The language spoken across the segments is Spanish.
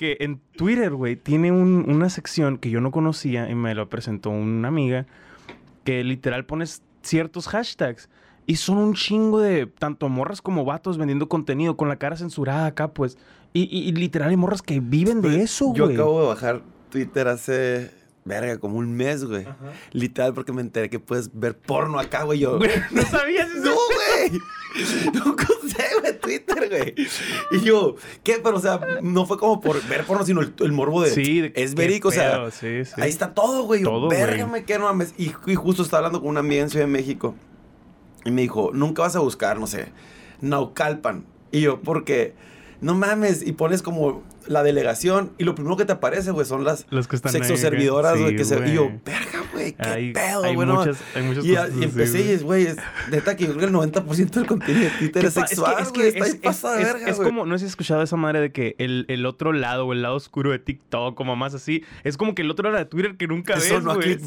que en Twitter, güey, tiene un- una sección que yo no conocía y me lo presentó una amiga que literal pones ciertos hashtags y son un chingo de tanto morras como vatos vendiendo contenido con la cara censurada acá, pues. Y, y- y literal hay morras que viven de eso, güey. Yo acabo de bajar Twitter hace, verga, como un mes, güey. Literal, porque me enteré que puedes ver porno acá, güey. Yo, Güey, no sabías eso. no, güey. Nunca usé, güey, Twitter, güey. Y yo, ¿qué? Pero, o sea, no fue como por ver porno, sino el, el morbo de. Sí, de- es qué verídico, o sea. sí, sí. Ahí está todo, güey. Todo, verga, me quedo, no mames. Y, y justo estaba hablando con una amiga en Ciudad de México. Y me dijo, nunca vas a buscar, no sé, Naucalpan. Y yo, porque, no mames. Y pones como la delegación. Y lo primero que te aparece, güey, son las Los que están sexoservidoras, sí, güey. que se, y yo, verga, güey, qué Hay- pedo, hay güey. no muchas- hay muchas y, cosas y empecé y güey. es, neta que yo creo que el 90% del contenido de Twitter es sexual, es que, es, que es, de verga, es como, no has escuchado esa madre de que el, el otro lado o el lado oscuro de TikTok, como más así, es como que el otro lado de Twitter que nunca Eso ves, güey.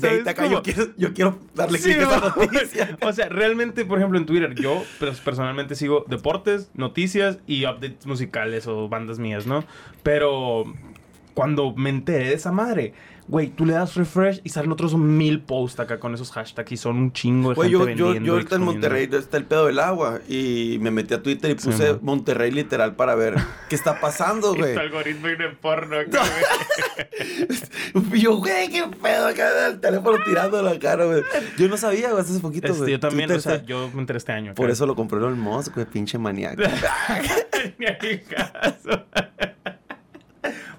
Yo quiero, yo quiero darle Sí, click a esa noticia. O sea, realmente, por ejemplo, en Twitter, yo pues, personalmente sigo deportes, noticias y updates musicales o bandas mías, ¿no? Pero cuando me enteré de esa madre, güey, tú le das refresh y salen otros mil posts acá con esos hashtags y son un chingo de Güey, gente yo, yo, vendiendo yo y ahorita en. Monterrey está el pedo del agua y me metí a Twitter y puse. Monterrey literal para ver qué está pasando, güey. algoritmo y de porno güey. Yo, güey, qué pedo acá el teléfono tirando la cara, güey. Yo no sabía, güey, hace poquito, Este, güey. yo también, Twitter o sea, está- yo me enteré este año. Por eso lo compró Elon Musk, güey, pinche maníaco. Ni caso.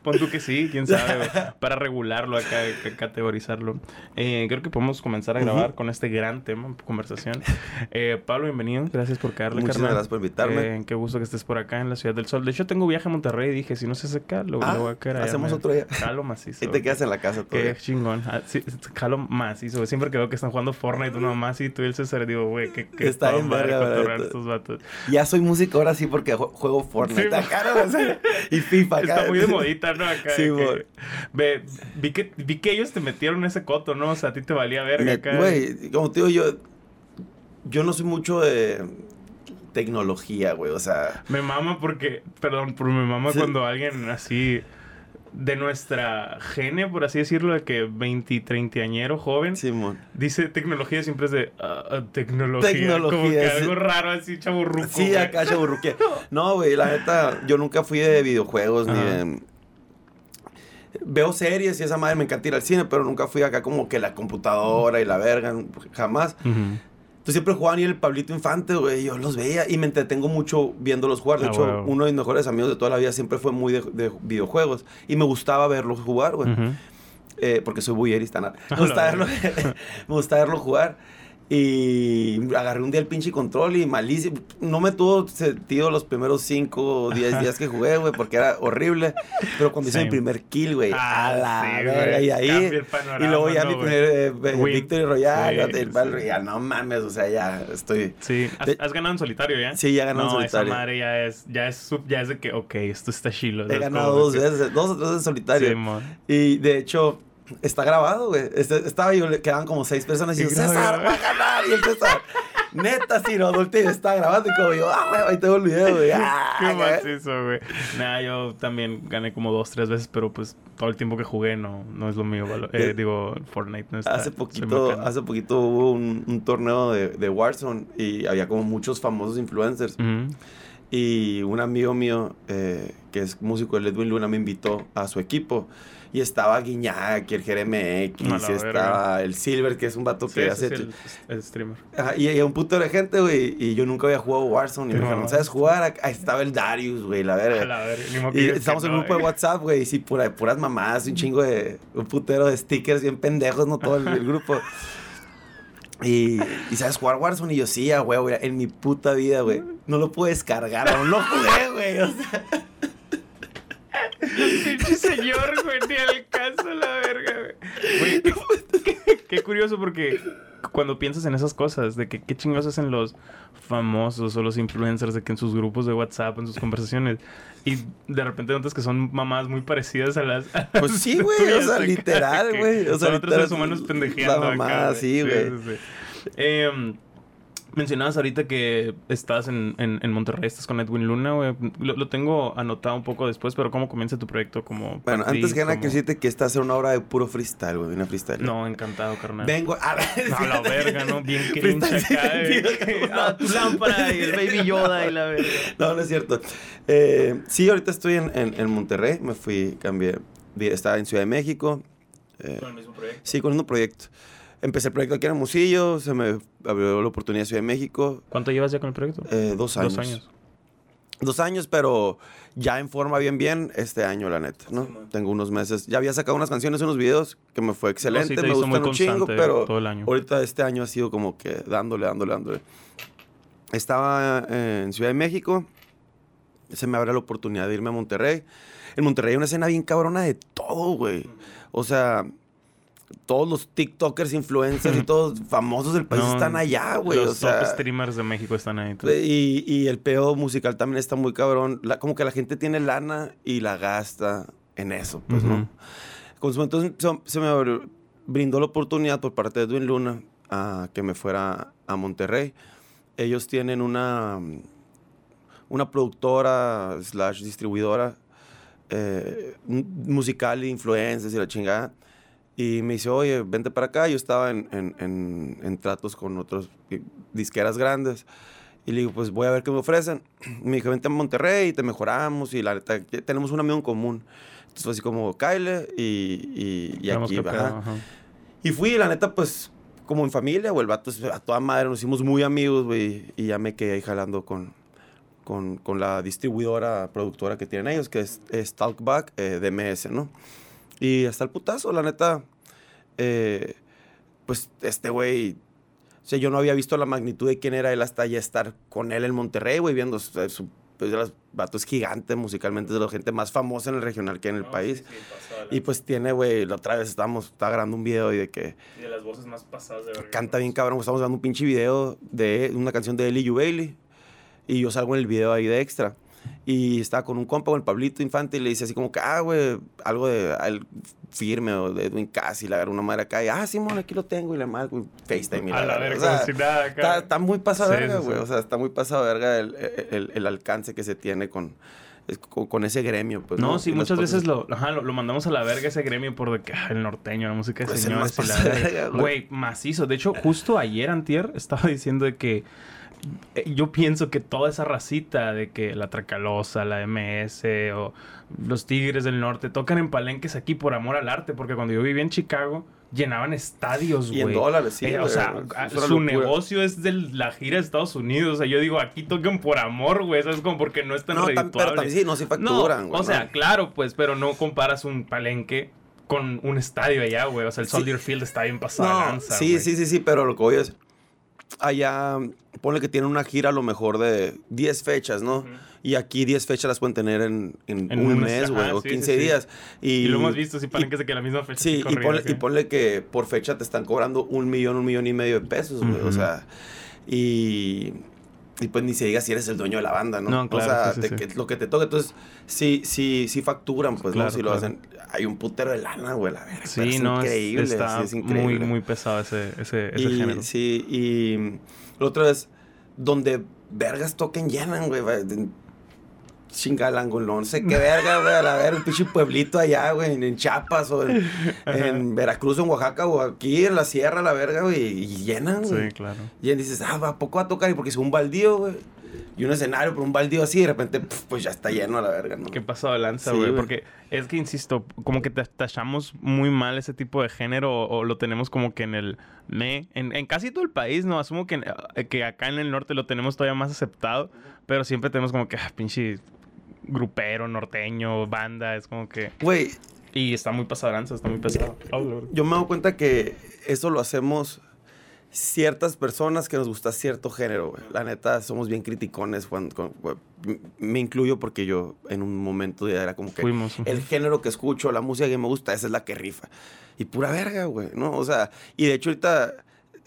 Pon tú que sí, quién sabe, para regularlo acá, ca- categorizarlo. Eh, creo que podemos comenzar a grabar con este gran tema, conversación. Eh, Pablo, bienvenido, gracias por caerle, Muchas carnal. gracias por invitarme. Eh, qué gusto que estés por acá en la Ciudad del Sol. De hecho, tengo viaje a Monterrey y dije, si no se seca, lo, Ah, lo voy a allá, hacemos otro día. Jalo macizo. Y te quedas en la casa Qué todavía. chingón. Ah, sí, jalo macizo. Siempre que veo que están jugando Fortnite, uno más y tú y el César, digo, güey, que, que Está madre verga, estos vatos. Ya soy músico ahora sí porque ju- juego Fortnite. Sí, acá, ¿no? O sea, y FIFA acá. Está muy de modita, ¿no? Acá, Sí, mo- Ve, vi, que, vi que ellos te metieron en ese coto, ¿no? O sea, a ti te valía verga acá. Güey, como te digo, yo, yo no soy mucho de tecnología, güey. O sea, Me mama porque, perdón, pero me mama Sí. cuando alguien así de nuestra gene, por así decirlo, de que 20, 30 añero joven, Simón. dice tecnología, siempre es de ah, ah, tecnología. Tecnología, Como que sí. algo raro así, chaburruco. Sí, güey. acá chaburruqué. No, güey, la neta, yo nunca fui de videojuegos ni de... Veo series y esa madre me encanta ir al cine, pero nunca fui acá como que la computadora y la verga, jamás. Ujú. Entonces siempre jugaban y el Pablito Infante, güey, yo los veía y me entretengo mucho viéndolos jugar. De Ah, hecho, huevo. uno de mis mejores amigos de toda la vida siempre fue muy de, de videojuegos y me gustaba verlos jugar, güey. Ujú. Eh, porque soy bullerista, ¿no? Me gusta verlo, me gusta verlo jugar. Y agarré un día el pinche control y malísimo. No me tuvo sentido los primeros 5 o 10 días que jugué, güey, porque era horrible. Pero cuando hice mi primer kill, güey, Ah, a la sí, verga, y ahí. Panorama, Y luego ya ¿no, mi primer eh. Victory Royale, Sí, el Battle sí. Royale, no mames, o sea, ya estoy. Sí, ¿Has, ganado en solitario ya? Sí, ya gané en solitario. esa madre ya es, ya es, sub- ya es de que, ok, esto está chilo. He ganado dos veces, dos o tres en solitario. Y de hecho, está grabado, güey. Este- estaba yo, le quedaban como seis personas y yo, Y César, va a ganar. Y el César, neta, sí, no, volteé y estaba grabando. Y como yo, ah, güey, ahí tengo el video, güey. Ah, Qué macizo, güey. Nah, yo también gané como dos, tres veces, pero pues todo el tiempo que jugué no, no es lo mío. eh, Eh, digo, Fortnite no está. Hace poquito, hace poquito hubo un, un torneo de, de Warzone y había como muchos famosos influencers. Y un amigo mío, eh, que es músico de Edwin Luna, me invitó a su equipo. Y estaba Guiñac, el GRMX, A la y estaba el Silver, que es un vato Sí, que hace... es el, el streamer. Ajá, y, y un puto de gente, güey. Y yo nunca había jugado Warzone. Y me dijeron. ¿sabes jugar? Ahí estaba el Darius, güey, la A verga. la verga, Y estamos en un grupo de. WhatsApp, güey. Y sí, pura, puras mamadas, un chingo de. Un putero de stickers bien pendejos, ¿no? Todo el, el grupo. Y, y sabes jugar Warzone. Y yo, sí, güey, en mi puta vida, güey. No lo pude descargar, aún no jugué, güey. O sea, Pinche señor, güey, ni al caso la verga, güey. Güey, qué, qué- qué curioso porque cuando piensas en esas cosas, de que qué chingados hacen los famosos o los influencers, de que en sus grupos de WhatsApp, en sus conversaciones, y de repente notas que son mamás muy parecidas a las. a Pues sí, güey, o sea, literal, güey, o sea, son otros seres humanos la pendejeando. acá, sí, güey. sí, sí. Em, Mencionabas ahorita que estás en, en, en Monterrey, estás con Edwin Luna, güey. Lo, lo tengo anotado un poco después, pero ¿cómo comienza tu proyecto como Bueno, antes que nada, como- quiero decirte que esta hacer una obra de puro freestyle, güey. Una freestyle. No, encantado, carnal. Vengo a No, la verga, ¿no? Bien cringe acá, güey. Ah, tu lámpara y el Baby Yoda y la verga. No, no es cierto. Eh, sí, ahorita estoy en, en, en Monterrey. Me fui, cambié. Estaba en Ciudad de México. eh, Con el mismo proyecto. sí, con un proyecto. Empecé el proyecto aquí en Hermosillo. Se me abrió la oportunidad de Ciudad de México. ¿Cuánto llevas ya con el proyecto? eh, dos años. Dos años. Dos años, pero ya en forma bien, bien este año, la neta, ¿no? Sí. Tengo unos meses. Ya había sacado unas canciones, unos videos que me fue excelente. te me gustan muy un chingo, constante pero todo el año. ahorita este año ha sido como que dándole, dándole, dándole. Estaba eh, en Ciudad de México. Se me abre la oportunidad de irme a Monterrey. En Monterrey hay una escena bien cabrona de todo, güey. O sea, todos los TikTokers, influencers y todos famosos del país No, están allá, güey. Los O sea, top streamers de México están ahí. y, y el peo musical también está muy cabrón. La- como que la gente tiene lana y la gasta en eso, pues, Ujú. ¿no? Como se- Entonces se, se me brindó la oportunidad por parte de Edwin Luna a que me fuera a Monterrey. Ellos tienen una, una productora slash distribuidora eh, musical, influencers y la chingada. Y me dice, oye, vente para acá. Yo estaba en, en- en- en tratos con otros eh, disqueras grandes. Y le digo, pues voy a ver qué me ofrecen. Me dijo, vente a Monterrey y te mejoramos. Y la neta, tenemos un amigo en común. Entonces fue así como, Kyle y, y, y aquí, ajá. ajá. Y fui, la neta, pues, como en familia, güey. El vato a toda madre. Nos hicimos muy amigos, güey. Y ya me quedé ahí jalando con, con, con la distribuidora, productora que tienen ellos, que es, es Talkback eh, de MS, ¿no? Y hasta el putazo, la neta. eh, pues, este güey... O sea, yo no había visto la magnitud de quién era él hasta ya estar con él en Monterrey, güey, viendo su... su- pues, el vato es gigante musicalmente, es de la gente más famosa en el regional que en el país. Y pues tiene, güey, la otra vez estábamos, estaba grabando un video y de que Y de las voces más pasadas de verga. canta bien cabrón. Estamos grabando un pinche video de una canción de Ellie Bailey. Y yo salgo en el video ahí de extra. Y estaba con un compa, con el Pablito Infante, y le dice así como que, ah, güey, algo de al firme o de Edwin Cass, y le agarra una madre acá, y ah, Simón, aquí lo tengo, y le marco, y FaceTime. y A la verga. verga, O sea, como si nada acá. Está, está muy pasado Sí, verga, güey. sí. O sea, está muy pasado verga el, el- el alcance que se tiene con, con, con ese gremio, pues. No, sí, Y muchas veces lo, ajá, lo, lo mandamos a la verga ese gremio por de que ah, el norteño, la música de Pues señores y la verga. güey. Güey, macizo. De hecho, justo ayer, antier, estaba diciendo de que yo pienso que toda esa racita de que la Tracalosa, la MS o los Tigres del Norte tocan en palenques aquí por amor al arte, porque cuando yo vivía en Chicago llenaban estadios, Y güey. en dólares, sí. Eh, o sea, Es su locura. negocio es de la gira de Estados Unidos. O sea, yo digo, aquí tocan por amor, güey. Eso es como porque no es tan No, pero también sí, no, sí facturan, No, güey. o sea, ¿no? claro, pues, pero no comparas un palenque con un estadio allá, güey. O sea, el Sí. Soldier Field está bien pasado No, sí, sí, sí, sí, pero lo que voy es. Allá, ponle que tienen una gira a lo mejor de 10 fechas, ¿no? Y aquí 10 fechas las pueden tener en, en En un un mes, güey, o sí, 15 sí, sí. días. Y, Y lo hemos visto, sí, y- palenques de que la misma fecha. Sí, y ponle, y ponle que por fecha te están cobrando un millón, un millón y medio de pesos, güey. O sea, y, y pues ni se diga si eres el dueño de la banda, ¿no? No, claro, O sea, te- que- lo que te toca. Entonces, sí, sí, sí facturan, pues, Claro, ¿no? Si lo hacen. Hay un putero de lana, güey, la verga. Sí, es no, es- increíble. está sí, es increíble. muy, muy pesado ese, ese, ese y, género. Sí, y la otra vez, donde vergas toquen llenan, güey. Chingalango, no sé qué verga, güey. A la verga, un pinche pueblito allá, güey, en Chiapas o en, en Veracruz, en Oaxaca o aquí en la sierra, la verga, güey. Y llenan, güey. Sí, claro. Y dices, ah, ¿a poco va a tocar? Y porque es un baldío, güey. Y un escenario, pero un baldío así, de repente, pues ya está lleno a la verga, ¿no? Qué pasado de lanza, Sí, güey. güey. porque es que, insisto, como que ta- tachamos muy mal ese tipo de género o, o lo tenemos como que en el me. En, en casi todo el país, ¿no? Asumo que, que acá en el norte lo tenemos todavía más aceptado. Pero siempre tenemos como que, ah, pinche grupero, norteño, banda. Es como que... Güey, Y está muy pasado de lanza, está muy pesado. yo me doy cuenta que eso lo hacemos ciertas personas que nos gusta cierto género, güey. La neta, somos bien criticones. Cuando, me incluyo porque yo en un momento ya era como que Fuimos. el género que escucho, la música que me gusta, esa es la que rifa. Y pura verga, güey, ¿no? O sea, y de hecho ahorita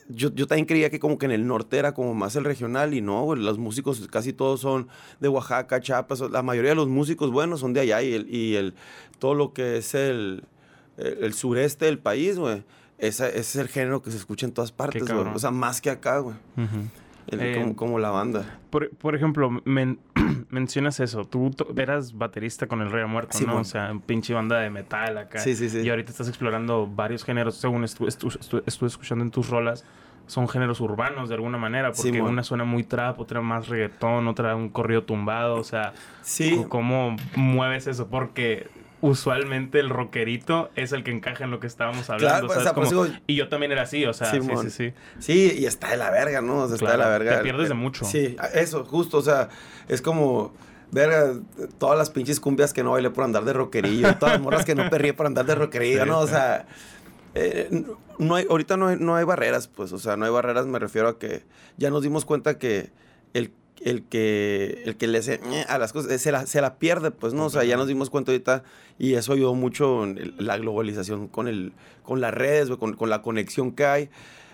yo, yo también creía que como que en el norte era como más el regional y no, güey, los músicos casi todos son de Oaxaca, Chiapas, la mayoría de los músicos buenos son de allá y el, y el todo lo que es el, el, el sureste del país, güey. Ese, ese es el género que se escucha en todas partes, güey. O sea, más que acá, güey. Eh, como, como la banda. Por, por ejemplo, men- mencionas eso. Tú eras baterista con el Rey Muerto, Sí, ¿no? O sea, un pinche banda de metal acá. Sí, sí, sí. Y ahorita estás explorando varios géneros, según estu- estu- estu- estuve escuchando en tus rolas. Son géneros urbanos de alguna manera, Sí, porque una suena muy trap, otra más reggaetón, otra un corrido tumbado. O sea, Sí, ¿cómo mueves eso? Porque usualmente el rockerito es el que encaja en lo que estábamos hablando. Claro, pues, ¿sabes? o sea, Como- digo- Y yo también era así, o sea, sí, sí, sí. Sí, y está de la verga, ¿no? O sea, está de la verga. te pierdes de mucho. Sí, eso, justo, o sea, es como, verga, todas las pinches cumbias que no bailé por andar de rockerillo, todas las morras que no perrí por andar de rockerillo, Sí, ¿no? O sea, eh, no hay, ahorita no hay, no hay barreras, pues, o sea, no hay barreras, me refiero a que ya nos dimos cuenta que el, el que el que le hace a las cosas eh, se la, se la pierde, pues, ¿no? O sea, ya nos dimos cuenta ahorita y eso ayudó mucho en la globalización con, el, con las redes, güey, con, con la conexión que hay,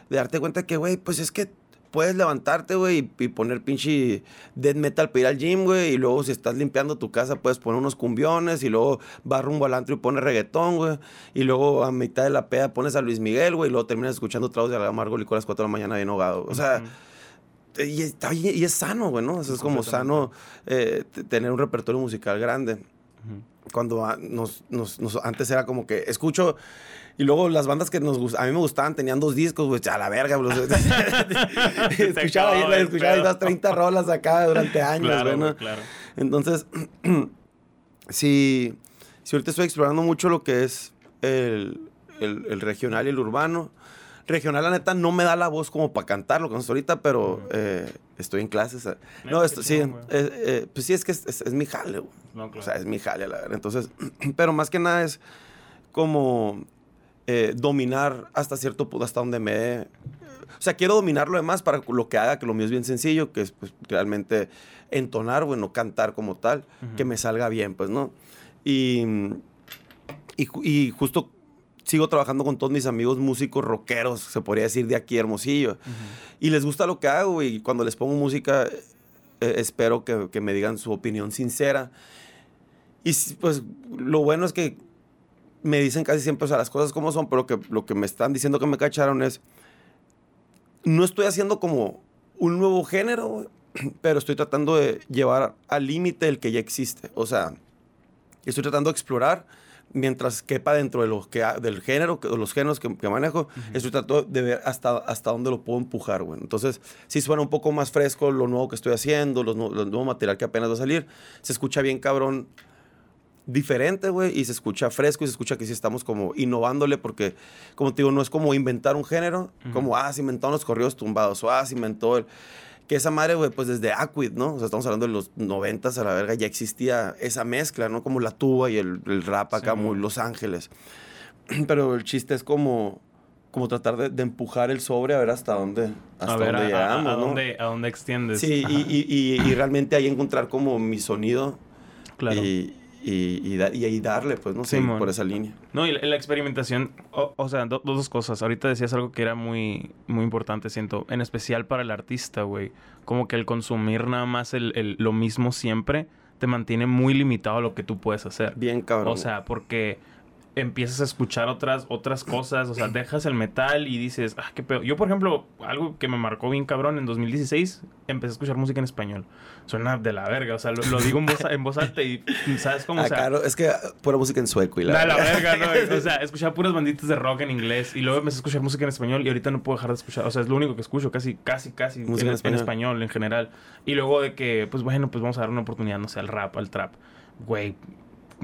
de darte cuenta que, güey, pues es que puedes levantarte, güey, y, y poner pinche death metal para ir al gym, güey, y luego si estás limpiando tu casa puedes poner unos cumbiones, y luego vas rumbo al antro y pones reggaetón, güey, y luego a mitad de la peda pones a Luis Miguel, güey, y luego terminas escuchando tragos de amargo licor a las 4 de la mañana bien ahogado. O sea. Y, está y es sano, güey, ¿no? O sea, es como sano eh, tener un repertorio musical grande. Cuando a- nos, nos- nos- antes era como que escucho y luego las bandas que nos gust- a mí me gustaban tenían dos discos, güey, a la verga, güey. escuchaba el escuchaba las 30 rolas acá durante años, Claro, güey, ¿no? claro. Entonces, si, si ahorita estoy explorando mucho lo que es el, el- el regional y el urbano. Regional, la neta, no me da la voz como para cantar lo que nos ahorita, pero eh, estoy en clases. eh. No, esto, sí, eh, eh, pues sí, es que es, es- es mi jale, güey. No, claro. O sea, es mi jale, la verdad. Entonces, pero más que nada es como dominar hasta cierto punto, hasta donde me. O sea, quiero dominar lo demás para lo que haga, que lo mío es bien sencillo, que es pues, realmente entonar, bueno, cantar como tal, que me salga bien, pues, ¿no? Y, y justo sigo trabajando con todos mis amigos músicos rockeros, se podría decir, de aquí, Hermosillo. Ujú. Y les gusta lo que hago y cuando les pongo música eh, espero que, que me digan su opinión sincera. Y pues lo bueno es que me dicen casi siempre o sea, las cosas como son, pero que lo que me están diciendo que me cacharon es, no estoy haciendo como un nuevo género, pero estoy tratando de llevar al límite el que ya existe. O sea, estoy tratando de explorar mientras quepa dentro de lo que del género, que- de los géneros que, que manejo, estoy tratando de ver hasta, hasta dónde lo puedo empujar, güey. Entonces, sí suena un poco más fresco lo nuevo que estoy haciendo, los lo nuevo material que apenas va a salir. Se escucha bien cabrón diferente, güey, y se escucha fresco y se escucha que sí estamos como innovándole porque, como te digo, no es como inventar un género, como, ah, se inventaron los corridos tumbados, o ah, se inventó el... Que esa madre, güey, pues desde Aquid, ¿no? O sea, estamos hablando de los noventas a la verga, ya existía esa mezcla, ¿no? Como la tuba y el, el rap acá, Sí, muy. Los Ángeles. Pero el chiste es como, como tratar de, de empujar el sobre a ver hasta dónde, hasta a ver, dónde a, a- llegamos, a ¿no? dónde, a dónde extiendes. Sí, y, Ajá, y, y, y realmente ahí encontrar como mi sonido claro. y, y, y, da- y ahí darle, pues, no sé, por esa línea. No, y la, la experimentación, o, o sea, do- dos cosas. Ahorita decías algo que era muy, muy importante, siento, en especial para el artista, güey. Como que el consumir nada más el, el- lo mismo siempre te mantiene muy limitado a lo que tú puedes hacer. Bien cabrón. O sea, porque empiezas a escuchar otras, otras cosas, o sea, dejas el metal y dices, ah, qué pedo. Yo, por ejemplo, algo que me marcó bien cabrón, en 2016 empecé a escuchar música en español. Suena de la verga, o sea, lo, lo digo en voz, en voz alta y, ¿sabes cómo? Ah, O sea, claro, es que ah, pura música en sueco y la... Da la verga, ¿no? O sea, escuchaba puras banditas de rock en inglés y luego empecé a escuchar música en español y ahorita no puedo dejar de escuchar. O sea, es lo único que escucho, casi, casi, casi Música en en, español. español en general. Y luego de que, pues bueno, pues vamos a dar una oportunidad, no sé, al rap, al trap. Güey.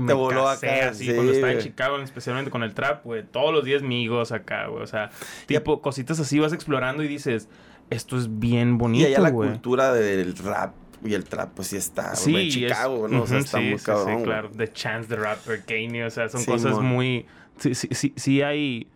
Me voló casé acá, así sí, cuando estaba en. Chicago, especialmente con el trap, güey. Todos los días migos acá, güey. O sea, tipo cositas así vas explorando y dices, esto es bien y bonito, allá la cultura del rap y el trap, pues sí está, Sí, güey, en y Chicago, es- ¿no? O sea, Ujú, está sí, muy sí, cabrón, Sí, claro. The Chance the Rapper, Kanye, o sea, son cosas mon. muy... Sí, sí, sí, sí hay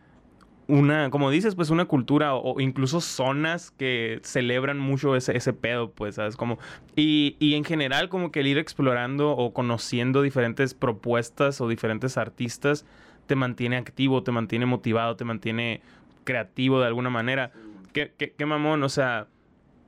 una, como dices, pues una cultura o, o incluso zonas que celebran mucho ese, ese pedo, pues, ¿sabes? Como, y, y en general como que el ir explorando o conociendo diferentes propuestas o diferentes artistas te mantiene activo, te mantiene motivado, te mantiene creativo de alguna manera. ¿Qué, qué, qué mamón? O sea,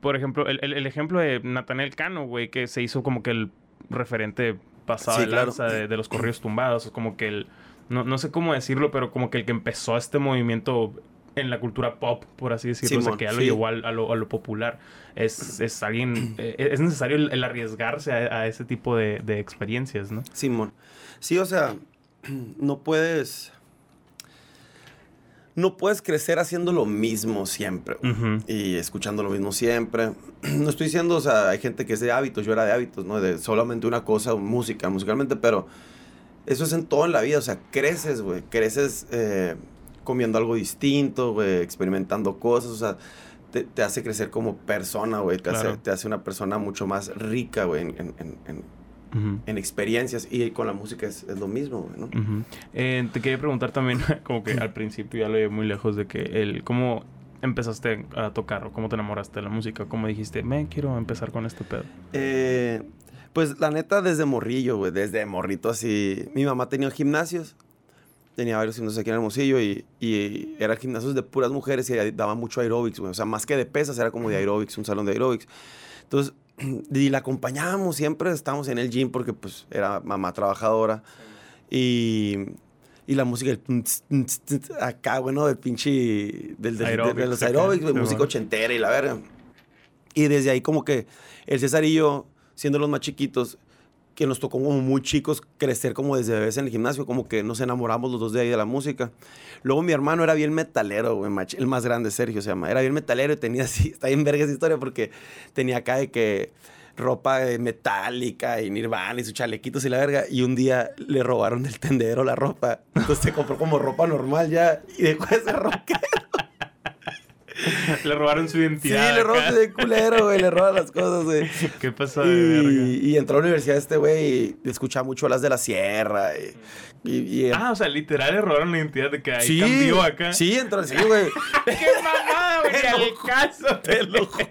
por ejemplo, el, el- el ejemplo de Nathaniel Cano, güey, que se hizo como que el referente pasado Sí, de claro. lanza de, de los corridos tumbados, o como que el... No, no sé cómo decirlo, pero como que el que empezó este movimiento en la cultura pop, por así decirlo, o sea, que ya lo sí. llevó a, lo, a lo popular. Es, es alguien, eh, es necesario el, el arriesgarse a, a ese tipo de, de experiencias, ¿no? Simón. Sí, o sea, no puedes. No puedes crecer haciendo lo mismo siempre. Y escuchando lo mismo siempre. No estoy diciendo, o sea, hay gente que es de hábitos, yo era de hábitos, ¿no? De solamente una cosa, música, musicalmente, pero eso es en todo en la vida, o sea, creces, güey. Creces eh, comiendo algo distinto, güey, experimentando cosas, o sea, te, te hace crecer como persona, güey. Te, Claro. hace, te hace una persona mucho más rica, güey, en, en- en- en- experiencias y con la música es, es lo mismo, güey, ¿no? Eh, te quería preguntar también, como que al principio ya lo llevé muy lejos de que el cómo empezaste a tocar o cómo te enamoraste de la música, cómo dijiste, me quiero empezar con este pedo. Eh, pues la neta, desde morrillo, güey, desde morrito así. Mi mamá tenía gimnasios, tenía varios gimnasios aquí en Hermosillo y, y eran gimnasios de puras mujeres y daban mucho aeróbics, güey. O sea, más que de pesas, era como de aeróbics, un salón de aeróbics. Entonces, y la acompañábamos siempre, estábamos en el gym porque pues era mamá trabajadora. Y, y la música, el acá, bueno, del pinche, del, del- de, Aeróbics los aeróbics, música ochentera y la verga. Y desde ahí como que el César y yo, siendo los más chiquitos, que nos tocó como muy chicos crecer como desde bebés en el gimnasio, como que nos enamoramos los dos de ahí de la música. Luego mi hermano era bien metalero, el más grande, Sergio se llama. Era bien metalero y tenía así, está bien verga esa historia porque tenía acá de que ropa eh, metálica y Nirvana y sus chalequitos y la verga. Y un día le robaron del tendedero la ropa. Entonces se compró como ropa normal ya y dejó de ser rockero. le robaron su Sí, identidad. le acá. roban de culero, güey, le roban las cosas, güey. ¿Qué pasó de verga? Y, y entró a la universidad este güey y escuchaba mucho las de la sierra. Y, y- y- Ah, o sea, literal le robaron la identidad de que ahí sí, cambió acá. Sí, entró, sí, güey. ¡Qué mamada, güey! ¡Al caso! Te lo juro.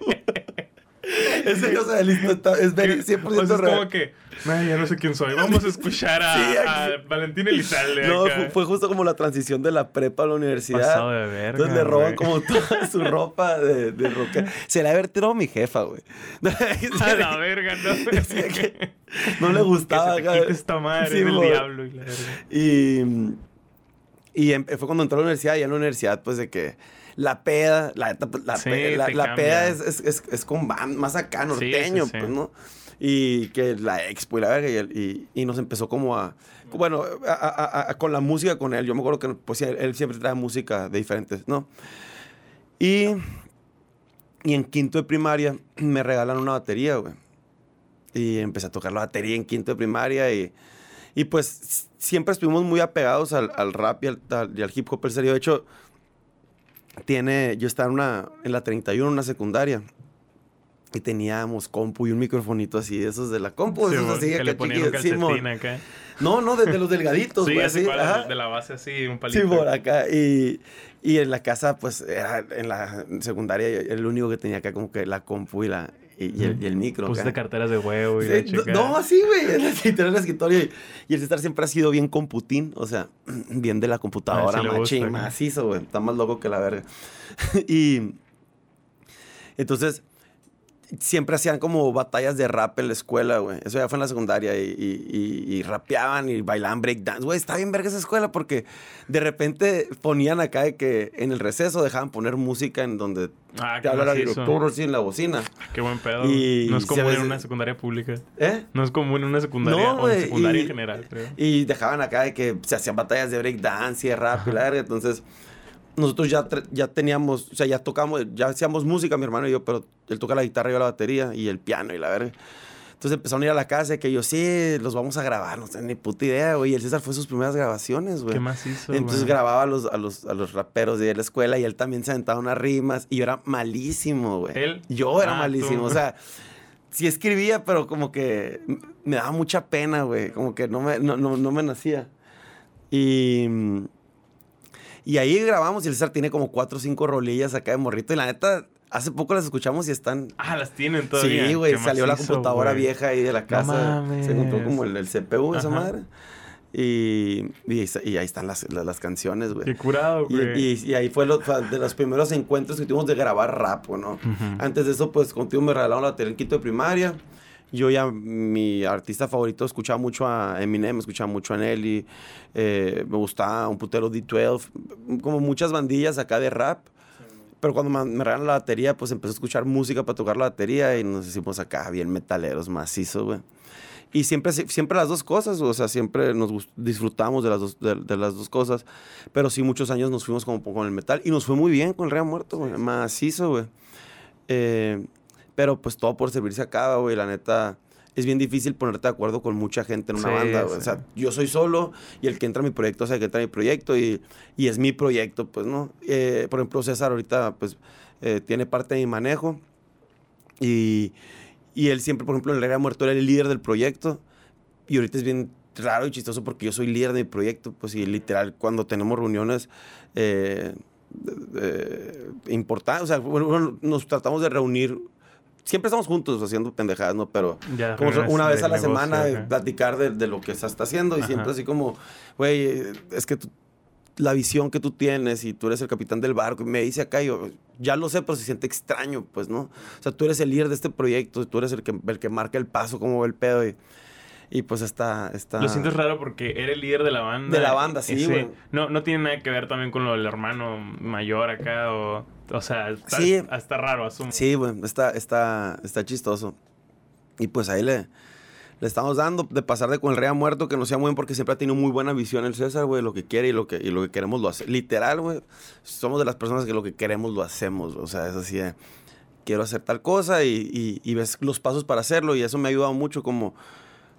Ese cosa de listo está- es ver- 100% O sea, es real. como que, "Ay, ya no sé quién soy. Vamos a escuchar a, Sí, a Valentín Elizalde. No, acá. fue, justo como la transición de la prepa a la universidad. Pasado de verga, Entonces le roban como toda su ropa de, de rockero. Se la había tirado mi jefa, güey. A la verga, ¿no? Decía que no le gustaba. Que se te acá. quite esta madre Sí, del diablo y la verga. Y, y em- fue cuando entró a la universidad, y en la universidad, pues de que la peda, la, la, Sí, peda es, es, es, es con band, más acá, norteño, sí, sí. pues, ¿no? Y que la expo y la verga, y, el- y, y nos empezó como a, bueno, a- a- a- a- con la música con él. Yo me acuerdo que, pues, él, él siempre trae música de diferentes, ¿no? Y, y en quinto de primaria me regalan una batería, güey. Y empecé a tocar la batería en quinto de primaria y, y pues siempre estuvimos muy apegados al, al rap y al, al- y al hip hop. En serio, de hecho, tiene, yo estaba en, una, en la 31, en una secundaria. Y teníamos compu y un microfonito así, esos de la compu, Sí, esos así, que acá le ponían un acá. No, no, de, de los delgaditos, Sí, güey, así cual, de la base así, un palito. Sí, por acá. Y, y en la casa, pues, era en la secundaria, el único que tenía acá como que la compu y, la, y, y el, y el micro. Pusiste acá. carteras de huevo y Sí, la no, así, güey. Literal en el escritorio. Y, y el César siempre ha sido bien computín. O sea, bien de la computadora, Ah, gusta, machín, macizo, güey. Está más loco que la verga. y entonces, siempre hacían como batallas de rap en la escuela, güey. Eso ya fue en la secundaria. Y, y, y- y rapeaban y bailaban breakdance. Güey, está bien verga esa escuela porque de repente ponían acá de que en el receso dejaban poner música en donde Ah, te qué habla la macizo. directora así en la bocina. Qué buen pedo. Y no es común en una secundaria pública. ¿Eh? No es común en una secundaria No, o en secundaria en general, creo. Y dejaban acá de que se hacían batallas de breakdance y de rap y la verga. Entonces, nosotros ya, ya teníamos, o sea, ya tocamos, ya hacíamos música, mi hermano y yo, pero él toca la guitarra y yo la batería y el piano y la verga. Entonces empezaron a ir a la casa y que yo, sí, los vamos a grabar, no tengo ni puta idea, güey. Y el César fue sus primeras grabaciones, güey. ¿Qué más hizo, Entonces güey? grababa a los, a, los, a los raperos de la escuela y él también se aventaba unas rimas y yo era malísimo, güey. ¿Él? Yo era Ah, malísimo, tú. o sea, sí escribía, pero como que me daba mucha pena, güey, como que no me, no, no, no me nacía. Y, y ahí grabamos y el César tiene como cuatro o cinco rolillas acá de morrito y la neta, hace poco las escuchamos y están... Ah, las tienen todavía. Sí, güey, salió la computadora vieja ahí de la casa. Se encontró como el, el CPU, esa Ajá. madre. Y, y, ahí está- y ahí están las, las, las canciones, güey. Qué curado, güey. y- y ahí fue lo- de los primeros encuentros que tuvimos de grabar rap, ¿no? Antes de eso, pues contigo me regalaron la batería en quinto de primaria. Yo ya, mi artista favorito, escuchaba mucho a Eminem, escuchaba mucho a Nelly, eh, me gustaba un putero D12, como muchas bandillas acá de rap. Pero cuando me, regalan la batería, pues empecé a escuchar música para tocar la batería y nos hicimos acá bien metaleros, macizos, güey. Y siempre, siempre las dos cosas, o sea, siempre nos disfrutamos de las dos, de, las dos cosas. Pero sí, muchos años nos fuimos como con el metal y nos fue muy bien con el Rey Muerto, güey. Macizo, güey. Eh, pero pues todo por servirse acaba, güey. La neta, es bien difícil ponerte de acuerdo con mucha gente en una banda, güey. O sea, yo soy solo y el que entra a mi proyecto, o sea, que entra a mi proyecto y, y es mi proyecto, pues, ¿no? Eh, por ejemplo, César ahorita, pues, eh, tiene parte de mi manejo y, y, él siempre, por ejemplo, en el Rey Muerto era el líder del proyecto y ahorita es bien raro y chistoso porque yo soy líder de mi proyecto, pues, y literal, cuando tenemos reuniones... Eh, importantes, o sea, bueno, nos tratamos de reunir siempre estamos juntos haciendo pendejadas, ¿no? Pero como una vez a la semana de platicar de, lo que se está haciendo y siempre así como, güey, es que la visión que tú tienes y tú eres el capitán del barco y me dice acá, yo ya lo sé, pero se siente extraño, pues, ¿no? O sea, tú eres el líder de este proyecto, tú eres el que, el que marca el paso, cómo va el pedo y... Y pues está, está... Lo sientes raro porque eres el líder de la banda. De la banda, sí, güey. No, no tiene nada que ver también con lo del hermano mayor acá o... O sea, está, sí, está raro, asumo. Sí, güey, está, está, está chistoso. Y pues ahí le, le estamos dando de pasar de con el rey a muerto, que no sea muy bien porque siempre ha tenido muy buena visión el César, güey, lo que quiere y lo que, y lo que queremos lo hace. Literal, güey, somos de las personas que lo que queremos lo hacemos, o sea, es así de, quiero hacer tal cosa y, y, ves los pasos para hacerlo y eso me ha ayudado mucho como...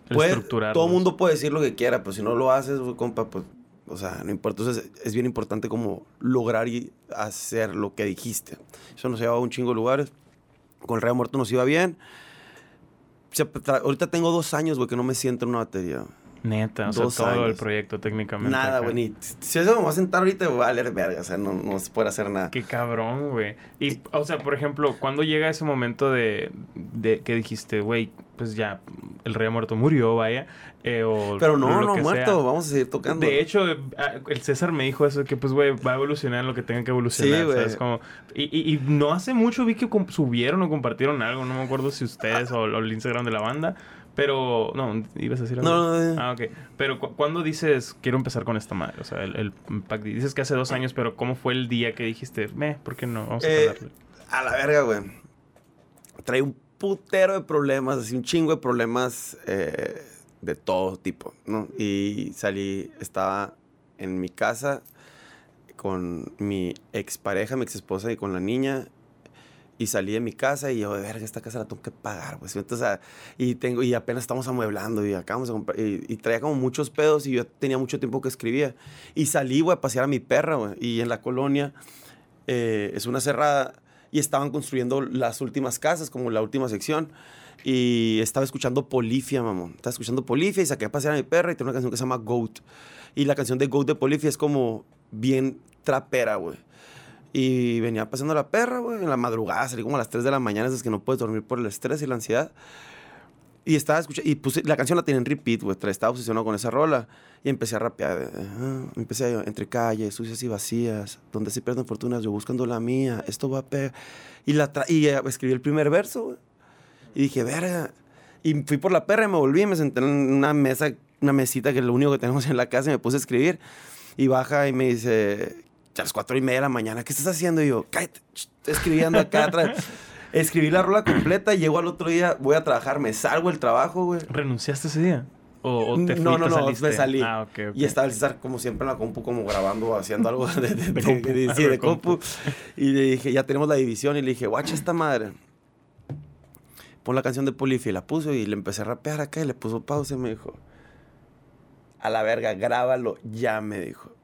Puede, todo mundo puede decir lo que quiera, pero si no lo haces, compa, pues o sea, no importa. Entonces es bien importante como lograr y hacer lo que dijiste. Eso nos llevaba a un chingo de lugares. Con el Rey Muerto nos iba bien. ahorita tengo dos años, güey, que no me siento en una batería. Neta, o sea, todo el proyecto técnicamente. Nada, güey. Si eso me va a sentar ahorita, voy a valer verga. O sea, no, no se puede hacer nada. Qué cabrón, güey. Y, o sea, por ejemplo, ¿cuándo llega ese momento de, de que dijiste, güey, pues ya, el rey muerto murió, vaya? Eh, o Pero no, no muerto, vamos a seguir tocando. De hecho, ah, el César me dijo eso, que pues, güey, va a evolucionar lo que tenga que evolucionar. Sí. Como... Y, y, no hace mucho vi que subieron o compartieron algo, no me acuerdo si ustedes o, o el Instagram de la banda pero, no, ibas a decir algo. No, no, no. Ah, ok. Pero, ¿cuándo dices, quiero empezar con esta madre? O sea, el, el Dices que hace dos años, pero ¿cómo fue el día que dijiste, me, ¿por qué no? Vamos a eh, A la verga, güey. Trae un putero de problemas, así un chingo de problemas eh, de todo tipo, ¿no? Y salí, estaba en mi casa con mi expareja, mi ex esposa y con la niña y salí de mi casa y yo, de verga, esta casa la tengo que pagar, pues. Entonces, y, tengo, y apenas estamos amueblando y acabamos de comprar. Y, traía como muchos pedos y yo tenía mucho tiempo que escribía. Y salí, güey, a pasear a mi perra, güey. Y en la colonia eh, es una cerrada y estaban construyendo las últimas casas, como la última sección. Y estaba escuchando Polifia, mamón. Estaba escuchando Polifia y saqué a pasear a mi perra y tengo una canción que se llama Goat. Y la canción de Goat de Polifia es como bien trapera, güey. Y venía pasando la perra, güey, en la madrugada, salí como a las 3 de la mañana, es que no puedes dormir por el estrés y la ansiedad. Y estaba escuchando, y puse, la canción la tenía en repeat, güey, estaba obsesionado con esa rola. Y empecé a rapear, ah, empecé a, entre calles, sucias y vacías, donde se pierden fortunas, yo buscando la mía, esto va a pegar. Y, la y eh, escribí el primer verso, güey. Y dije, verga. Y fui por la perra y me volví, me senté en una mesa, una mesita que es lo único que tenemos en la casa y me puse a escribir. Y baja y me dice, a las cuatro y media de la mañana, ¿qué estás haciendo? Y yo, cállate, estoy escribiendo acá atrás. Escribí la rola completa, llego al otro día, voy a trabajar, me salgo del trabajo, güey. ¿Renunciaste ese día? ¿O, te no, no, no, me salí. Ah, okay, Y estaba el César como siempre en la compu, como grabando, haciendo algo de, de, de, de compu. Y le dije, ya tenemos la división. Y le dije, guacha esta madre. Pon la canción de Polifia. Y la puso y le empecé a rapear acá y le puso pausa y me dijo, a la verga, grábalo ya, me dijo.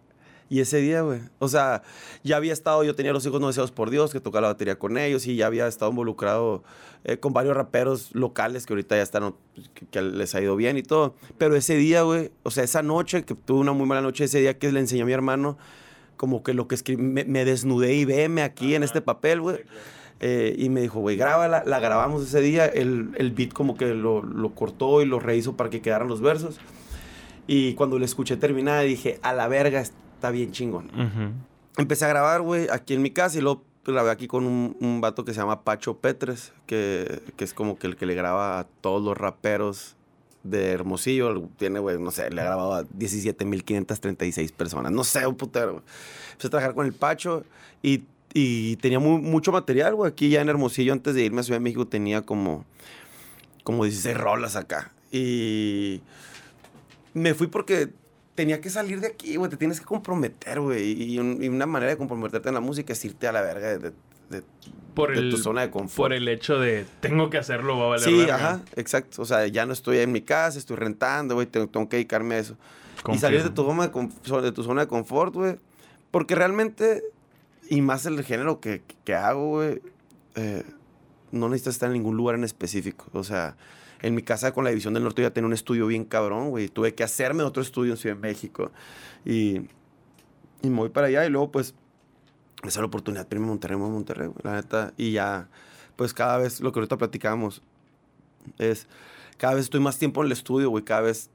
Y ese día, güey. O sea, ya había estado, yo tenía los hijos no deseados por Dios, que tocaba la batería con ellos y ya había estado involucrado eh, con varios raperos locales que ahorita ya están, que, les ha ido bien y todo. Pero ese día, güey, o sea, esa noche, que tuve una muy mala noche, ese día que le enseñé a mi hermano, como que lo que escribí, me, desnudé y veme aquí en este papel, güey. Eh, y me dijo, güey, grábala. La grabamos ese día. El, el beat como que lo, lo cortó y lo rehizo para que quedaran los versos. Y cuando le escuché terminada, dije, a la verga, está bien chingón. Empecé a grabar, güey, aquí en mi casa y luego grabé aquí con un, un vato que se llama Pacho Petres, que, que es como que el que le graba a todos los raperos de Hermosillo. Tiene, güey, no sé, le ha grabado a 17.536 personas. No sé, un putero. Empecé a trabajar con el Pacho y, y tenía mu- mucho material, güey. Aquí ya en Hermosillo, antes de irme a Ciudad de México, tenía como, como 16 rolas acá. Y me fui porque tenía que salir de aquí, güey. Te tienes que comprometer, güey. Y, un- y una manera de comprometerte en la música es irte a la verga de, de- de- Por de el, tu zona de confort. por el hecho de tengo que hacerlo, va a valer Sí, verga. ajá, exacto. O sea, ya no estoy en mi casa, estoy rentando, güey, tengo, tengo que dedicarme a eso. Y salir de tu, zona de, conf- de tu zona de confort, güey. Porque realmente, y más el género que, que hago, güey, eh, no necesitas estar en ningún lugar en específico. O sea, en mi casa con la División del Norte ya tenía un estudio bien cabrón, güey. Tuve que hacerme otro estudio en Ciudad de México. Y, y me voy para allá y luego, pues, me sale la oportunidad a Monterrey, Monterrey, güey, la neta. Y ya, pues, cada vez, lo que ahorita platicamos, es, cada vez estoy más tiempo en el estudio, güey. Cada vez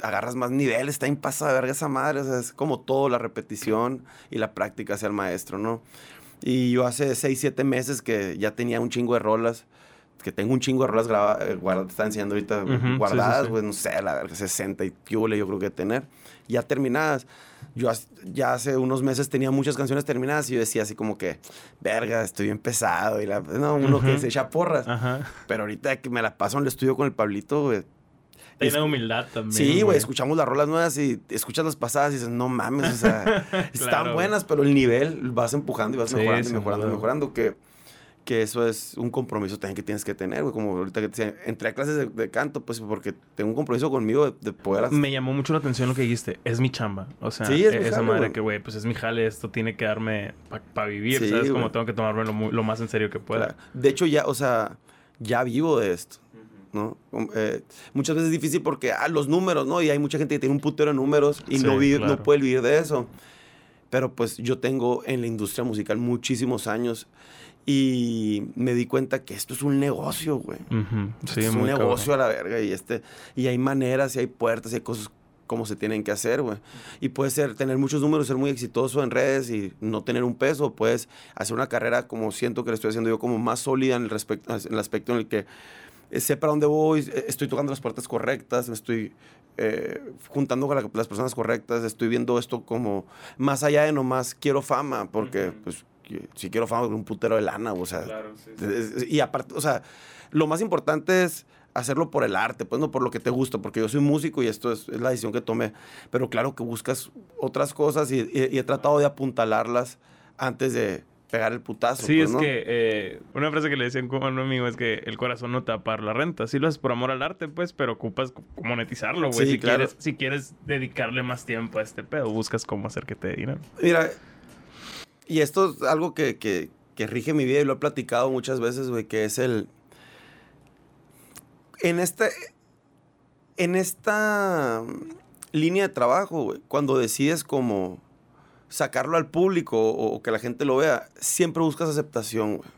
agarras más nivel, está en pasa de verga esa madre. O sea, es como todo, la repetición y la práctica hacia el maestro, ¿no? Y yo hace 6, 7 meses que ya tenía un chingo de rolas. Que tengo un chingo de rolas grabadas, guardadas, te están enseñando ahorita sí, sí, guardadas, sí. pues no sé, la verga, 60 y piole yo creo que tener. Ya terminadas. Yo ya hace unos meses tenía muchas canciones terminadas y yo decía así como que, verga, estoy bien pesado. Y la, no, uno que Ujú. se echa porras. Ajá. Pero ahorita que me la paso en el estudio con el Pablito, güey. Tiene humildad también. Sí, güey, escuchamos las rolas nuevas y escuchas las pasadas y dices, no mames, o sea, están Claro. buenas, pero el nivel vas empujando y vas Sí, mejorando y mejorando mejorando, que, que eso es un compromiso también que tienes que tener, güey, como ahorita que te decía, entré a clases de, de canto, pues porque tengo un compromiso conmigo de, de poder hacer... Me llamó mucho la atención lo que dijiste. Es mi chamba. O sea, Sí, es e- esa jale, madre güey. que, güey, pues es mi jale. Esto tiene que darme para vivir. Sí, ¿Sabes? Como tengo que tomármelo muy- lo más en serio que pueda. Claro. De hecho, ya, o sea, ya vivo de esto. ¿no? Eh, muchas veces es difícil porque, ah, los números, ¿no? Y hay mucha gente que tiene un putero de números y Sí, no, vive, claro. no puede vivir de eso. Pero pues yo tengo en la industria musical muchísimos años y me di cuenta que esto es un negocio, güey. Ujú, Sí, es un negocio cabrón. a la verga y este y hay maneras y hay puertas y hay cosas como se tienen que hacer, güey. Y puede ser tener muchos números, ser muy exitoso en redes y no tener un peso, puedes hacer una carrera como siento que le estoy haciendo yo como más sólida en el respecto en el aspecto en el que eh, sé para dónde voy, eh, estoy tocando las puertas correctas, me estoy eh, juntando con la- las personas correctas, estoy viendo esto como más allá de nomás quiero fama, porque pues si quiero fama, un putero de lana, o sea, Claro, sí, Y aparte, o sea, lo más importante es hacerlo por el arte, pues no por lo que te gusta, porque yo soy músico y esto es, es la decisión que tomé. Pero claro que buscas otras cosas y, y- y he tratado de apuntalarlas antes de pegar el putazo. Sí, pues, es que eh, una frase que le decían como a un amigo es que el corazón no te va a pagar la renta. Sí lo haces por amor al arte, pues, pero ocupas monetizarlo, güey. Sí, si, claro. quieres, si quieres dedicarle más tiempo a este pedo, buscas cómo hacer que te dé dinero. Mira, y esto es algo que, que- que rige mi vida y lo he platicado muchas veces, güey, que es el... En este... En esta línea de trabajo, güey, cuando decides como sacarlo al público o, o que la gente lo vea, siempre buscas aceptación, güey.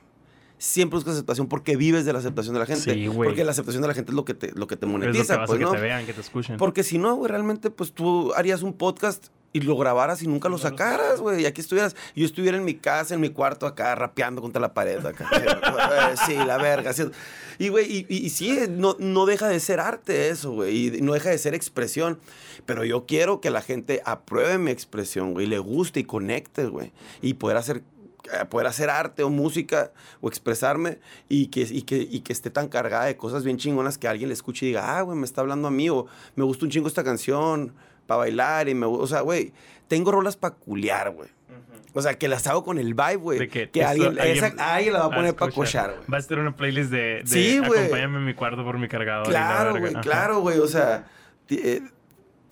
Siempre buscas aceptación porque vives de la aceptación de la gente. Sí, güey. Porque la aceptación de la gente es lo que te, lo que te es lo que monetiza, vas pues, a que ¿no? te vean, que te escuchen. Porque si no, güey, realmente, pues tú harías un podcast y lo grabaras y nunca lo sacaras, güey. Y aquí estuvieras, yo estuviera en mi casa, en mi cuarto, acá, rapeando contra la pared, acá. Eh, sí, la verga. sí. Y, güey, y, y, y sí, no, no deja de ser arte eso, güey. Y no deja de ser expresión. Pero yo quiero que la gente apruebe mi expresión, güey. y Le guste y conecte, güey. Y poder hacer eh, poder hacer arte o música o expresarme y que, y, que, y que esté tan cargada de cosas bien chingonas que alguien le escuche y diga, ah, güey, me está hablando a mí o me gusta un chingo esta canción para bailar y me o sea, güey, tengo rolas para culiar, güey. O sea, que las hago con el vibe, güey. De que Que, alguien, alguien- esa- alguien la va a poner para cochar, güey. Va a estar una playlist de, de Sí, güey. acompáñame en mi cuarto por mi cargador. Claro, güey, claro, güey. O sea, eh,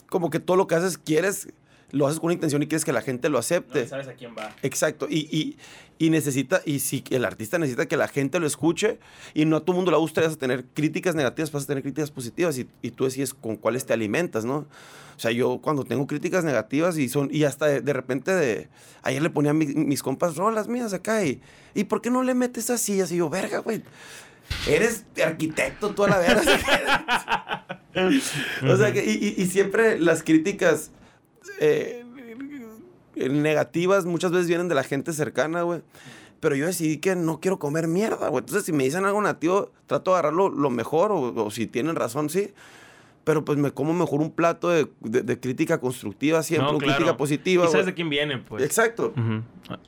como que todo lo que haces, quieres, lo haces con una intención y quieres que la gente lo acepte. sabes a quién va. Exacto, y, y, y necesita, y si el artista necesita que la gente lo escuche, y no a todo mundo le gusta, vas a tener críticas negativas, vas a tener críticas positivas, y, y tú decides con cuáles te alimentas, ¿no? O sea, yo cuando tengo críticas negativas y son, y hasta de, de repente de, ayer le ponía a mi- mis compas rolas mías acá, y, ¿y por qué no le metes así? Así yo, verga, güey. Eres arquitecto tú a la verga. o sea, que, y, y- y siempre las críticas eh, negativas muchas veces vienen de la gente cercana, güey. Pero yo decidí que no quiero comer mierda, güey. Entonces, si me dicen algo nativo, trato de agarrarlo lo mejor, o, o si tienen razón, sí. Pero pues me como mejor un plato de, de- de crítica constructiva siempre, No, claro. crítica positiva, Y sabes de quién viene, pues. Exacto.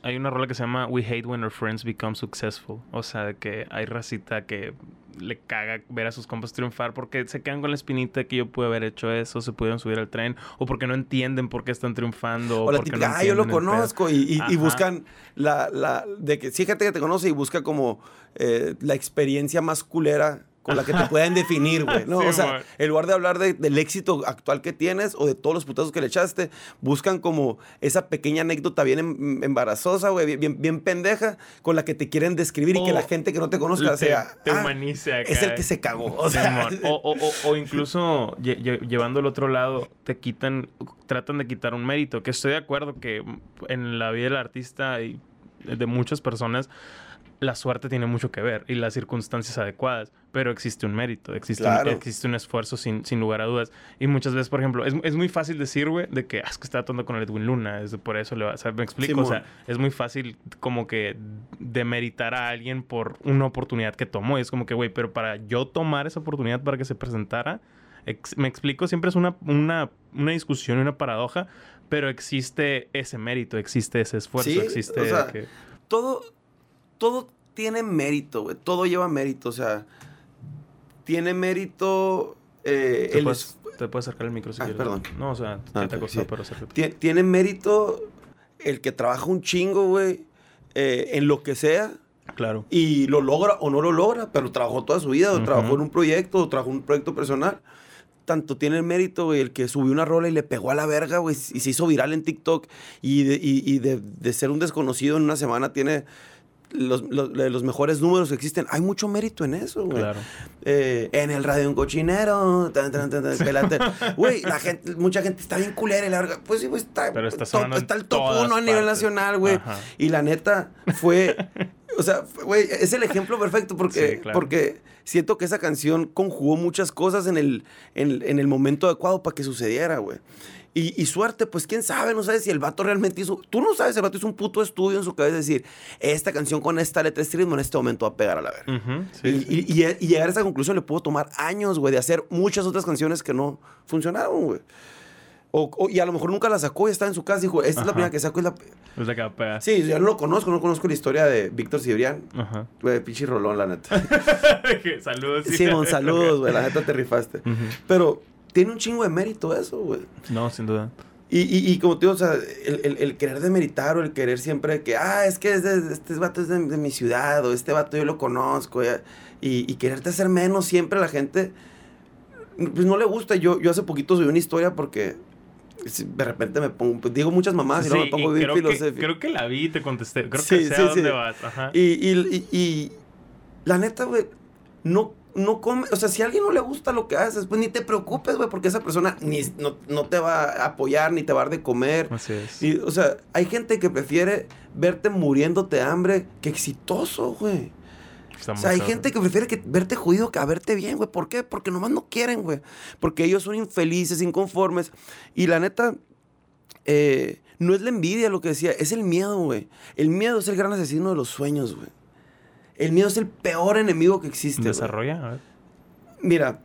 Hay una rola que se llama We Hate When Our Friends Become Successful. O sea, que hay racita que le caga ver a sus compas triunfar porque se quedan con la espinita que yo pude haber hecho eso, se pudieron subir al tren, o porque no entienden por qué están triunfando. O la porque típica, no ah, yo lo entienden el pedo". conozco. Y, y- y buscan la, la. De que sí, gente que te conoce y busca como eh, la experiencia más culera con la que te pueden definir, güey. ¿no? Sí, o sea, man. en lugar de hablar de- del éxito actual que tienes o de todos los putazos que le echaste, buscan como esa pequeña anécdota bien em- embarazosa, güey, bien, bien, pendeja, con la que te quieren describir y que la gente que no te conozca te, sea. te "Ah, humaniza acá. es el que se cagó. O sea, Simón. O, o- o- o incluso lle- lle- llevando al otro lado, te quitan, tratan de quitar un mérito. Que estoy de acuerdo que en la vida del artista y de muchas personas, la suerte tiene mucho que ver y las circunstancias adecuadas. Pero existe un mérito, existe, Claro. un, existe un esfuerzo sin, sin lugar a dudas. Y muchas veces, por ejemplo, es, es muy fácil decir, güey, de que "Ah, es que está tonto con el Edwin Luna, es por eso le va. O sea, me explico. O sea, es muy fácil como que demeritar a alguien por una oportunidad que tomó. Y es como que, güey, pero para yo tomar esa oportunidad para que se presentara, ex- me explico, siempre es una, una, una discusión y una paradoja, pero existe ese mérito, existe ese esfuerzo, Sí, existe o sea, que... todo, todo tiene mérito, güey. Todo lleva mérito. O sea, tiene mérito. eh, Te el puedes, es- te puedes acercar el micro si Ah, quieres. perdón. No, o sea, Ah, ¿qué te ok, costó? sí. Pero acércate. tie- tiene mérito el que trabaja un chingo, güey, eh, en lo que sea. Claro. Y lo logra o no lo logra, pero trabajó toda su vida, o trabajó en un proyecto, o trabajó en un proyecto personal. Tanto tiene el mérito, güey, el que subió una rola y le pegó a la verga, güey, y se hizo viral en TikTok. Y de, y- y de- de ser un desconocido en una semana tiene los, los- los mejores números que existen. Hay mucho mérito en eso, güey. Claro. Eh, en el radio un cochinero. tan. Güey, la gente, mucha gente está bien culera y la. Pues sí, güey, está, Pero está top- está el top uno a nivel nacional, güey. Ajá. Y la neta fue. O sea, güey, es el ejemplo perfecto porque, Sí, claro. porque siento que esa canción conjugó muchas cosas en el, en, en el momento adecuado para que sucediera, güey. Y, y suerte, pues quién sabe, no sabes si el vato realmente hizo. Tú no sabes, el vato hizo un puto estudio en su cabeza de decir, esta canción con esta letra, este ritmo en este momento va a pegar a la verga. Sí, Y, sí. y- y- y llegar a esa conclusión le pudo tomar años, güey, de hacer muchas otras canciones que no funcionaron, güey. O, o- y a lo mejor nunca la sacó y estaba en su casa y dijo, esta es la primera que saco y la... Es la que va a pegar. Sí, yo no lo conozco, no conozco la historia de Víctor Cibrián. Ajá. Güey, pinche rolón, la neta. Saludos. Simón, saludos, güey, la neta te rifaste. Pero tiene un chingo de mérito eso, güey. No, sin duda. Y, y, y como te digo, o sea, el, el, el querer demeritar o el querer siempre que, ah, es que es de- este vato es de, de mi ciudad o este vato yo lo conozco. Y, y quererte hacer menos siempre a la gente, pues no le gusta. Yo, yo hace poquito subí una historia porque de repente me pongo, pues, digo muchas mamás y luego me Sí, pongo bien filosófico. creo que la vi y te contesté. Creo Sí, que sé sí, a dónde sí. vas. Ajá. Y, y, y, y la neta, güey, no, no come. O sea, si a alguien no le gusta lo que haces, pues ni te preocupes, güey, porque esa persona ni, no, no te va a apoyar ni te va a dar de comer. Así es. Y, o sea, hay gente que prefiere verte muriéndote de hambre que exitoso, güey. O sea, hay gente que prefiere que verte jodido que a verte bien, güey. ¿Por qué? Porque nomás no quieren, güey. Porque ellos son infelices, inconformes. Y la neta, eh, no es la envidia lo que decía, es el miedo, güey. El miedo es el gran asesino de los sueños, güey. El miedo es el peor enemigo que existe. Desarrolla, a ver. Mira,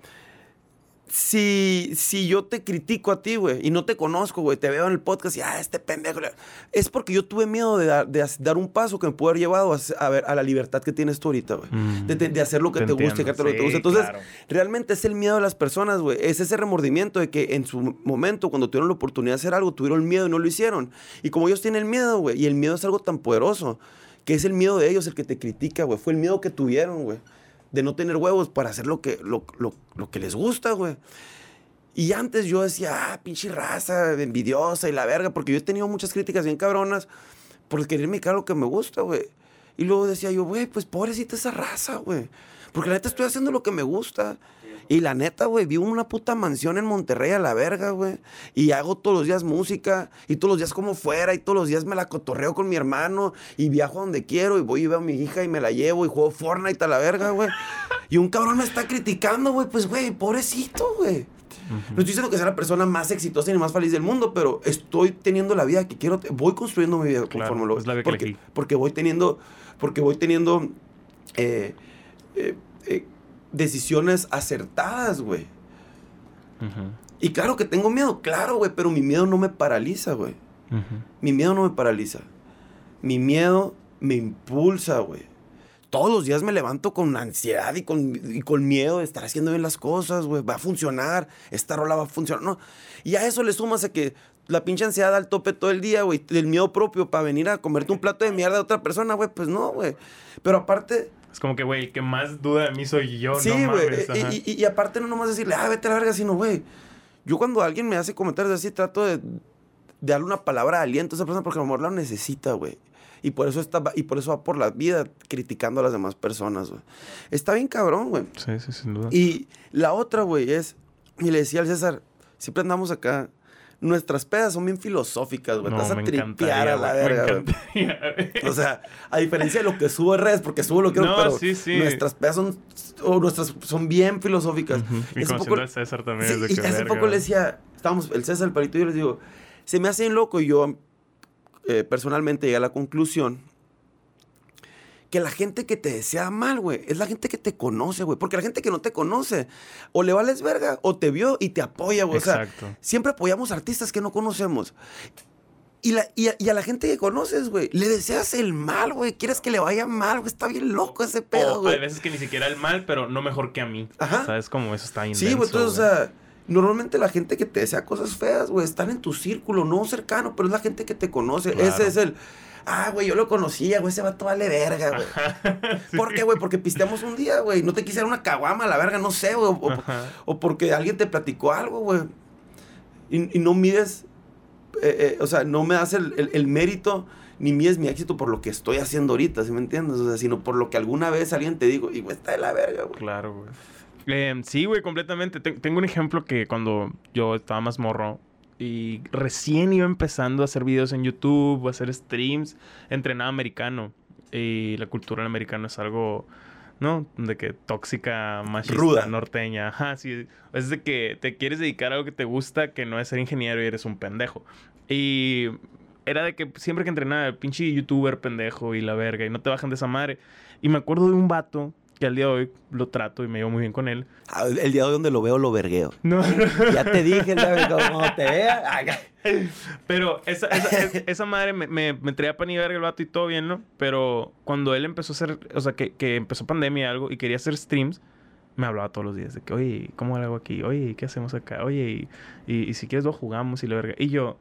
si, si yo te critico a ti, güey, y no te conozco, güey, te veo en el podcast y, ah, este pendejo. le-". Es porque yo tuve miedo de dar, de as- dar un paso que me puede haber llevado a, a ver, a la libertad que tienes tú ahorita, güey. Mm. De, hacer lo que Te te, guste, que lo que te guste. Entonces, claro. realmente es el miedo de las personas, güey. Es ese remordimiento de que en su momento, cuando tuvieron la oportunidad de hacer algo, tuvieron miedo y no lo hicieron. Y como ellos tienen miedo, güey, y el miedo es algo tan poderoso, que es el miedo de ellos el que te critica, güey. Fue el miedo que tuvieron, güey. De no tener huevos para hacer lo que, lo, lo- lo que les gusta, güey. Y antes yo decía, ah, pinche raza envidiosa y la verga, porque yo he tenido muchas críticas bien cabronas por quererme dedicar lo que me gusta, güey. Y luego decía yo, güey, pues pobrecita esa raza, güey. Porque la neta estoy haciendo lo que me gusta. Y la neta, güey, vivo en una puta mansión en Monterrey a la verga, güey. Y hago todos los días música. Y todos los días como fuera. Y todos los días me la cotorreo con mi hermano. Y viajo a donde quiero. Y voy y veo a mi hija y me la llevo. Y juego Fortnite a la verga, güey. Y un cabrón me está criticando, güey. Pues, güey, pobrecito, güey. No estoy diciendo que sea la persona más exitosa ni más feliz del mundo, pero estoy teniendo la vida que quiero. Voy construyendo mi vida Claro, conforme lo es la vida que porque, elegí. porque voy teniendo. Porque voy teniendo. eh, eh, decisiones acertadas, güey. Y claro que tengo miedo, claro, güey, pero mi miedo no me paraliza, güey. Mi miedo no me paraliza. Mi miedo me impulsa, güey. Todos los días me levanto con ansiedad y con, y con miedo de estar haciendo bien las cosas, güey. Va a funcionar. Esta rola va a funcionar. No. Y a eso le sumas a que la pinche ansiedad al tope todo el día, güey. Del miedo propio para venir a comerte un plato de mierda de otra persona, güey. Pues no, güey. Pero aparte, Es como que, güey, el que más duda de mí soy yo, sí, no güey. mames. ajá. y, y- y aparte no nomás decirle, ah, vete a la verga, sino, güey. Yo cuando alguien me hace comentarios así, trato de, de darle una palabra de aliento a esa persona porque a lo mejor la necesita, güey. Y por eso está, y por eso va por la vida criticando a las demás personas, güey. Está bien cabrón, güey. Sí, sí, sin duda. Y la otra, güey, es, y le decía al César, siempre andamos acá, nuestras pedas son bien filosóficas, güey. No, Te vas a tripear a la verga, güey. O sea, a diferencia de lo que subo redes, porque subo lo que No, pero sí, sí. nuestras pedas son, o nuestras son bien filosóficas. Ujú, Y Hace conociendo poco- al César también. Sí, es de y que hace verga, poco le decía, estábamos, el César, el palito, y yo les digo, se me hace bien loco y yo eh, personalmente llegué a la conclusión que la gente que te desea mal, güey, es la gente que te conoce, güey. Porque la gente que no te conoce, o le vales verga, o te vio y te apoya, güey. O sea, Exacto. siempre apoyamos artistas que no conocemos. Y, la, y, a, y a la gente que conoces, güey, le deseas el mal, güey. Quieres que le vaya mal, güey. Está bien loco ese pedo, güey. hay veces que ni siquiera el mal, pero no mejor que a mí. Ajá. ¿Sabes? Como eso está bien Sí, güey, entonces, o sea, normalmente la gente que te desea cosas feas, güey, están en tu círculo, no cercano, pero es la gente que te conoce. Claro. Ese es el, ah, güey, yo lo conocía, güey, ese vato vale verga, güey. ¿Por qué, güey? Porque pisteamos un día, güey, no te quisiera una caguama, la verga, no sé, güey, o, o porque alguien te platicó algo, güey. Y, y no mides, eh, eh, o sea, no me das el, el- el mérito ni mides mi éxito por lo que estoy haciendo ahorita, ¿sí me entiendes? O sea, sino por lo que alguna vez alguien te dijo, y güey, está de la verga, güey. Claro, güey. Eh, sí, güey, completamente. Te- tengo un ejemplo que cuando yo estaba más morro y recién iba empezando a hacer videos en YouTube, a hacer streams, entrenaba americano. Y la cultura del americano es algo, ¿no? De que tóxica, machista, Ruda. norteña. Ajá, sí. Es de que te quieres dedicar a algo que te gusta, que no es ser ingeniero y eres un pendejo. Y era de que siempre que entrenaba, el pinche youtuber pendejo y la verga, y no te bajan de esa madre. Y me acuerdo de un vato que al día de hoy lo trato y me llevo muy bien con él. Ah, El día de donde lo veo, lo vergueo. No, Ya te dije, te vea. Pero esa, esa, es- esa madre me, me, me traía pan y verga el vato y todo bien, ¿no? Pero cuando él empezó a hacer, o sea, que, que empezó pandemia y algo y quería hacer streams, me hablaba todos los días de que, oye, ¿cómo lo hago aquí? Oye, ¿qué hacemos acá? Oye, y, y, y si quieres lo jugamos y la verga. Y yo,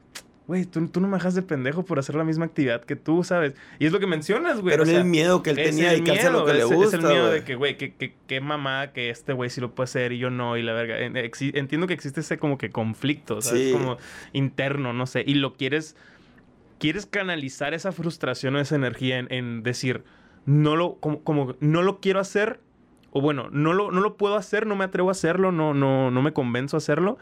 güey, tú, tú no me dejas de pendejo por hacer la misma actividad que tú, ¿sabes? Y es lo que mencionas, güey. Pero o es el miedo que él es tenía de el dedicarse a lo que miedo, le es- gusta. Es el miedo de que, güey, que, que, que mamá que este güey sí lo puede hacer y yo no, y la verga. Entiendo que existe ese como que conflicto, ¿sabes? Sí. Como interno, no sé. Y lo quieres, quieres canalizar esa frustración o esa energía en, en decir, no lo, como, como no lo quiero hacer, o bueno, no lo, no lo puedo hacer, no me atrevo a hacerlo, no, no, no me convenzo a hacerlo,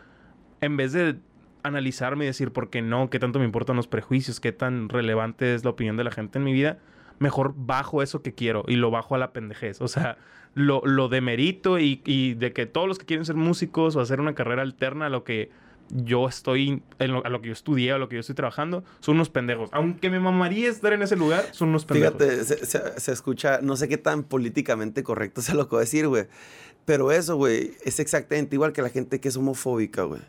en vez de analizarme y decir por qué no, qué tanto me importan los prejuicios, qué tan relevante es la opinión de la gente en mi vida, mejor bajo eso que quiero y lo bajo a la pendejez. O sea, lo, lo demerito y, y de que todos los que quieren ser músicos o hacer una carrera alterna a lo que yo estoy, en lo- a lo que yo estudié, a lo que yo estoy trabajando, son unos pendejos. Aunque me mamaría estar en ese lugar, son unos pendejos. Fíjate, se, escucha, no sé qué tan políticamente correcto sea lo que voy decir, güey. Pero eso, güey, es exactamente igual que la gente que es homofóbica, güey.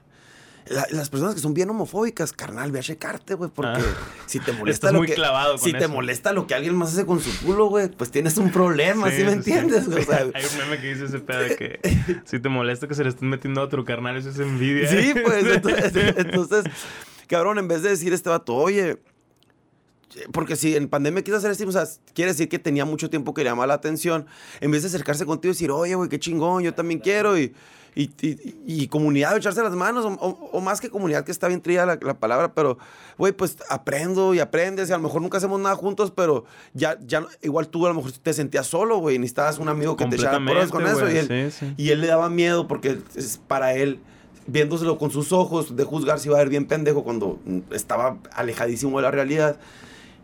La- las personas que son bien homofóbicas, carnal, ve a checarte, güey, porque Ah. si te molesta lo muy que clavado si te eso. molesta lo que alguien más hace con su culo, güey, pues tienes un problema, ¿sí, Sí, me sí. entiendes? güey? O sea, Hay un meme que dice ese pedo de que si te molesta que se le estén metiendo a otro carnal, eso es envidia. Sí, pues, entonces, entonces, cabrón, en vez de decir este vato, oye, porque si en pandemia quiso hacer stream, o sea, quiere decir que tenía mucho tiempo que llamaba la atención, en vez de acercarse contigo y decir, oye, güey, qué chingón, yo también quiero, y, y, y- y comunidad, echarse las manos, o, o- o más que comunidad, que está bien trillada la, la palabra, pero, güey, pues aprendo y aprendes, y a lo mejor nunca hacemos nada juntos, pero ya, ya, igual tú a lo mejor te sentías solo, güey, necesitabas un amigo que te echara con eso, güey, y él, sí, sí. y él le daba miedo porque es para él, viéndoselo con sus ojos, de juzgar si iba a ver bien pendejo cuando estaba alejadísimo de la realidad.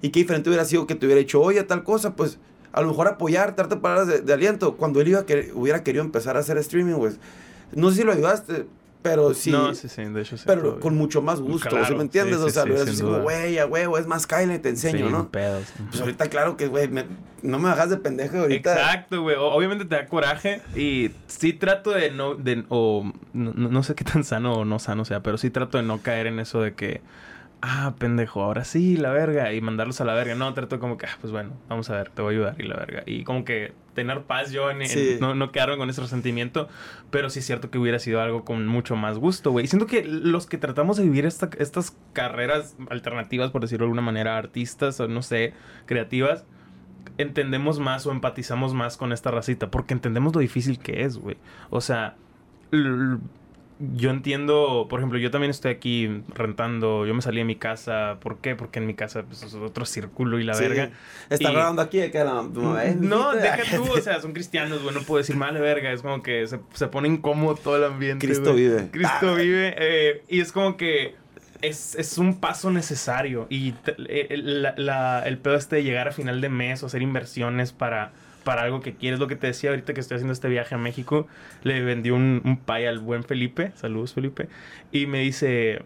Y qué diferente hubiera sido que te hubiera dicho, oye, tal cosa, pues a lo mejor apoyar, darte palabras de, de aliento. Cuando él iba querer- hubiera querido empezar a hacer streaming, pues no sé si lo ayudaste, pero sí. No, sí, sí, de hecho sí. Pero con mucho más gusto, Claro, ¿sí me entiendes? sí, o sea, sí, lo así como, güey, a huevo, es más Kyle, te enseño, Sí, ¿no? pedos. Pues ahorita, claro que, güey, no me bajas de pendejo ahorita. Exacto, güey. Obviamente te da coraje y sí trato de no, de, o no- no sé qué tan sano o no sano sea, pero sí trato de no caer en eso de que, ah, pendejo, ahora sí, la verga, y mandarlos a la verga. No, trato como que, ah, pues bueno, vamos a ver, te voy a ayudar y la verga. Y como que tener paz yo en, en- Sí. no, no quedarme con ese resentimiento, pero sí es cierto que hubiera sido algo con mucho más gusto, güey. Siento que los que tratamos de vivir esta- estas carreras alternativas, por decirlo de alguna manera, artistas o no sé, creativas, entendemos más o empatizamos más con esta racita porque entendemos lo difícil que es, güey. O sea, yo entiendo, por ejemplo, yo también estoy aquí rentando, yo me salí de mi casa, ¿por qué? Porque en mi casa pues, es otro círculo y la Sí. verga. Está Y- grabando aquí, acá, no, no, eh, deja tú, o sea, son cristianos, güey, no puedo decir mal, verga, es como que se, se pone incómodo todo el ambiente. Cristo güey. vive. Cristo Ah. vive, eh, y es como que es, es un paso necesario. Y te- eh, la- la- el pedo este de llegar a final de mes o hacer inversiones para, para algo que quieres, lo que te decía ahorita que estoy haciendo este viaje a México, le vendí un, un pay al buen Felipe, saludos Felipe, y me dice,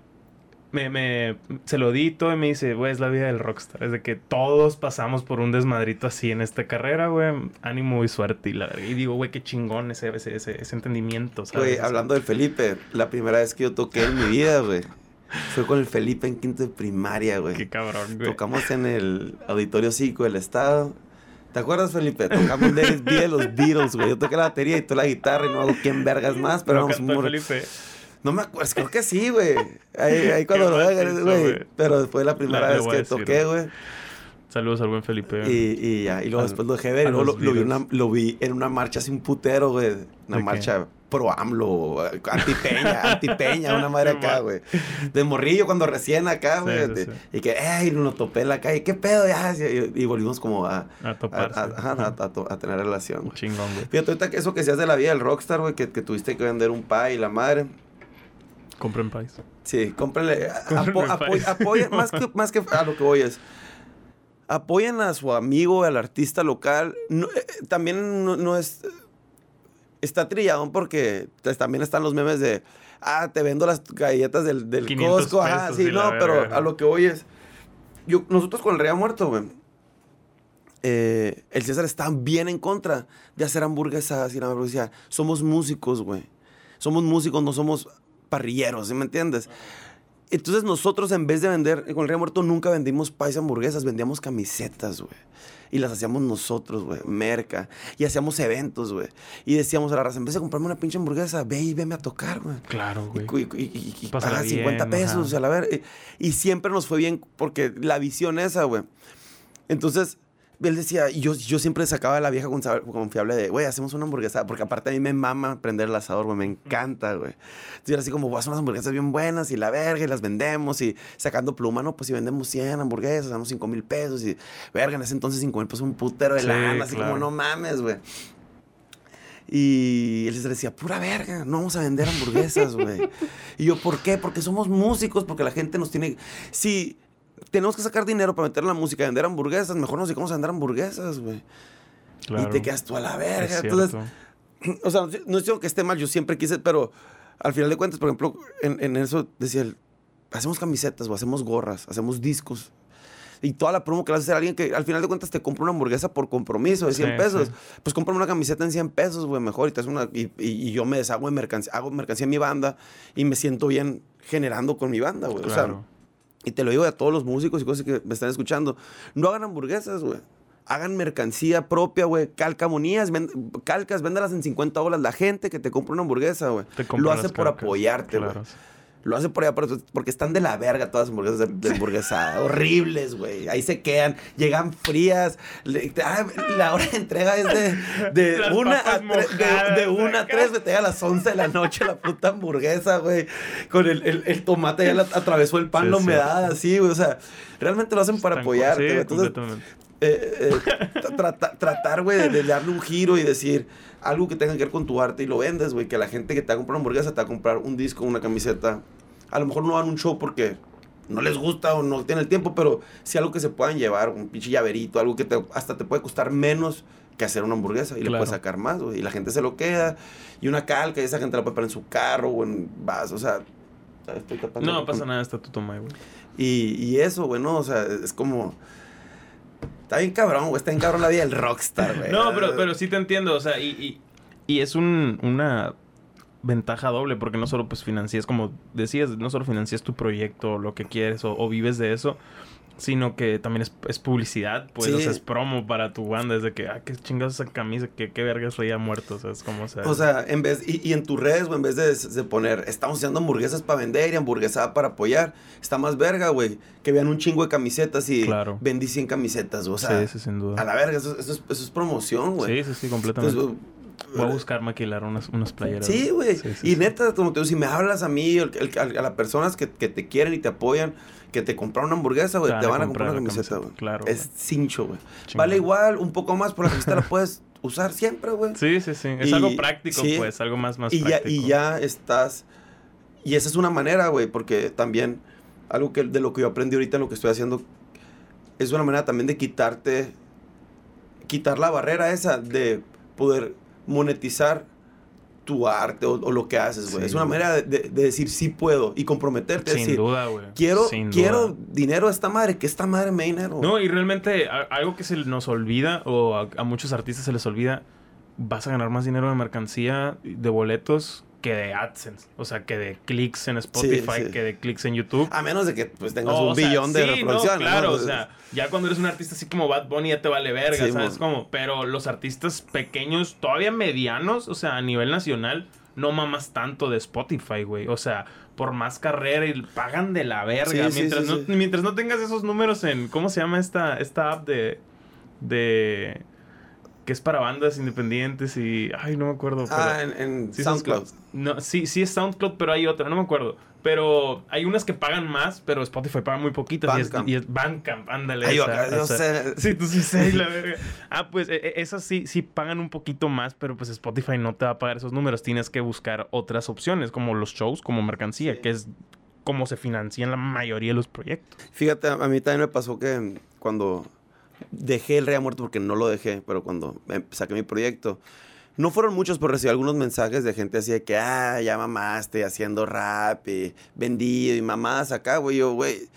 me, me, se lo di y todo y me dice, güey, es la vida del rockstar. Es de que todos pasamos por un desmadrito así en esta carrera, güey. Ánimo y suerte y la verga. Y digo, güey, qué chingón ese, ese, ese, ese entendimiento, ¿sabes? Güey, hablando del Felipe, la primera vez que yo toqué en mi vida, güey, fue con el Felipe en quinto de primaria, güey. Qué cabrón, güey. Tocamos en el Auditorio Cívico del Estado. ¿Te acuerdas, Felipe? Tocamos It Be de los Beatles, güey. Yo toqué la batería y tú la guitarra y no hago quién vergas más, pero ¿No vamos cantó muy- Felipe? No me acuerdo, creo que sí, güey. Ahí, ahí cuando lo veas, güey. Pero fue la primera vez que toqué, güey. Saludos al buen Felipe. Y, y ya, y luego Al- después lo dejé ver. lo, vi en una, lo vi en una marcha así un putero, güey. Una qué? Pro AMLO, antipeña, antipeña, una madre acá, güey. De morrillo cuando recién acá, güey. sí, de- sí. Y que, ey, lo topé en la calle. ¿Qué pedo? Ya, y, y volvimos como a, A a, toparse. a- ajá, a- a to- a tener relación, güey. Chingón, güey. Fíjate, ahorita que eso que seas de la vida del rockstar, güey, que, que tuviste que vender un pie y la madre. Compren país. Sí, cómprenle. Apo- apo- apoyen, más que, más que a lo que voy es. Apoyen a su amigo, al artista local. No, eh, eh, también no, no es. Está trillado porque pues, también están los memes de. Ah, te vendo las galletas del, del 500 Costco. Ajá, pesos sí, no, pero verga, a lo que voy es. Yo, nosotros con el Rey Muerto, güey. eh, el César está bien en contra de hacer hamburguesas y la hamburguesa. Somos músicos, güey. Somos músicos, no somos parrilleros, ¿sí me entiendes? Entonces nosotros en vez de vender, con el Rey Muerto nunca vendimos pais hamburguesas, vendíamos camisetas, güey. Y las hacíamos nosotros, güey, merca. Y hacíamos eventos, güey. Y decíamos a la raza, en vez de comprarme una pinche hamburguesa, ve y veme a tocar, güey. Claro, güey. Y, y, y- y Pásala paga 50 bien, pesos, ajá. a la ver. Y siempre nos fue bien porque la visión esa, güey. Entonces, él decía, y yo, yo siempre sacaba a la vieja confiable de, güey, hacemos una hamburguesa. Porque aparte a mí me mama prender el asador, güey, me encanta, güey. Entonces era así como, voy a hacer unas hamburguesas bien buenas y la verga, y las vendemos. Y sacando pluma, no, pues si vendemos 100 hamburguesas, damos 5 mil pesos. Y verga, en ese entonces 5 mil pesos un putero de Sí, lana, así claro. como, no mames, güey. Y él les decía, pura verga, no vamos a vender hamburguesas, güey. y yo, ¿por qué? Porque somos músicos, porque la gente nos tiene... Si tenemos que sacar dinero para meter la música y vender hamburguesas, mejor nos dedicamos a vender hamburguesas, güey. Claro. Y te quedas tú a la verga. Entonces, o sea, no es que esté mal, yo siempre quise, pero al final de cuentas, por ejemplo, en, en eso decía él, hacemos camisetas o hacemos gorras, hacemos discos. Y toda la promo que le haces a alguien que al final de cuentas te compra una hamburguesa por compromiso de 100 Sí, pesos. sí. Pues cómprame una camiseta en 100 pesos, güey, mejor. Y, te una, y, y- y yo me deshago en mercancía, hago mercancía en mi banda y me siento bien generando con mi banda, güey. O sea, Claro. Y te lo digo a todos los músicos y cosas que me están escuchando. No hagan hamburguesas, güey. Hagan mercancía propia, güey. Calcamonías, ven- calcas, véndalas en 50 dólares. La gente que te compra una hamburguesa, güey. Lo hace por apoyarte, güey. Claro. Lo hace por allá por- porque están de la verga todas las hamburguesas de, de hamburguesa. horribles, güey. Ahí se quedan, llegan frías. Le- ah, la hora de entrega es de, de una a tres. De, una a tres, güey. Te llega a las 11 de la noche la puta hamburguesa, güey. Con el, el, el tomate ya la atravesó el pan, Sí, la sí. humedad, así, güey. O sea, realmente lo hacen para Tan- apoyarte, sí. Entonces, eh, eh, tra- trata- tratar, güey, de, de darle un giro y decir algo que tenga que ver con tu arte y lo vendes, güey. Que la gente que te va a comprar una hamburguesa te va a comprar un disco, una camiseta. A lo mejor no van a un show porque no les gusta o no tienen el tiempo, pero sí algo que se puedan llevar, un pinche llaverito, algo que te- hasta te puede costar menos que hacer una hamburguesa y le puedes sacar más, güey. Y la gente se lo queda. Y una calca, y esa gente la puede poner en su carro o en vaso, o sea. estoy No pasa nada, está tu toma, güey. Y, y eso, güey, no, o sea, es como. Está bien cabrón, güey. Está bien cabrón la vida del rockstar. No, pero, pero sí te entiendo, o sea, y, y, y es un, una ventaja doble, porque no solo pues financias, como decías, no solo financias tu proyecto, lo que quieres, o vives de eso, sino que también es, es publicidad, pues, Sí. o sea, es promo para tu banda, es de que, ah, qué chingados esa camisa, qué, qué vergas reía muerto, o sea, es como, o sea... O sea, en vez, y, y en tus redes, güey, en vez de, de poner, estamos haciendo hamburguesas para vender y hamburguesada para apoyar, está más verga, güey. Que vean un chingo de camisetas y Claro. vendí 100 camisetas. O sea, sí, sí, sin a duda. la verga, eso, eso es, eso es promoción, güey. Sí, sí, sí, completamente. Entonces, Voy a buscar maquilar unas, unas playeras. Sí, güey. Sí, sí, y neta, como te digo, si me hablas a mí, el- el- a, a las personas que, que te quieren y te apoyan, que te compraron una hamburguesa, güey, te van a comprar una camiseta, güey. Claro. Es cincho, güey. Vale igual, un poco más, pero la camiseta la puedes usar siempre, güey. Sí, sí, sí. Es Y- algo práctico, sí. pues, algo más, más y ya, práctico. y ya estás. Y esa es una manera, güey, porque también algo que de lo que yo aprendí ahorita en lo que estoy haciendo es una manera también de quitarte, quitar la barrera esa de poder monetizar tu arte o, o lo que haces, güey. Sí, es una manera de, de- de decir sí puedo y comprometerte. Sin decir, duda, güey. quiero, Sin quiero duda. dinero de esta madre, que esta madre me dinero. No, y realmente a- algo que se nos olvida, o a, a muchos artistas se les olvida, vas a ganar más dinero de mercancía, de boletos, que de AdSense. O sea, que de clics en Spotify, sí. que de clics en YouTube. A menos de que pues tengas No, un sea, billón de sí, reproducciones. No, claro, ¿no? o sea, ya cuando eres un artista así como Bad Bunny ya te vale verga, ¿sabes cómo? Pero los artistas pequeños, todavía medianos, o sea, a nivel nacional, no mamas tanto de Spotify, güey. O sea, por más carrera y pagan de la verga. Mientras, no, mientras no tengas esos números en. ¿Cómo se llama esta, esta app de. de. Que es para bandas independientes y. Ay, no me acuerdo. pero- Ah, en, en Sí, SoundCloud. No, sí, sí es SoundCloud, pero hay otra, no me acuerdo. Pero hay unas que pagan más, pero Spotify paga muy poquitas. Y es, y es Bandcamp, ándale. Ay, esa, yo esa. sé. Sí, tú sí sé, la verga. Ah, pues e- e- esas sí, sí pagan un poquito más, pero pues Spotify no te va a pagar esos números. Tienes que buscar otras opciones, como los shows, como mercancía, que es como se financian la mayoría de los proyectos. Fíjate, a mí también me pasó que cuando dejé el Rey Muerto, porque no lo dejé, pero cuando em- saqué mi proyecto, no fueron muchos, pero recibí algunos mensajes de gente así de que, ah, ya mamaste haciendo rap y vendido y mamadas acá, güey. Yo, güey,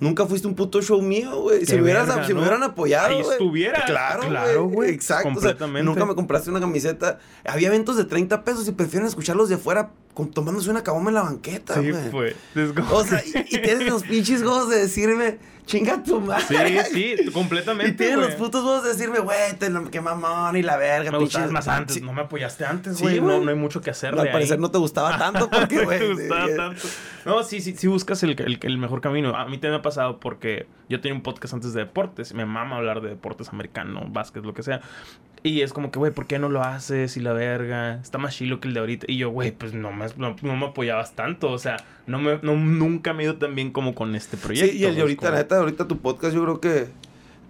nunca fuiste un puto show mío, güey. Si, me hubieras- verga, si me hubieran apoyado, Ahí güey. estuviera. Claro, Claro, güey. Exacto. o sea, Completamente. nunca me compraste una camiseta. Había eventos de 30 pesos y prefieren escucharlos de fuera con- tomándose una caboma en la banqueta, Sí, güey. fue. Es como O sea, y, y tienes los pinches huevos de decirme, chinga tu madre. Sí, sí, completamente. Y tienes los putos huevos de decirme, güey, te lo- qué mamón y la verga, Me gustabas más antes, Sí, no me apoyaste antes, Sí, güey. no, güey. no hay mucho que hacerle. Al parecer ahí. no te gustaba tanto porque, no güey. te gustaba sí, tanto. No, sí, sí, sí buscas el, el- el mejor camino. A mí también me ha pasado porque yo tenía un podcast antes de deportes. Me mama hablar de deportes americano, básquet, lo que sea. Y es como que, güey, ¿por qué no lo haces? Y la verga, está más chilo que el de ahorita. Y yo, güey, pues no me, no, no me apoyabas tanto. O sea, no me, no, nunca me he ido tan bien como con este proyecto. Sí, y el de ahorita, como- la neta, ahorita tu podcast, yo creo que.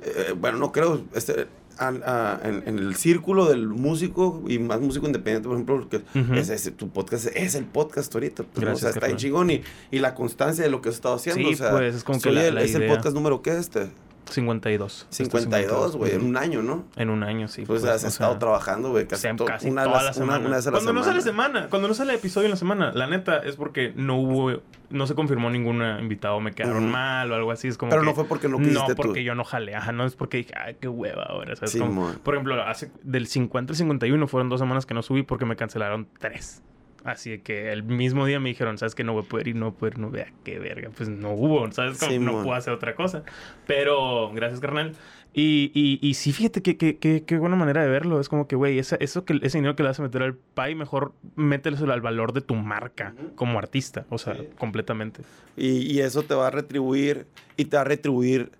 eh, bueno, no creo. Este, a- en, en el círculo del músico y más músico independiente, por ejemplo, que Ujú. es, es- tu podcast es el podcast ahorita. pues, o sea, está carnal. chingón y, y la constancia de lo que has estado haciendo. Sí, o sea, pues, es como que la- el, la es el podcast número que es este. 52. Este 52, güey, en un año, ¿no? En un año, sí. Pues, pues, has o estado sea, trabajando, güey, casi, Casi, una, de toda las- la una- semana. una vez a la cuando no sale semana, cuando no sale episodio en la semana, la neta es porque no hubo, no se confirmó ningún invitado, me quedaron mal o algo así. Es como Pero que- no fue porque no quisiste No, tú. porque yo no jalé, ajá, no es porque dije, ay, qué hueva ahora. ¿sabes? Sí, Como- por ejemplo, hace, del 50 al 51 fueron dos semanas que no subí porque me cancelaron tres. Así que el mismo día me dijeron, ¿sabes que No voy a poder ir, no voy a poder, no vea qué verga. Pues no hubo, ¿sabes? Como Sí, no puedo hacer otra cosa. Pero, gracias, carnal. Y, y, y sí, fíjate que, que, que- qué buena manera de verlo. Es como que, güey, eso que, ese dinero que le vas a meter al pay, mejor mételo al valor de tu marca como artista. O sea, Sí. completamente. Y, y eso te va a retribuir y te va a retribuir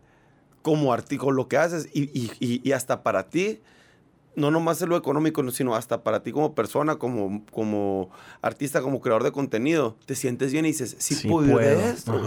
como artículo lo que haces y- y hasta para ti, no nomás es lo económico, no, sino hasta para ti como persona, como, como artista, como creador de contenido, te sientes bien y dices, sí, Sí puedo,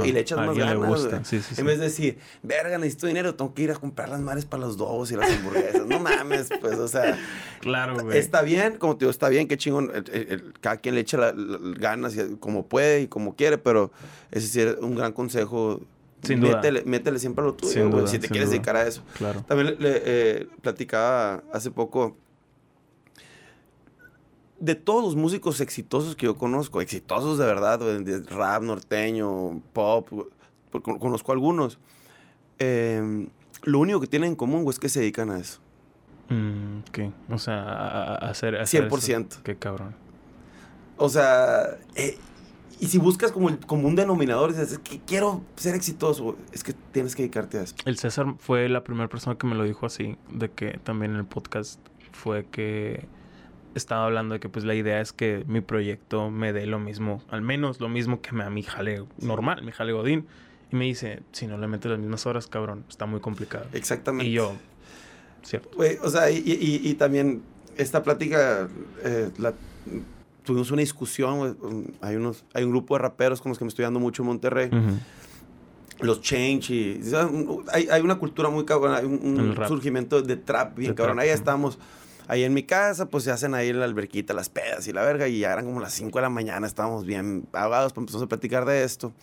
y le echas más ganas. Sí. En vez de decir, verga, necesito dinero, tengo que ir a comprar las madres para los dos y las hamburguesas. no mames, pues, o sea, Claro, güey. está bien, como te digo, está bien, qué chingón, el- el- el- cada quien le echa la- la- ganas y- como puede y como quiere, pero ese sí es un gran consejo Sin duda. métele, métele siempre a lo tuyo, güey, si te quieres duda. dedicar a eso. Claro. También le, le, eh, platicaba hace poco de todos los músicos exitosos que yo conozco, exitosos de verdad, de rap norteño, pop, conozco algunos. eh, lo único que tienen en común, güey, es que se dedican a eso. Mm, ok. O sea, a, a- a hacer, a hacer 100%. eso. Qué cabrón. O sea, eh, y si buscas como, el, como un denominador, dices, es que quiero ser exitoso, güey", es que tienes que dedicarte a eso. El César fue la primera persona que me lo dijo así, de que también en el podcast fue que estaba hablando de que pues la idea es que mi proyecto me dé lo mismo, al menos lo mismo que me a mi jale normal, mi jale Godín. Y me dice, si no le metes las mismas horas, cabrón, está muy complicado. Exactamente. Y yo, cierto. O sea, y, y- y también esta plática, eh, la- tuvimos una discusión, güey, hay, unos, hay un grupo de raperos con los que me estoy dando mucho en Monterrey, los Change, y, hay, hay una cultura muy cabrón, hay un, un surgimiento de trap bien De cabrón. trap, Ahí estamos, ahí en mi casa, pues se hacen ahí en la alberquita las pedas y la verga, y ya eran como las 5 de la mañana, estábamos bien ahogados, pues empezamos a platicar de esto.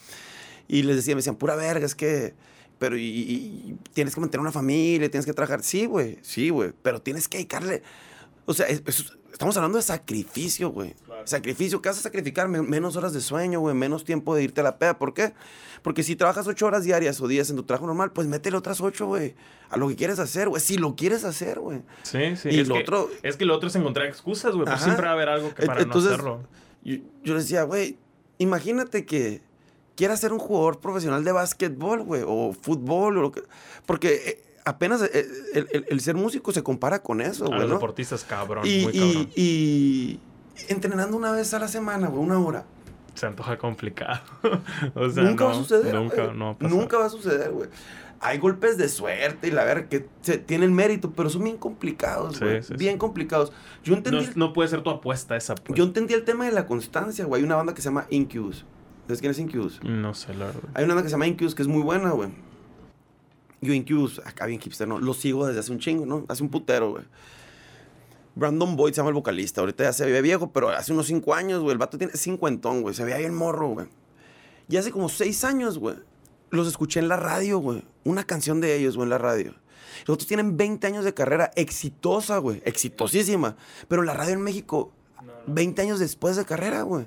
Y les decía, me decían, pura verga, es que... Pero y, y- y tienes que mantener una familia, tienes que trabajar. Sí, güey, sí, güey. Pero tienes que dedicarle... O sea, es- es- estamos hablando de sacrificio, güey. Sacrificio. ¿Qué vas a sacrificar? Men- menos horas de sueño, güey. Menos tiempo de irte a la peda. ¿Por qué? Porque si trabajas ocho horas diarias o días en tu trabajo normal, pues métele otras ocho, güey. A lo que quieres hacer, güey. Si lo quieres hacer, güey. Sí, sí. Y es lo que, otro- Es que lo otro es encontrar excusas, güey. Pues siempre va a haber algo que para entonces, no hacerlo. Yo, yo decía, güey, imagínate que quieras ser un jugador profesional de básquetbol, güey, o fútbol, o lo que... Porque eh, apenas eh, el, el- el ser músico se compara con eso, güey, los ¿no? deportistas, cabrón. Y, muy y- cabrón. y entrenando una vez a la semana, güey, una hora. Se antoja complicado. o sea, nunca no, va a suceder. Nunca, no va a pasar. Nunca va a suceder, güey. Hay golpes de suerte y la verdad que se, tienen mérito, pero son bien complicados, güey. sí, sí. bien complicados. Yo entendí, No, no puede ser tu apuesta esa. pues. yo entendí el tema de la constancia, güey. Hay una banda que se llama Incubus. ¿Sabes quién es Incubus? No sé, la verdad. Hay una banda que se llama Incubus que es muy buena, güey. Yo Incubus, acá bien hipster, ¿no? Lo sigo desde hace un chingo, ¿no? Hace un putero, güey. Brandon Boyd se llama el vocalista. Ahorita ya se ve viejo, pero hace unos cinco años, güey. El vato tiene cincuentón, güey. Se veía bien morro, güey. Y hace como seis años, güey. Los escuché en la radio, güey. Una canción de ellos, güey, en la radio. Los otros tienen 20 años de carrera exitosa, güey. Exitosísima. Pero la radio en México, 20 años después de carrera, güey.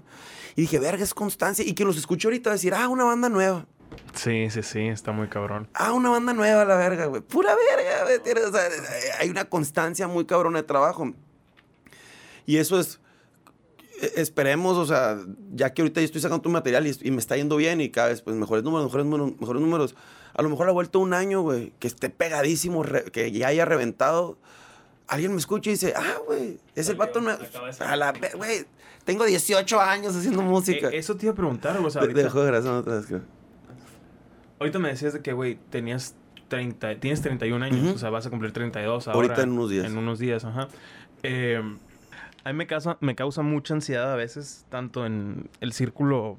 Y dije, verga, es constancia. Y que los escucho ahorita decir, ah, una banda nueva. Sí, sí, sí, está muy cabrón. Ah, una banda nueva, la verga, güey. Pura verga, güey. O sea, hay una constancia muy cabrona de trabajo. Y eso es. eh, Esperemos, o sea, ya que ahorita yo estoy sacando tu material y, y me está yendo bien y cada vez, pues, mejores números, mejores números, mejores números. A lo mejor ha vuelto un año, güey, que esté pegadísimo, re- que ya haya reventado. Alguien me escucha y dice, ah, güey, es el vato nuevo. A la güey, tengo 18 años haciendo música. Eh, eso te iba a preguntar, güey. O sea, De- ahorita, Dejó de grabar otra vez, creo. Ahorita me decías de que, güey, tenías 30, tienes 31 años. Ujú. O sea, vas a cumplir 32 ahora. Ahorita en unos días. En unos días, ajá. Eh, a mí me causa, me causa mucha ansiedad a veces, tanto en el círculo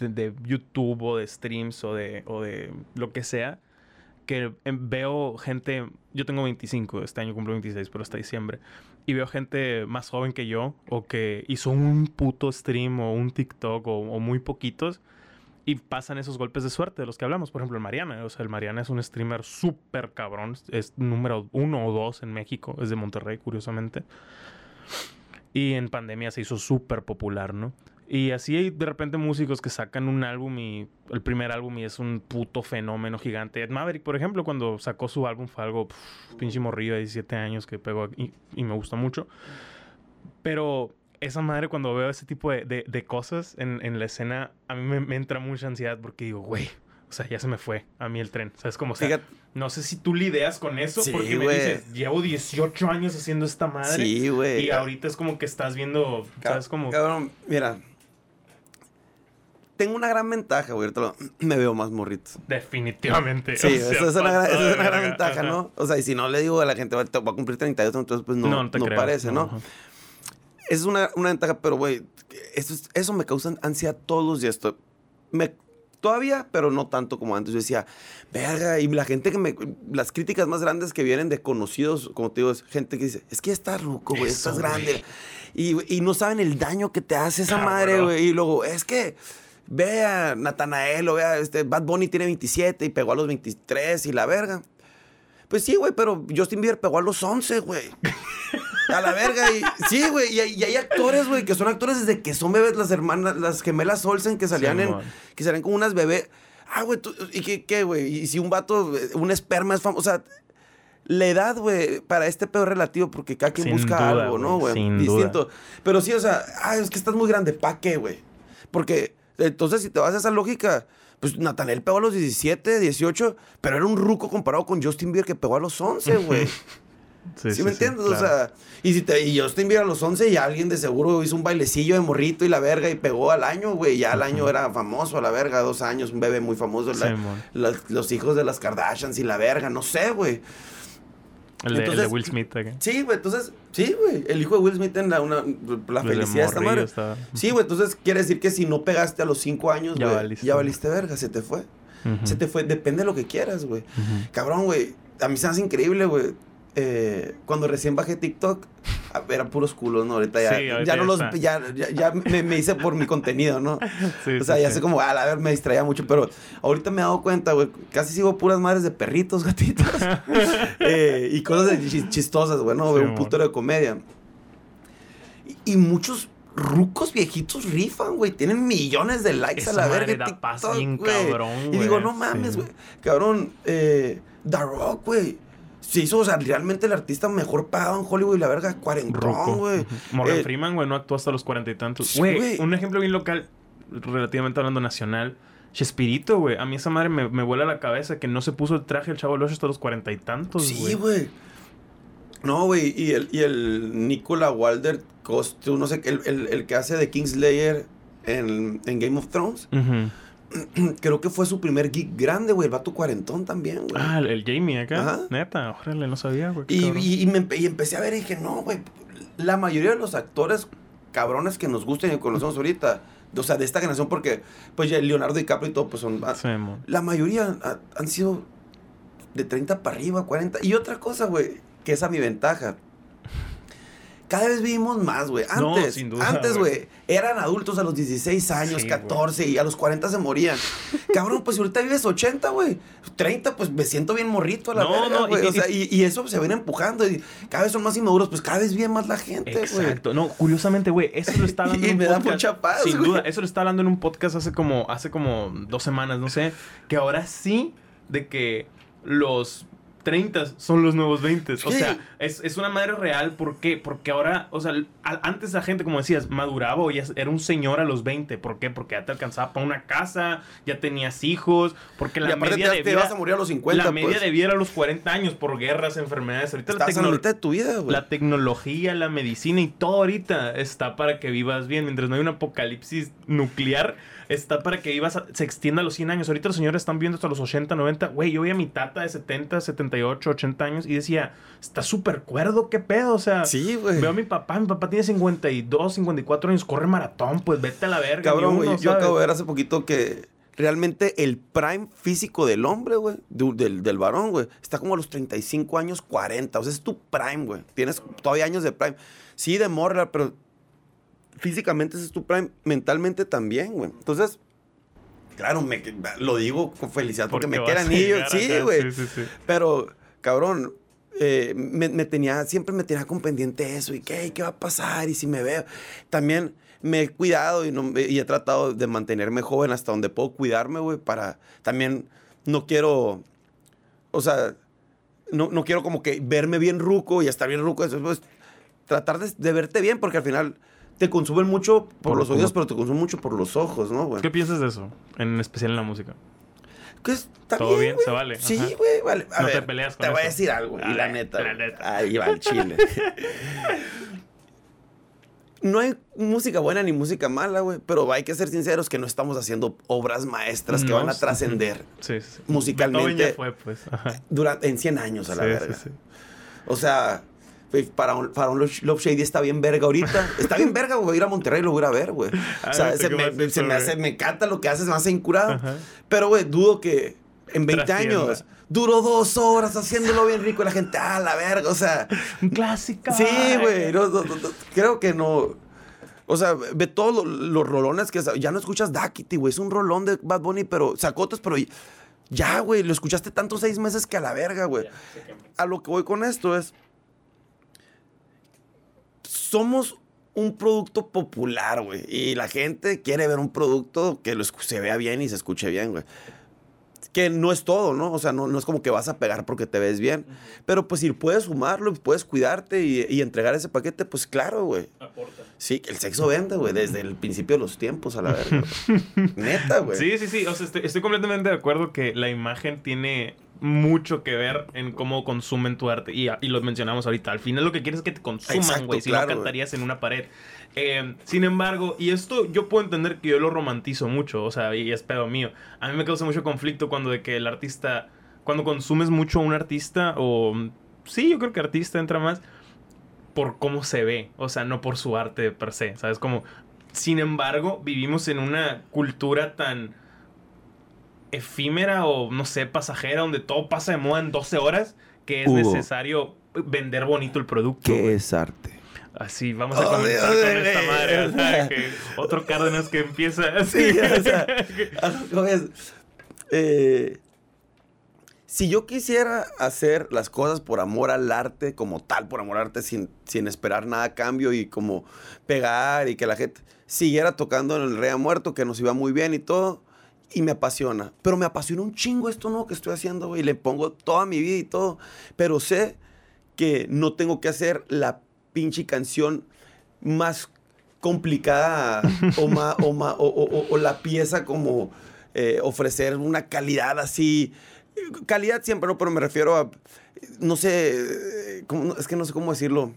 de, de YouTube o de streams o de, o de lo que sea, que em, veo gente, yo tengo 25, este año cumplo 26, pero hasta diciembre, y veo gente más joven que yo o que hizo un puto stream o un TikTok o, o muy poquitos y pasan esos golpes de suerte de los que hablamos. Por ejemplo, el Mariana. O sea, el Mariana es un streamer súper cabrón. Es número uno o dos en México. Es de Monterrey, curiosamente. Y en pandemia se hizo súper popular, ¿no? Y así hay de repente músicos que sacan un álbum y el primer álbum y es un puto fenómeno gigante. Ed Maverick, por ejemplo, cuando sacó su álbum fue algo pf, pinche morrillo de 17 años que pegó y, y me gusta mucho. Pero esa madre cuando veo ese tipo de, de- de cosas en, en la escena, a mí me, me entra mucha ansiedad porque digo, güey, o sea, ya se me fue a mí el tren. ¿Sabes cómo? O sea, Fíjate- no sé si tú lidias con eso Sí, porque me dices, llevo 18 años haciendo esta madre. Sí, güey. Y ahorita es como que estás viendo, ¿sabes cómo? Cabrón, mira. Tengo una gran ventaja, güey. lo- Me veo más morrito. Definitivamente. Sí, o sea, esa es una, gran- pasado esa es de una gran verga. ventaja, Ajá. ¿no? O sea, y si no le digo a la gente, va a cumplir 32, entonces pues no, No, no, no parece, ¿no? ajá. Esa es una, una ventaja, pero, güey, eso, es- eso me causa ansiedad todos los días. Me, todavía, pero no tanto como antes. Yo decía, verga, y la gente que me... Las críticas más grandes que vienen de conocidos, como te digo, es gente que dice, es que ya estás ruco, güey, estás grande. Y, y no saben el daño que te hace esa Cabrón. madre, güey. Y luego, es que vea Natanael o vea este Bad Bunny tiene 27 y pegó a los 23 y la verga. Pues sí, güey, pero Justin Bieber pegó a los 11, güey. A la verga. Y, sí, güey. Y, hay- y hay actores, güey, que son actores desde que son bebés, las hermanas, las gemelas Olsen que salían en. Simón. Que salían como unas bebés. Ah, güey, ¿y qué, qué, güey? Y si un vato, un esperma es famoso. O sea, la edad, güey, para este pedo relativo porque cada quien Sin busca duda, algo, ¿no, güey? Distinto. Pero sí, o sea, ah, es que estás muy grande. ¿Pa' qué, güey? Porque entonces, si te vas a esa lógica. Pues Natanel pegó a los 17, 18, pero era un ruco comparado con Justin Bieber que pegó a los 11, güey. ¿Sí, me entiendes? O sea, y si te, y Justin Bieber a los 11 y alguien de seguro hizo un bailecillo de morrito y la verga y pegó al año, güey. Ya al año era famoso a la verga, dos años, un bebé muy famoso. la- los hijos de las Kardashians y la verga, no sé, güey. el, el de Will Smith. acá. Sí, güey, entonces, sí, güey. El hijo de Will Smith en la, una, la felicidad morrillo madre. estaba- Sí, güey, entonces quiere decir que si no pegaste a los 5 años, Ya güey, valiste. ya valiste verga, se te fue. Se te fue, depende de lo que quieras, güey. Cabrón, güey. A mí se me hace increíble, güey. Eh, cuando recién bajé TikTok, eran puros culos, ¿no? Ahorita ya, Sí, ahorita ya no los. Ya, ya, ya me, me hice por mi contenido, ¿no? Sí, o sea, sí, ya sé como, a ver, me distraía mucho, pero ahorita me he dado cuenta, güey. Casi sigo puras madres de perritos, gatitos. Eh, y cosas chistosas, güey, ¿no? Un putero de comedia. Y, y muchos rucos viejitos rifan, güey. Tienen millones de likes Esa a la madre verga. da paz TikTok, güey. cabrón, Y güey. digo, no mames, güey. Cabrón, eh, The Rock, güey. Se hizo, o sea, realmente el artista mejor pagado en Hollywood y la verga, cuarentón, güey. Morgan Eh, Freeman, güey, no actuó hasta los cuarenta y tantos. Güey, güey. un ejemplo bien local, relativamente hablando nacional. Chespirito, güey. A mí esa madre me, me vuela la cabeza que no se puso el traje el chavo del Ocho hasta los cuarenta y tantos, Sí, güey. güey. No, güey. Y el, y el Nicola Walder Costu, no sé, qué, el, el, el que hace de Kingslayer en, en Game of Thrones. Ujú. Creo que fue su primer gig grande, güey. El vato cuarentón también, güey. Ah, el, Jamie acá. Ajá. Neta, órale, no sabía, güey. y, y, y me empe- y empecé a ver y dije, no, güey. La mayoría de los actores cabrones que nos gustan y conocemos ahorita, o sea, de esta generación, porque pues ya Leonardo DiCaprio y todo, pues son. Sí, mon. La mayoría ha- han sido de 30 para arriba, 40. Y otra cosa, güey, que es a mi ventaja. Cada vez vivimos más, güey. No, Antes, sin duda, antes, güey. eran adultos a los 16 años, Sí, 14 y a los 40 se morían. Cabrón, pues si ahorita vives 80, güey. 30, pues me siento bien morrito a la No, verga, no, güey. y- o sea, y, y eso se viene empujando y cada vez son más inmaduros, pues cada vez vive más la gente, güey. Exacto. No, curiosamente, güey, eso lo está hablando Y en un me da podcast. mucha paz, Sin duda, eso lo está hablando en un podcast hace como, hace como dos semanas, no sé. Que ahora sí, de que los 30 son los nuevos 20. O sea, es, es una madre real. ¿Por qué? Porque ahora, o sea, antes la gente, como decías, maduraba o ya era un señor a los 20. ¿Por qué? Porque ya te alcanzaba para una casa, ya tenías hijos, porque Y la aparte media te, de te vas a morir a los 50, la media pues. de vida era a los 40 años por guerras, enfermedades. Ahorita la Estás la tecno- mitad de tu vida, güey. la tecnología, la medicina y todo ahorita está para que vivas bien. Mientras no hay un apocalipsis nuclear, está para que vivas a- se extienda a los 100 años. Ahorita los señores están viendo hasta los 80, 90. Güey, yo veía a mi tata de 70, 78, 80 años y decía, está súper cuerdo, qué pedo. O sea, Sí, güey. veo a mi papá, mi papá tiene 52, 54 años, corre maratón, pues vete a la verga. Cabrón, güey. Yo ¿sabes? acabo de ver hace poquito que realmente el prime físico del hombre, güey, du- del, del varón, güey, está como a los 35 años, 40. O sea, es tu prime, güey. Tienes todavía años de prime. Sí, de morra, pero físicamente ese es tu prime. Mentalmente también, güey. Entonces, claro, me, lo digo con felicidad porque, me vas quedan llegar Sí, güey. Sí, sí, sí. Pero, cabrón, eh, me, me tenía, siempre me tenía con pendiente eso. ¿Y qué? ¿Qué va a pasar? Y si me veo. También me he cuidado y, no, y he tratado de mantenerme joven hasta donde puedo cuidarme, güey, para también no quiero, o sea, no, no quiero como que verme bien ruco y estar bien ruco. Eso, pues, tratar de, de verte bien porque al final te consumen mucho por, Por los lo- oídos, pero te consumen mucho por los ojos, ¿no, güey? ¿Qué piensas de eso? En especial en la música. Que está ¿Todo bien? ¿Se vale? Sí, güey, vale. A No te peleas con Te voy a decir algo, y A la ver, neta. la neta. Ahí va el chile. no hay música buena ni música mala, güey. Pero hay que ser sinceros que no estamos haciendo obras maestras que No, van a sí. trascender Sí, sí. sí. Musicalmente- fue, pues. Ajá. durante, en 100 años a la Sí, verga. sí, sí. O sea, para un, para un Love Shady está bien verga ahorita. Está bien verga, güey. Voy a ir a Monterrey y lo voy a ir a ver, güey. Ah, O sea, se, me, se me hace, me encanta lo que hace, se me hace incurado. Ajá. Pero, güey, dudo que en 20 Trascienda. años duró dos horas haciéndolo bien rico y la gente, ah, la verga. O sea, Un clásico. sí, güey. no, no, no, no, creo que no. O sea, ve todos lo- los rolones que... Ya no escuchas Daquiti, güey. Es un rolón de Bad Bunny, pero... Sacotas, pero... Ya, güey. Lo escuchaste tantos seis meses que a la verga, güey. A lo que voy con esto es... Somos un producto popular, güey. Y la gente quiere ver un producto que lo se vea bien y se escuche bien, güey. Que no es todo, ¿no? O sea, no, no es como que vas a pegar porque te ves bien. Pero pues si puedes sumarlo, puedes cuidarte y, y entregar ese paquete, pues claro, güey. Aporta. Sí, el sexo vende, güey, desde el principio de los tiempos, a la verga. Neta, güey. Sí, sí, sí. O sea, estoy, estoy completamente de acuerdo que la imagen tiene mucho que ver en cómo consumen tu arte. Y, y lo mencionamos ahorita. Al final lo que quieres es que te consuman, güey. Si claro, no cantarías en una pared. Eh, sin embargo, y esto yo puedo entender que yo lo romantizo mucho. O sea, y es pedo mío. A mí me causa mucho conflicto cuando de que el artista... Cuando consumes mucho a un artista o... Sí, yo creo que artista entra más por cómo se ve, o sea, no por su arte per se, ¿sabes? Como, sin embargo, vivimos en una cultura tan efímera o, no sé, pasajera, donde todo pasa de moda en 12 horas, que es Hugo. necesario vender bonito el producto. ¿Qué es arte? Así, vamos a Oh, comenzar Dios, con esta madre, o sea, que otro Cárdenas que empieza así. Sí, o sea, es, eh, si yo quisiera hacer las cosas por amor al arte, como tal, por amor al arte, sin, sin esperar nada a cambio y como pegar y que la gente siguiera tocando en el Rey Muerto, que nos iba muy bien y todo, y me apasiona. Pero me apasiona un chingo esto nuevo que estoy haciendo, güey, y le pongo toda mi vida y todo, pero sé que no tengo que hacer la pinche canción más complicada o, ma- o, ma- o- o- o- o la pieza como eh, ofrecer una calidad así. Calidad siempre, ¿no? Pero me refiero a, no sé, eh, es que no sé cómo decirlo.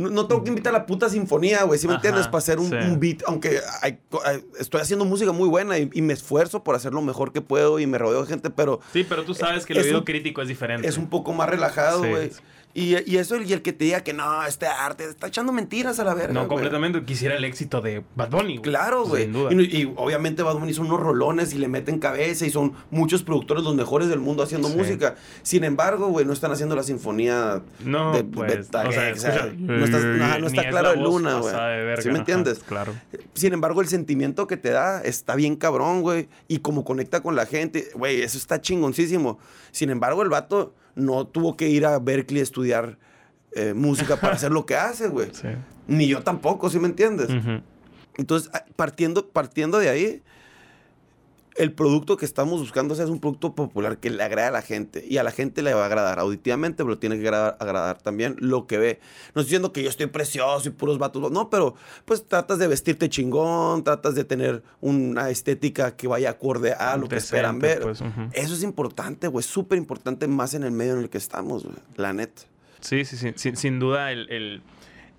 No, no tengo que invitar a la puta sinfonía, güey, ¿sí me Ajá, entiendes? Para hacer un, sí. un beat, aunque hay co- hay- estoy haciendo música muy buena y, y me esfuerzo por hacer lo mejor que puedo y me rodeo de gente, pero Sí, pero tú sabes que el oído un- crítico es diferente. es un poco más relajado, Sí. Y, y eso, y el que te diga que no, este arte está echando mentiras a la verga. No, completamente. Quisiera el éxito de Bad Bunny. Claro, güey. Sin duda. Y, y obviamente Bad Bunny son unos rolones y le meten cabeza y son muchos productores los mejores del mundo haciendo Sí. música. Sin embargo, güey, no están haciendo la sinfonía No, de pues, o sea, escucha, no no ni está es claro la de luna, güey. ¿Sí me ajá, entiendes? Claro. Sin embargo, el sentimiento que te da está bien cabrón, güey. Y como conecta con la gente, güey, eso está chingoncísimo. Sin embargo, el vato no tuvo que ir a Berkeley a estudiar eh, música para hacer lo que hace, güey. Sí. Ni yo tampoco, ¿sí me entiendes? Entonces, a- partiendo, partiendo de ahí, el producto que estamos buscando es un producto popular que le agrada a la gente. Y a la gente le va a agradar auditivamente, pero tiene que agradar, agradar también lo que ve. No estoy diciendo que yo estoy precioso y puros vatos. No, pero pues tratas de vestirte chingón, tratas de tener una estética que vaya acorde a lo que esperan ver. pues. Eso es importante, güey. Súper importante más en el medio en el que estamos, güey. La neta. Sí, sí, sí. Sin, sin duda, el, el-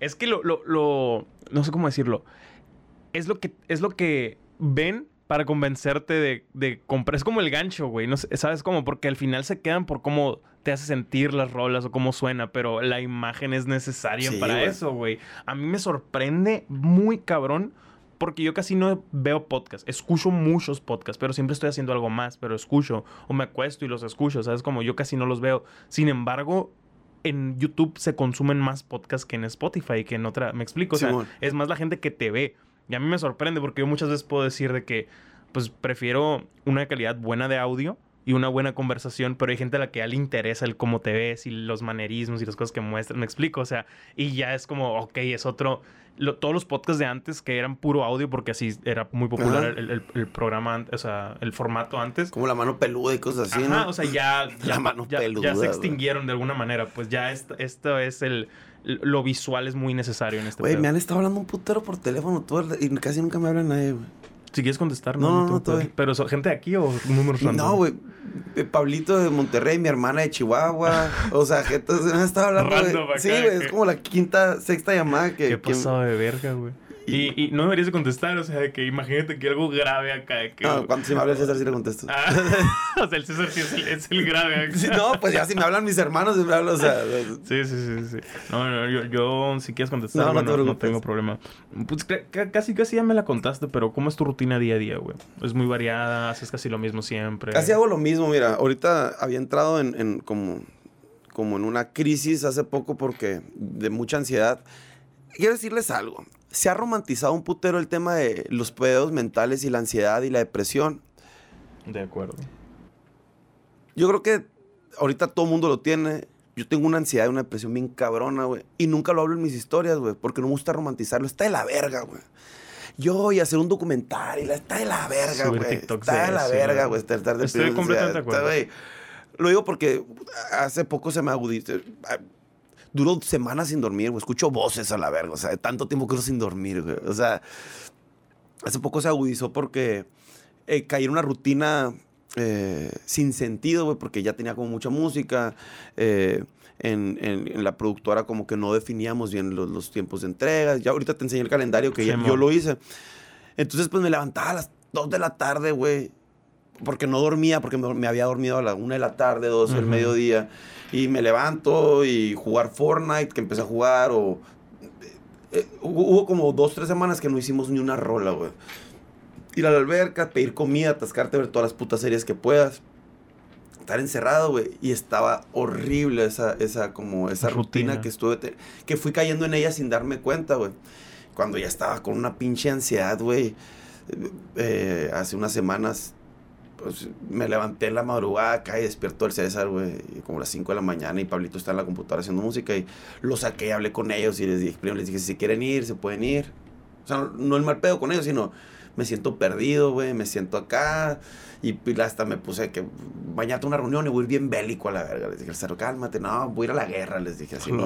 Es que lo, lo, lo- No sé cómo decirlo. Es lo que, es lo que ven para convencerte de, de comprar. Es como el gancho, güey. No sé, ¿Sabes cómo? Porque al final se quedan por cómo te hace sentir las rolas o cómo suena, pero la imagen es necesaria Sí, para güey. eso, güey. A mí me sorprende muy cabrón. Porque yo casi no veo podcast. Escucho muchos podcasts, pero siempre estoy haciendo algo más. Pero escucho. O me acuesto y los escucho. ¿Sabes? Como yo casi no los veo. Sin embargo, en YouTube se consumen más podcasts que en Spotify, que en otra. ¿Me explico? O sea, es más la gente que te ve. Y a mí me sorprende porque yo muchas veces puedo decir de que, pues, prefiero una calidad buena de audio y una buena conversación, pero hay gente a la que ya le interesa el cómo te ves y los manerismos y las cosas que muestran. ¿Me explico? O sea, y ya es como, ok, es otro. lo- todos los podcasts de antes que eran puro audio, porque así era muy popular el, el- el programa, o sea, el formato antes. Como la mano peluda y cosas así, Ajá, ¿no? o sea, ya, ya, mano ya- ya peluda, se extinguieron de alguna manera. Pues ya esto, esto es el... Lo visual es muy necesario en este Güey, me han estado hablando un putero por teléfono todo el- y casi nunca me habla nadie, güey. Si quieres contestar, No, no, no, no. Pero ¿son gente de aquí o números random? No, güey. Eh, Pablito de Monterrey, mi hermana de Chihuahua. O sea, gente se me estado hablando. Sí, güey, es como la quinta, sexta llamada que. Qué que- pasado de verga, güey. Y, y no deberías de contestar, o sea, de que imagínate que algo grave acá. Que, No, cuando si me habla el César, sí le contesto. Ah, o sea, el César sí es el, es el grave acá. Sí, no, pues ya si me hablan mis hermanos, si me hablan, o sea. Sí, sí, sí, sí. No, no, yo, yo si quieres contestar, No, no bueno, te no, tengo problema. Pues ca- ca- casi, casi ya me la contaste, pero ¿cómo es tu rutina día a día, güey? Es muy variada, haces casi lo mismo siempre. Casi hago lo mismo, mira. Ahorita había entrado en, en como, como en una crisis hace poco porque de mucha ansiedad. Quiero decirles algo. Se ha romantizado un putero el tema de los pedos mentales y la ansiedad y la depresión. De acuerdo. Yo creo que ahorita todo el mundo lo tiene. Yo tengo una ansiedad y una depresión bien cabrona, güey. Y nunca lo hablo en mis historias, güey, porque no me gusta romantizarlo. Está de la verga, güey. Yo voy a hacer un documental y la, está de la verga, Subir güey. Está de la eso, verga, güey. Estoy completamente de acuerdo. está, güey. Lo digo porque hace poco se me agudizó. Duró semanas sin dormir, güey. Escucho voces a la verga. O sea, de tanto tiempo que no sin dormir, güey. O sea, hace poco se agudizó porque eh, caí en una rutina eh, sin sentido, güey, porque ya tenía como mucha música. eh, en, en- en la productora como que no definíamos bien los, los tiempos de entrega. Ya ahorita te enseñé el calendario que ya- yo lo hice. Entonces, pues me levantaba a las 2 de la tarde, güey. Porque no dormía, porque me, me había dormido a la 1 de la tarde, 2 del Ujú. mediodía. Y me levanto y jugar Fortnite, que empecé a jugar, o... eh, hubo, hubo como dos, tres semanas que no hicimos ni una rola, güey. Ir a la alberca, pedir comida, atascarte, ver todas las putas series que puedas. Estar encerrado, güey. Y estaba horrible esa, esa, como, esa rutina, Rutina. que estuve... te- que fui cayendo en ella sin darme cuenta, güey. Cuando ya estaba con una pinche ansiedad, güey. eh, hace unas semanas pues, me levanté en la madrugada acá y despierto el César, güey, como a las 5 de la mañana y Pablito está en la computadora haciendo música y lo saqué y hablé con ellos y les dije, primero les dije, si quieren ir, se pueden ir. O sea, no, el mal pedo con ellos, sino me siento perdido, güey, me siento acá y, y hasta me puse que bañate una reunión y voy a ir bien bélico a la verga. Les dije, César, cálmate, no, voy a ir a la guerra, les dije así.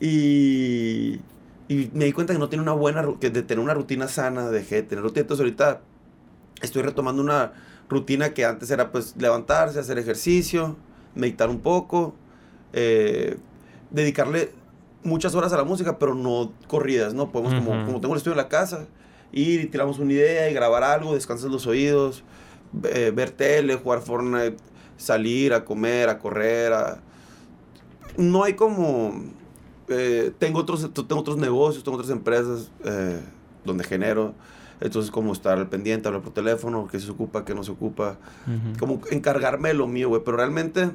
Y, y me di cuenta que no tenía una buena, que de tener una rutina sana, dejé de tener rutina. Entonces ahorita estoy retomando una rutina que antes era pues levantarse, hacer ejercicio, meditar un poco, eh, dedicarle muchas horas a la música, pero no corridas, ¿no? Podemos, como, como tengo el estudio en la casa, ir y tiramos una idea y grabar algo, descansas los oídos, eh, ver tele, jugar Fortnite, salir a comer, a correr, a... No hay como... eh, tengo, otros, tengo otros negocios, tengo otras empresas donde genero. Entonces, como estar al pendiente, hablar por teléfono, qué se ocupa, qué no se ocupa. Ujú. Como encargarme de lo mío, güey. Pero realmente,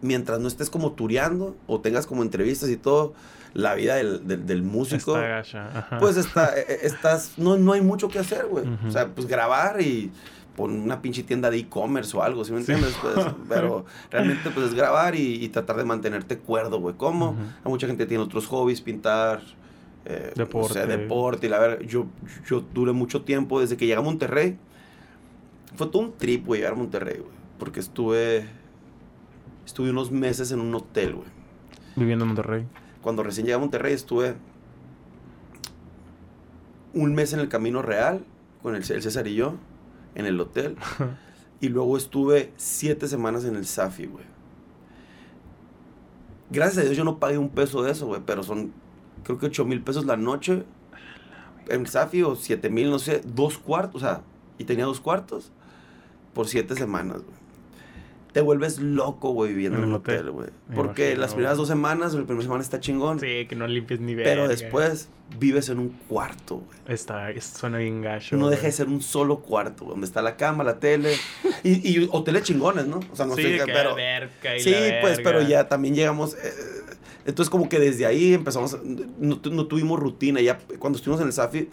mientras no estés como tureando o tengas como entrevistas y todo, la vida del, del, del músico, pues está, eh, eh, estás, no, no hay mucho que hacer, güey. Ujú. O sea, pues grabar y poner una pinche tienda de e-commerce o algo, ¿sí me entiendes? Pues, pero realmente, pues es grabar y, y tratar de mantenerte cuerdo, güey. ¿Cómo? Ujú. Hay mucha gente tiene otros hobbies, pintar, eh, Deporte. o sea, deporte. Y la verdad, yo, yo duré mucho tiempo desde que llegué a Monterrey. Fue todo un trip, güey, llegar a Monterrey, güey. Porque estuve, estuve unos meses en un hotel, güey. Viviendo en Monterrey. Cuando recién llegué a Monterrey estuve un mes en el Camino Real con el, el César y yo, en el hotel. Y luego estuve siete semanas en el Safi, güey. Gracias a Dios yo no pagué un peso de eso, güey, pero son creo que ocho mil pesos la noche en el Safi o siete mil, no sé, dos cuartos, o sea, y tenía dos cuartos por siete semanas, güey. Te vuelves loco, güey, viviendo En un hotel, güey. Porque imagino, las primeras dos semanas, o la primera semana está chingón. Sí, que no limpies ni Pero verga. después vives en un cuarto, güey. Está, suena bien gacho. No güey. deja de ser un solo cuarto, güey, donde está la cama, la tele. Y, y hoteles chingones, ¿no? O sea, no sí, sé, pero. alberca y Sí, la pues, verga. pero ya también llegamos. eh, entonces, como que desde ahí empezamos. No, no tuvimos rutina. Ya cuando estuvimos en el Safi,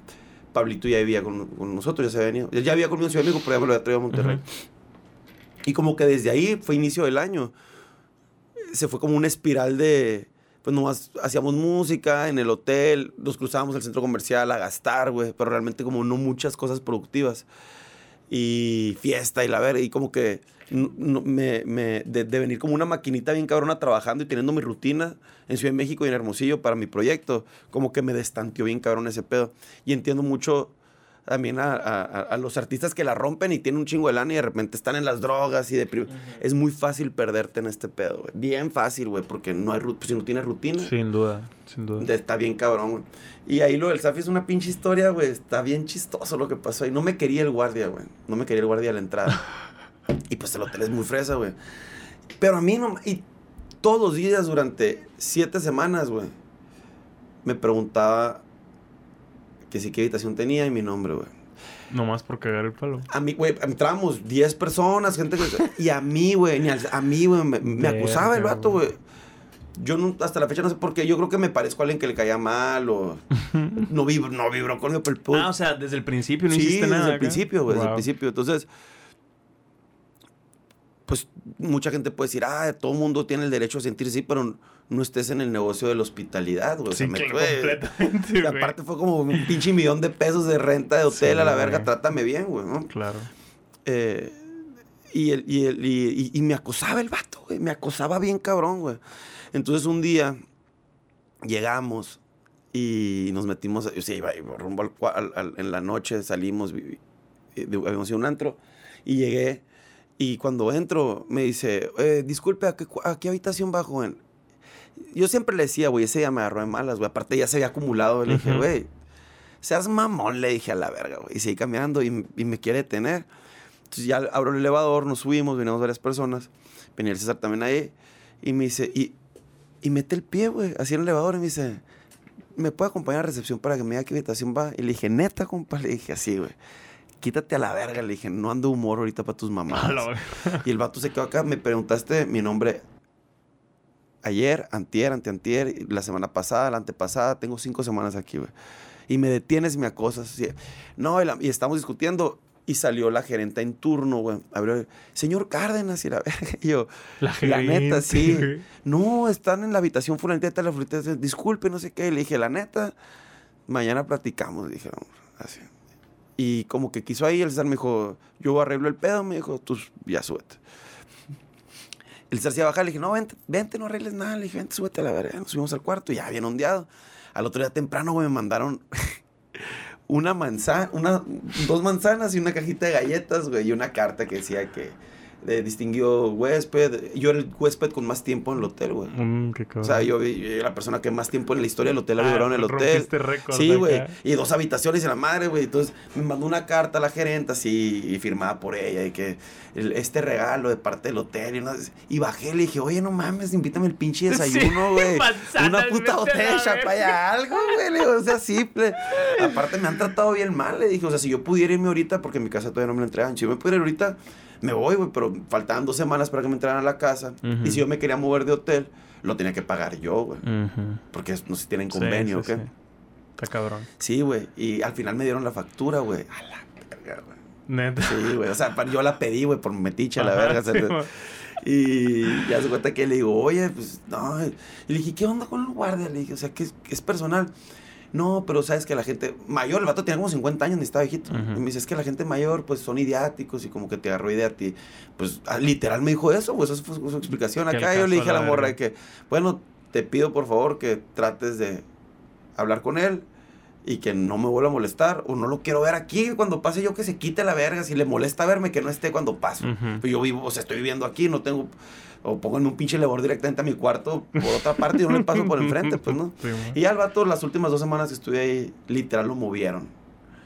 Pablito ya vivía con, con nosotros, ya se había venido. Ya había conmigo en Ciudad de México, pero ya me lo había traído a Monterrey. Ujú. Y como que desde ahí fue inicio del año. Se fue como una espiral de. Pues nomás hacíamos música en el hotel, nos cruzábamos al centro comercial a gastar, güey, pero realmente como no muchas cosas productivas. Y fiesta y la verga, y como que no- no- me, me- de, de venir como una maquinita bien cabrona trabajando y teniendo mi rutina en Ciudad de México y en Hermosillo para mi proyecto, como que me destanteó bien cabrón ese pedo. Y entiendo mucho también a, a- a- los artistas que la rompen y tienen un chingo de lana y de repente están en las drogas y de Es muy fácil perderte en este pedo, güey. Bien fácil, güey, porque no hay pues, si no tienes rutina, Sin duda, sin duda. de- está bien cabrón, güey. Y ahí lo del Safi es una pinche historia, güey. Está bien chistoso lo que pasó ahí. No me quería el guardia, güey. No me quería el guardia a la entrada. y pues el hotel es muy fresa, güey. Pero a mí no... Y todos los días durante siete semanas, güey, me preguntaba que si qué habitación tenía y mi nombre, güey. Nomás por cagar el palo. A mí, güey, entrábamos 10 personas, gente que... Y a mí, güey, ni al- a mí, güey, me, me acusaba el vato, güey. Yo no, hasta la fecha no sé por qué. Yo creo que me parezco a alguien que le caía mal o no vibro, no vibro conmigo, pero el pu- Ah, o sea, desde el principio no sí, hiciste nada. desde el acá? principio, güey, desde el Wow. principio. Entonces, pues mucha gente puede decir, ah, todo mundo tiene el derecho a sentirse así, pero no estés en el negocio de la hospitalidad, güey. O sea, Sí, me- claro, güey, completamente, y aparte fue como un pinche millón de pesos de renta de hotel Sí, a la verga, güey. trátame bien, güey, ¿no? Claro. Eh, y, el, y, el- y- y- me acosaba el vato, güey. Me acosaba bien cabrón, güey. Entonces un día llegamos y nos metimos, yo sí, iba, rumbo al, al- al- en la noche salimos, de- habíamos ido a un antro y llegué y cuando entro me dice, eh, disculpe, ¿a qué, a qué habitación va, joven? Yo siempre le decía, güey, ese día me agarró de malas, güey. Aparte ya se había acumulado. Le dije, Ujú. güey, seas mamón, le dije a la verga, güey. Y seguí caminando y, y me quiere detener. Entonces ya abro el elevador, nos subimos, venimos varias personas. Venía el César también ahí. Y me dice, y, y mete el pie, güey, así en el elevador. Y me dice, ¿me puede acompañar a recepción para que me diga qué habitación va? Y le dije, neta, compa. Le dije, así, güey. Quítate a la verga. Le dije, no ando humor ahorita para tus mamás. Y el vato se quedó acá. Me preguntaste mi nombre ayer, antier, anteantier, y la semana pasada, la antepasada. Tengo cinco semanas aquí, güey. Y me detienes y me acosas. así. No, y, la- y estamos discutiendo. Y salió la gerente en turno, güey. Abrió, señor Cárdenas, y la verga. Y yo, La, la neta, sí. no, están en la habitación fulanita de la fruta. Disculpe, no sé qué. Le dije, la neta, mañana platicamos, dijeron. Así. Y como que quiso ahí, el César me dijo, yo arreglo el pedo, me dijo, tú ya súbete. El César se iba a bajar, le dije, no, vente, vente, no arregles nada. Le dije, vente, súbete la verga. Nos subimos al cuarto, ya bien ondeado. Al otro día temprano, güey, me mandaron una manzana, una, dos manzanas y una cajita de galletas, güey, y una carta que decía que eh, distinguió huésped. Yo era el huésped con más tiempo en el hotel, güey. Mm, O sea, yo, yo la persona que más tiempo en la historia del hotel Ah, durado en el hotel. récord Sí, güey. Y dos habitaciones y la madre, güey. Entonces me mandó una carta a la gerente así y firmada por ella y que el- este regalo de parte del hotel. Y, una- y bajé, le dije, oye, no mames, invítame el pinche desayuno, güey. manzanas, una puta la botella chapaya, algo, güey. O sea, simple. Aparte me han tratado bien mal, le dije. O sea, si yo pudiera irme ahorita, porque en mi casa todavía no me lo entregan. Si yo me pudiera ir ahorita, me voy, güey. Pero faltaban dos semanas para que me entraran a la casa. Ujú. Y si yo me quería mover de hotel, lo tenía que pagar yo, güey. Porque no sé si tienen Sí, convenio sí, o qué. sí. Está cabrón. Sí, güey. Y al final me dieron la factura, güey. A la verga, güey. Neta. Sí, güey. O sea, yo la pedí, güey, por metiche a la verga. sí, y ya se cuenta que le digo, oye, pues no. Y le dije, ¿qué onda con el guardia? Le dije, o sea, que es, que es personal. No, pero sabes que la gente mayor, el vato tenía como 50 años, ni estaba viejito. Y me dice, es que la gente mayor, pues son idiáticos y como que te agarró idea a ti. Pues ah, literal me dijo eso, güey, esa fue su, explicación. Acá yo le dije a la la morra que, bueno, te pido por favor que trates de hablar con él y que no me vuelva a molestar o no lo quiero ver aquí cuando pase yo que se quite la verga si le molesta verme que no esté cuando paso. Pues yo vivo o sea estoy viviendo aquí no tengo o pongo en un pinche elevador directamente a mi cuarto por otra parte y no le paso por enfrente pues no Sí, y ya al vato las últimas dos semanas que estuve ahí literal lo movieron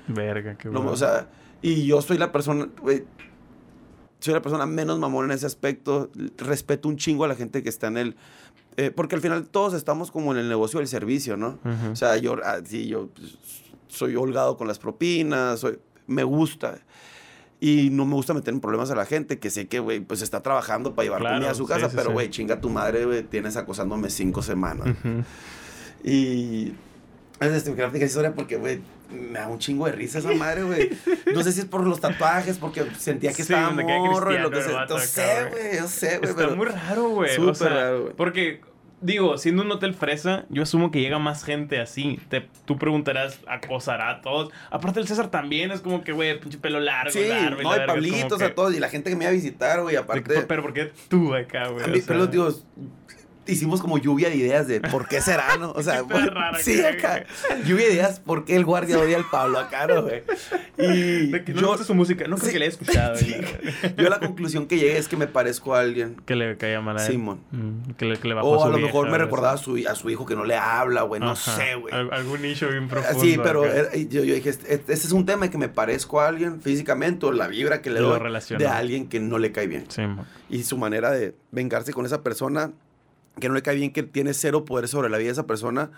Verga, qué bueno. o sea y yo soy la persona güey, soy la persona menos mamón en ese aspecto respeto un chingo a la gente que está en el eh, porque al final todos estamos como en el negocio del servicio no Ujú. o sea, yo, ah, sí, yo pues, soy holgado con las propinas, soy, me gusta. Y no me gusta meter en problemas a la gente que sé que, güey, pues está trabajando para llevar Claro, comida a su sí, casa, sí, pero, sí. güey, chinga tu madre, güey, tienes acosándome cinco semanas. Y es este, platicar esa historia porque, güey, me da un chingo de risa esa madre, güey. No sé si es por los tatuajes, porque sentía que Sí, estaba morro y lo que vato No sé, güey. yo sé, güey, Está pero... muy raro, güey. Súper o sea, raro, güey. Porque, digo, siendo un hotel fresa, yo asumo que llega más gente así. Te, tú preguntarás, acosará a todos. Aparte, el César también es como que, güey, pinche pelo largo, Sí, largo. no, y Pablitos que- a todos, y la gente que me iba a visitar, güey, aparte... Pero, ¿por qué tú acá, güey? A O mí, sea, pero digo, hicimos como lluvia de ideas de por qué será, ¿no? O sea, sí, que-. Lluvia de ideas, por qué el guardia odia al Pablo acá, ¿no, güey? Y de que no yo, su música. No creo Sí. que le haya escuchado. Sí. yo a la conclusión que llegué es que me parezco a alguien. Que le caía mal a él. Simón. Mm, que, le, que le bajó O su a lo vieja, mejor me recordaba a su, a su hijo que no le habla, güey. No Ajá. sé, güey. Al- algún nicho bien profundo. Sí, pero era- yo, yo dije, este, este es un tema de que me parezco a alguien físicamente o la vibra que le lo doy de alguien que no le cae bien. Simón. y su manera de vengarse con esa persona que no le cae bien, que tiene cero poder sobre la vida de esa persona,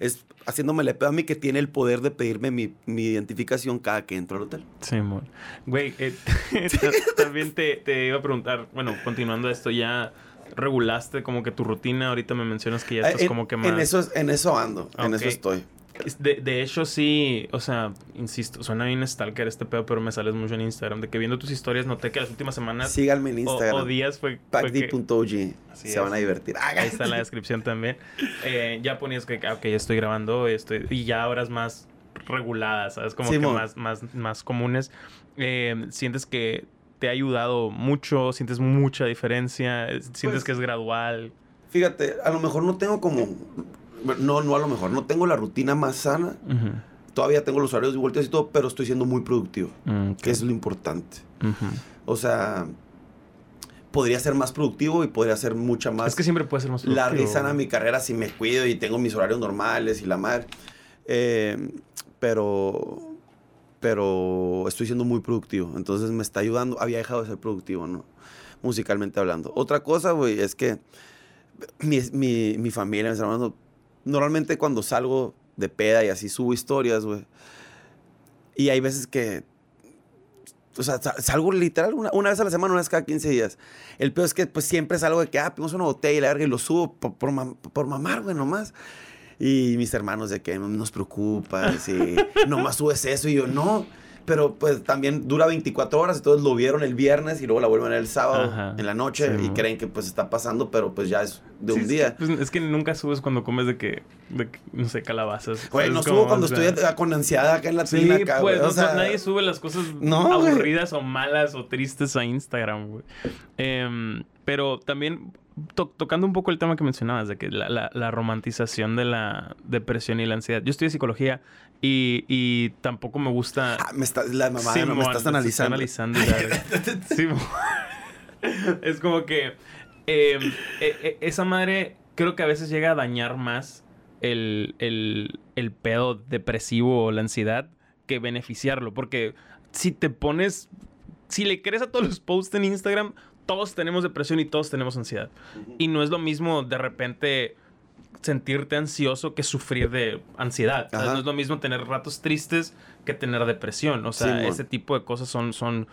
es haciéndome le pedo a mí que tiene el poder de pedirme mi, mi identificación cada que entro al hotel. Simón. Güey, eh, t- también te, te iba a preguntar, bueno, continuando esto ya, regulaste como que tu rutina. Ahorita me mencionas que ya estás Eh, en, como que más... en eso, en eso ando, en eso estoy. De, de hecho, sí, o sea, insisto, suena bien stalker este pedo, pero me sales mucho en Instagram. De que viendo tus historias noté que las últimas semanas Síganme en Instagram. o días fue, que- Se es. van a divertir. Ah, Ahí está en la descripción también. Eh, ya ponías que, ah, ok, ya estoy grabando estoy, y ya horas más reguladas, ¿sabes? Como que más, más, más comunes. Eh, sientes que te ha ayudado mucho, sientes mucha diferencia, sientes Pues- que es gradual. Fíjate, a lo mejor no tengo como. No, no a lo mejor. No tengo la rutina más sana. Todavía tengo los horarios de vueltas y todo, pero estoy siendo muy productivo. Mm. Que es lo importante. O sea, podría ser más productivo y podría ser mucha más Es que siempre puede ser más larga y productivo. sana mi carrera si me cuido y tengo mis horarios normales y la madre. Eh, pero, pero estoy siendo muy productivo. Entonces me está ayudando. Había dejado de ser productivo, ¿no? Musicalmente hablando. Otra cosa, güey, es que mi, mi, mi familia, mis hermanos, normalmente cuando salgo de peda y así subo historias, güey. Y hay veces que o sea, sa- salgo literal una, una vez a la semana, una vez cada 15 días. El peor es que pues siempre salgo de que, ah, pimos una botella y la y lo subo por, por, por mamar, güey, nomás. Y mis hermanos de que no nos preocupas y nomás subes eso y yo, no. Pero pues también dura 24 horas, entonces lo vieron el viernes y luego la vuelven el sábado Ajá. en la noche Sí, y creen que pues está pasando, pero pues ya es de Sí, un es día. que, pues, es que nunca subes cuando comes de que, de que, no sé, calabazas. Güey, ¿sabes no subo cuando O sea, estoy con ansiedad acá en la Sí, tina acá, pues. O sea, nadie sube las cosas No, güey. aburridas o malas o tristes a Instagram, güey. Em, pero también to- tocando un poco el tema que mencionabas, de que la, la- la romantización de la depresión y la ansiedad. Yo estudié psicología y, y tampoco me gusta... Ah, me está, la mamá no me estás analizando. analizando ya. Simón. es como que eh, eh, eh, esa madre creo que a veces llega a dañar más el, el, el pedo depresivo o la ansiedad que beneficiarlo. Porque si te pones, si le crees a todos los posts en Instagram, todos tenemos depresión y todos tenemos ansiedad. Y no es lo mismo de repente sentirte ansioso que sufrir de ansiedad. No es lo mismo tener ratos tristes que tener depresión. O sea, ese tipo de cosas son, son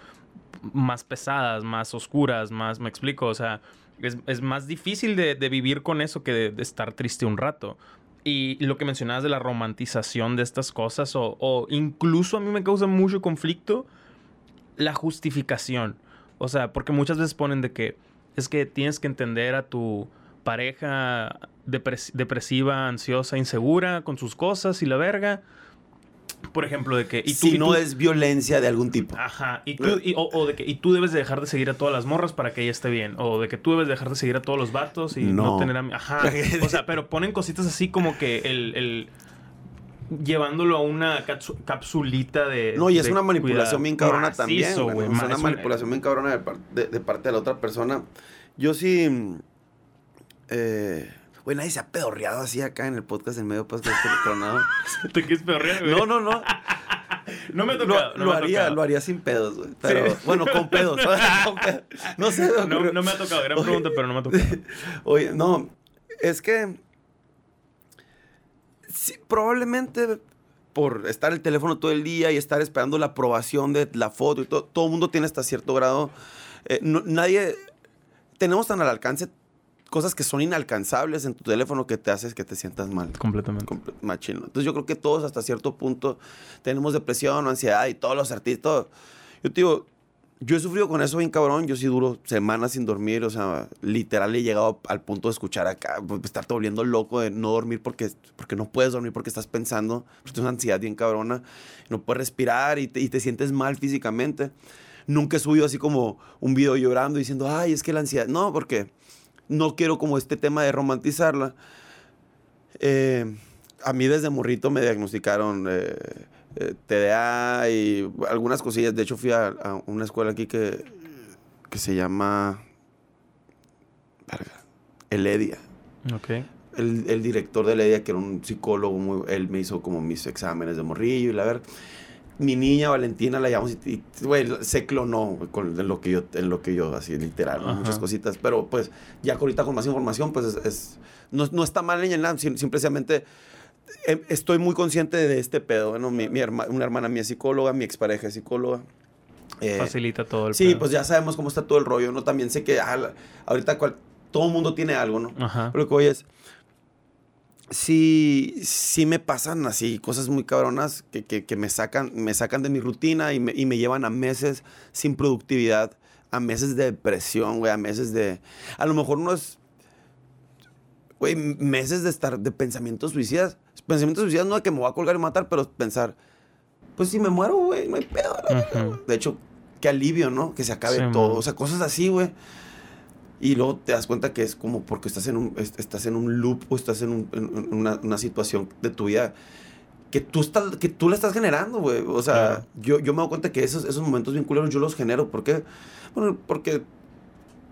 más pesadas, más oscuras, más, me explico, o sea, es, es más difícil de, de vivir con eso que de, de estar triste un rato. Y lo que mencionabas de la romantización de estas cosas, o, o incluso a mí me causa mucho conflicto la justificación. O sea, porque muchas veces ponen de que es que tienes que entender a tu pareja depres- depresiva, ansiosa, insegura con sus cosas y la verga. Por ejemplo, de que... Y tú, si y no tú- es violencia de algún tipo. Ajá, y tú, y- o, o de que y tú debes de dejar de seguir a todas las morras para que ella esté bien. O de que tú debes dejar de seguir a todos los vatos y no, No. tener a... Ajá. O sea, pero ponen cositas así como que el... el- llevándolo a una capsu- capsulita de... No, y es una manipulación cuidado. bien cabrona Macizo, también. güey. Es una es un- manipulación bien cabrona de, par- de- de parte de la otra persona. Yo sí. Eh, güey, nadie se ha pedorreado así acá en el podcast en medio podcast tronado. ¿Te quieres peorrear, güey? No, no, no. No me ha Lo, tocado. no lo me haría, tocado. lo haría sin pedos, güey. Pero, Sí. bueno, con pedos. con pedos. No sé. No, no me ha tocado. Gran Oye. pregunta, pero no me ha tocado. Oye, no, es que sí, probablemente por estar el teléfono todo el día y estar esperando la aprobación de la foto y todo, todo el mundo tiene hasta cierto grado, eh, no- nadie, tenemos tan al alcance cosas que son inalcanzables en tu teléfono que te haces que te sientas mal. Completamente. comple- machín, ¿no? Entonces yo creo que todos hasta cierto punto tenemos depresión o ansiedad y todos los artistas, todo. Yo te digo, yo he sufrido con eso bien cabrón, yo sí duro semanas sin dormir, o sea, literal he llegado al punto de escuchar acá, pues, estarte volviendo loco de no dormir porque, porque no puedes dormir porque estás pensando, porque tienes una ansiedad bien cabrona, no puedes respirar y te, y te sientes mal físicamente. Nunca he subido así como un video llorando diciendo, ay, es que la ansiedad, no, porque no quiero como este tema de romantizarla. Eh, a mí desde morrito me diagnosticaron eh, eh, TDA y algunas cosillas. De hecho, fui a, a una escuela aquí que, que se llama verga, Eledia. Ok. El, el director de Eledia, que era un psicólogo, muy- él me hizo como mis exámenes de morrillo y la verga. Mi niña Valentina la llamamos y, y, güey, se clonó con en lo que yo, en lo que yo, así literal, ¿no? Muchas cositas. Pero pues ya ahorita con más información, pues es, es- no, no está mal ni nada, sim- simplemente em, estoy muy consciente de este pedo, ¿no? Mi, mi herma- una hermana mía es psicóloga, mi expareja es psicóloga. Eh, Facilita todo el Sí, pedo. pues ya sabemos cómo está todo el rollo, ¿no? También sé que ah, la- ahorita cual- todo el mundo tiene algo, ¿no? Ajá. Pero lo que voy es, sí, sí me pasan así cosas muy cabronas que, que, que me, sacan, me sacan de mi rutina y me, y me llevan a meses sin productividad, a meses de depresión, güey, a meses de... A lo mejor no es... Güey, meses de estar de pensamientos suicidas. Pensamientos suicidas no de que me voy a colgar y matar, pero pensar, pues si me muero, güey, no hay pedo. De hecho, qué alivio, ¿no? Que se acabe Sí, todo. man. O sea, cosas así, güey. Y luego te das cuenta que es como porque estás en un, est- estás en un loop o estás en, un- en una, una situación de tu vida que tú, estás, que tú la estás generando, güey. O sea, yo, yo me doy cuenta que esos, esos momentos bien culeros yo los genero. ¿Por qué? Bueno, porque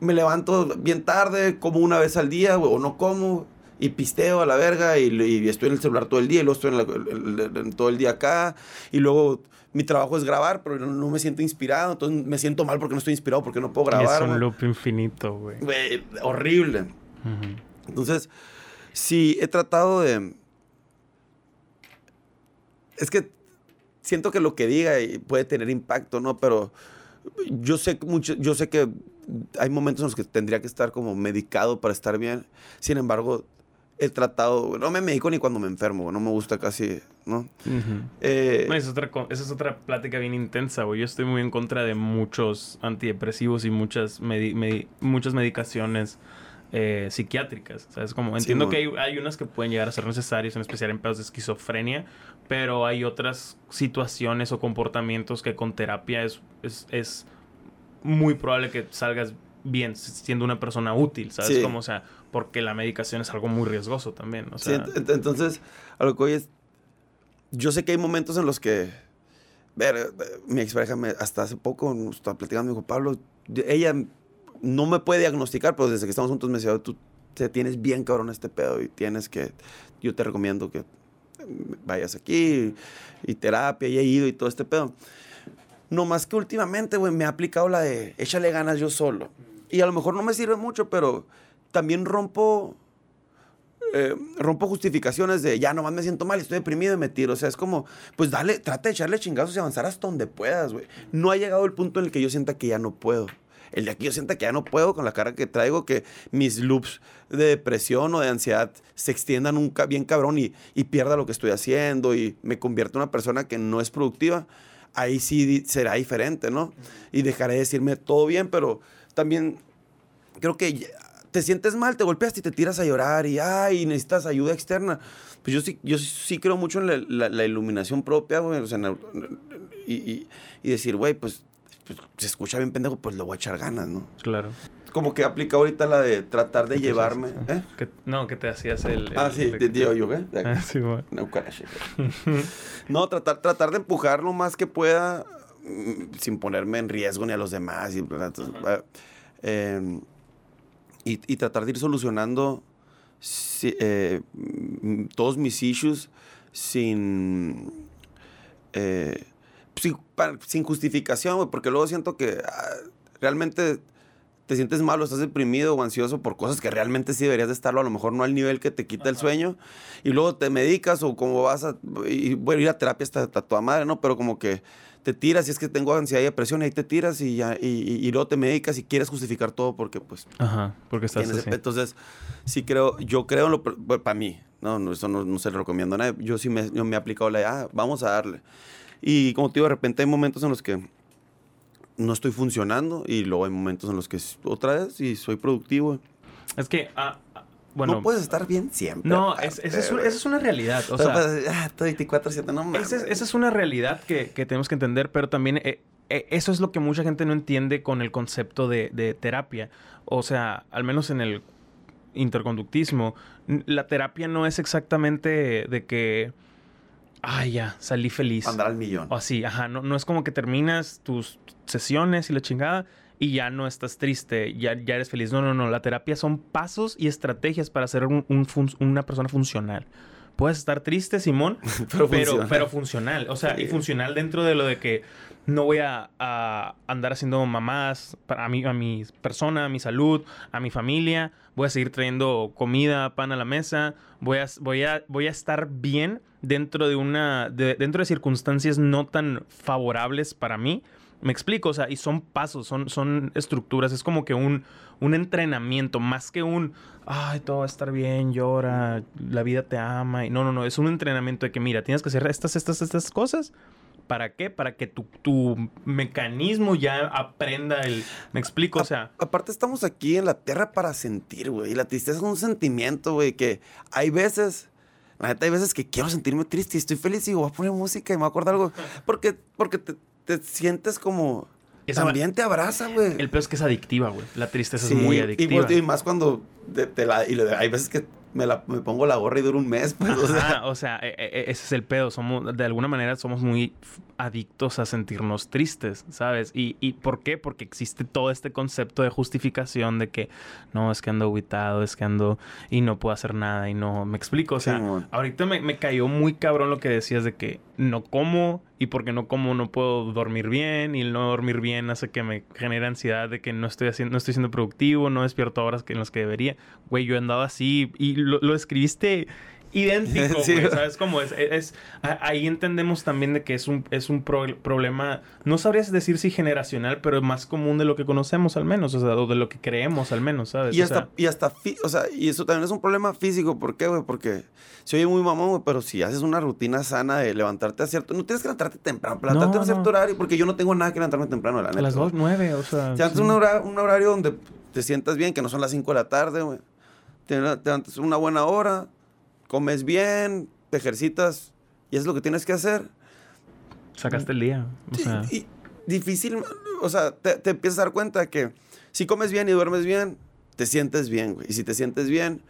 me levanto bien tarde, como una vez al día, güey, o no como, y pisteo a la verga, y, y estoy en el celular todo el día, y luego estoy en la- en- en- todo el día acá, y luego mi trabajo es grabar, pero no, no me siento inspirado, entonces me siento mal porque no estoy inspirado, porque no puedo grabar. es un loop infinito, güey. Horrible. Entonces, sí, he tratado de... Es que siento que lo que diga puede tener impacto, ¿no? Pero yo sé, mucho, yo sé que hay momentos en los que tendría que estar como medicado para estar bien. Sin embargo, he tratado... No me medico ni cuando me enfermo, no me gusta casi, ¿no? Ujú. Eh, No, esa, es otra, esa es otra plática bien intensa, güey. Yo estoy muy en contra de muchos antidepresivos y muchas, medi- medi- muchas medicaciones eh, psiquiátricas. ¿Sabes? Como, entiendo que hay, hay unas que pueden llegar a ser necesarias, en especial en pedos de esquizofrenia, pero hay otras situaciones o comportamientos que con terapia es, es, es muy probable que salgas bien siendo una persona útil, ¿sabes? Sí. Como, o sea, porque la medicación es algo muy riesgoso también. O Sí, sea, ent- entonces, a lo que hoy es. Yo sé que hay momentos en los que. Ver, eh, mi expareja me, hasta hace poco nos estaba platicando, me dijo, Pablo, ella no me puede diagnosticar, pero desde que estamos juntos me decía, tú te tienes bien cabrón este pedo y tienes que. Yo te recomiendo que vayas aquí y terapia y he ido y todo este pedo. No más que últimamente, güey, me ha aplicado la de échale ganas yo solo. Y a lo mejor no me sirve mucho, pero también rompo eh, rompo justificaciones de ya nomás me siento mal, estoy deprimido y me tiro. O sea, es como, pues dale, trata de echarle chingazos y avanzar hasta donde puedas, güey. No ha llegado el punto en el que yo sienta que ya no puedo. El de aquí yo sienta que ya no puedo con la cara que traigo, que mis loops de depresión o de ansiedad se extiendan un ca- bien cabrón y, y pierda lo que estoy haciendo y me convierta en una persona que no es productiva. Ahí sí será diferente, ¿no? Y dejaré de decirme todo bien, pero también creo que te sientes mal, te golpeas y te tiras a llorar y ay, necesitas ayuda externa. Pues yo sí, yo sí creo mucho en la, la- la iluminación propia, güey. O sea, en el- y, y- y decir, güey, pues, pues, se escucha bien pendejo, pues le voy a echar ganas, ¿no? claro. Como que aplica ahorita la de tratar de llevarme. ¿eh? Que- no, que te hacías el... el- Ah, sí, de- te digo yo, ¿qué? Ah, sí. No, tratar, tratar de empujar lo más que pueda sin ponerme en riesgo ni a los demás. Y, eh, y tratar de ir solucionando eh, mm, todos mis issues sin, eh, sin, sin justificación, porque luego siento que ah, realmente te sientes mal o estás deprimido o ansioso por cosas que realmente sí deberías de estarlo, a lo mejor no al nivel que te quita el sueño, y luego te medicas o como vas a, y, bueno, ir a terapia está a toda madre, ¿no? Pero como que te tiras y es que tengo ansiedad y depresión y ahí te tiras y, ya, y, y- y luego te medicas y quieres justificar todo porque pues Ajá, porque estás tienes así. ese- Entonces, sí creo, yo creo en lo, para mí, no, no, eso no, no se lo recomiendo a nadie, yo sí me, yo me he aplicado la de, ah, vamos a darle. Y como te digo, de repente hay momentos en los que no estoy funcionando y luego hay momentos en los que otra vez y soy productivo. Es que, ah, bueno... no puedes estar bien siempre. No, es- esa es, esa es una realidad. O sea, pues, ah, estoy 24-7, no mames. esa es, es una realidad que, que tenemos que entender, pero también eh, eh, eso es lo que mucha gente no entiende con el concepto de, de terapia. O sea, al menos en el interconductismo, la terapia no es exactamente de que, ay, ya, salí feliz. Andar al millón. O así, ajá. No, no es como que terminas tus sesiones y la chingada y ya no estás triste, ya, ya eres feliz. No, no, no. La terapia son pasos y estrategias para ser un- un fun- una persona funcional. Puedes estar triste, Simón, Pero pero, funciona. pero funcional. O sea, Sí. y funcional dentro de lo de que no voy a, a andar haciendo mamás para a mi, a mi persona, a mi salud, a mi familia. Voy a seguir trayendo comida, pan a la mesa. Voy a, voy a, voy a estar bien dentro de una. de- dentro de circunstancias no tan favorables para mí. Me explico, o sea, y son pasos, son, son estructuras, es como que un, un entrenamiento, más que un, ay, todo va a estar bien, llora, la vida te ama. Y no, no, no, es un entrenamiento de que, mira, tienes que hacer estas, estas, estas cosas. ¿Para qué? Para que tu, tu mecanismo ya aprenda el... Me explico, o sea... Aparte estamos aquí en la tierra para sentir, güey. Y la tristeza es un sentimiento, güey, que hay veces... La neta, hay veces que quiero sentirme triste y estoy feliz y voy a poner música y me voy a acordar algo. Porque, porque te, te sientes como... Esa- también te abraza, güey. El peor es que es adictiva, güey. La tristeza Sí, es muy adictiva. y más cuando te, te la... Y lo- hay veces que me, la, me pongo la gorra y dura un mes, pues, o sea... O sea, e- e- ese es el pedo. Somos, de alguna manera, somos muy adictos a sentirnos tristes, ¿sabes? Y, y ¿por qué? Porque existe todo este concepto de justificación de que no, es que ando aguitado, es que ando y no puedo hacer nada y no. Me explico, o sea, ahorita me, me cayó muy cabrón lo que decías de que no como y porque no como no puedo dormir bien y el no dormir bien hace que me genere ansiedad de que no estoy haciendo, no estoy siendo productivo, no despierto horas que en las que debería. Güey, yo he andado así y lo, lo escribiste idéntico, Sí. güey, ¿sabes cómo es? Es- a- ahí entendemos también de que es un, es un pro- problema, no sabrías decir si generacional, pero más común de lo que conocemos al menos, o sea, o de lo que creemos al menos, ¿sabes? Y O hasta, sea, y hasta, o sea, y eso también es un problema físico. ¿Por qué, güey? Porque se oye muy mamón, güey, pero si haces una rutina sana de levantarte a cierto... No tienes que levantarte temprano, pero No, levantarte a no. cierto horario, porque yo no tengo nada que levantarme temprano, la a neta. las güey. dos, nueve, o sea... Si sí. un, hora- un horario donde te sientas bien, que no son las 5 de la tarde, güey. Te, te levantas una buena hora, comes bien, te ejercitas, y es lo que tienes que hacer. Sacaste el día, o Sí, sea... y difícil, o sea, te, te empiezas a dar cuenta que si comes bien y duermes bien, te sientes bien, güey. Y si te sientes bien,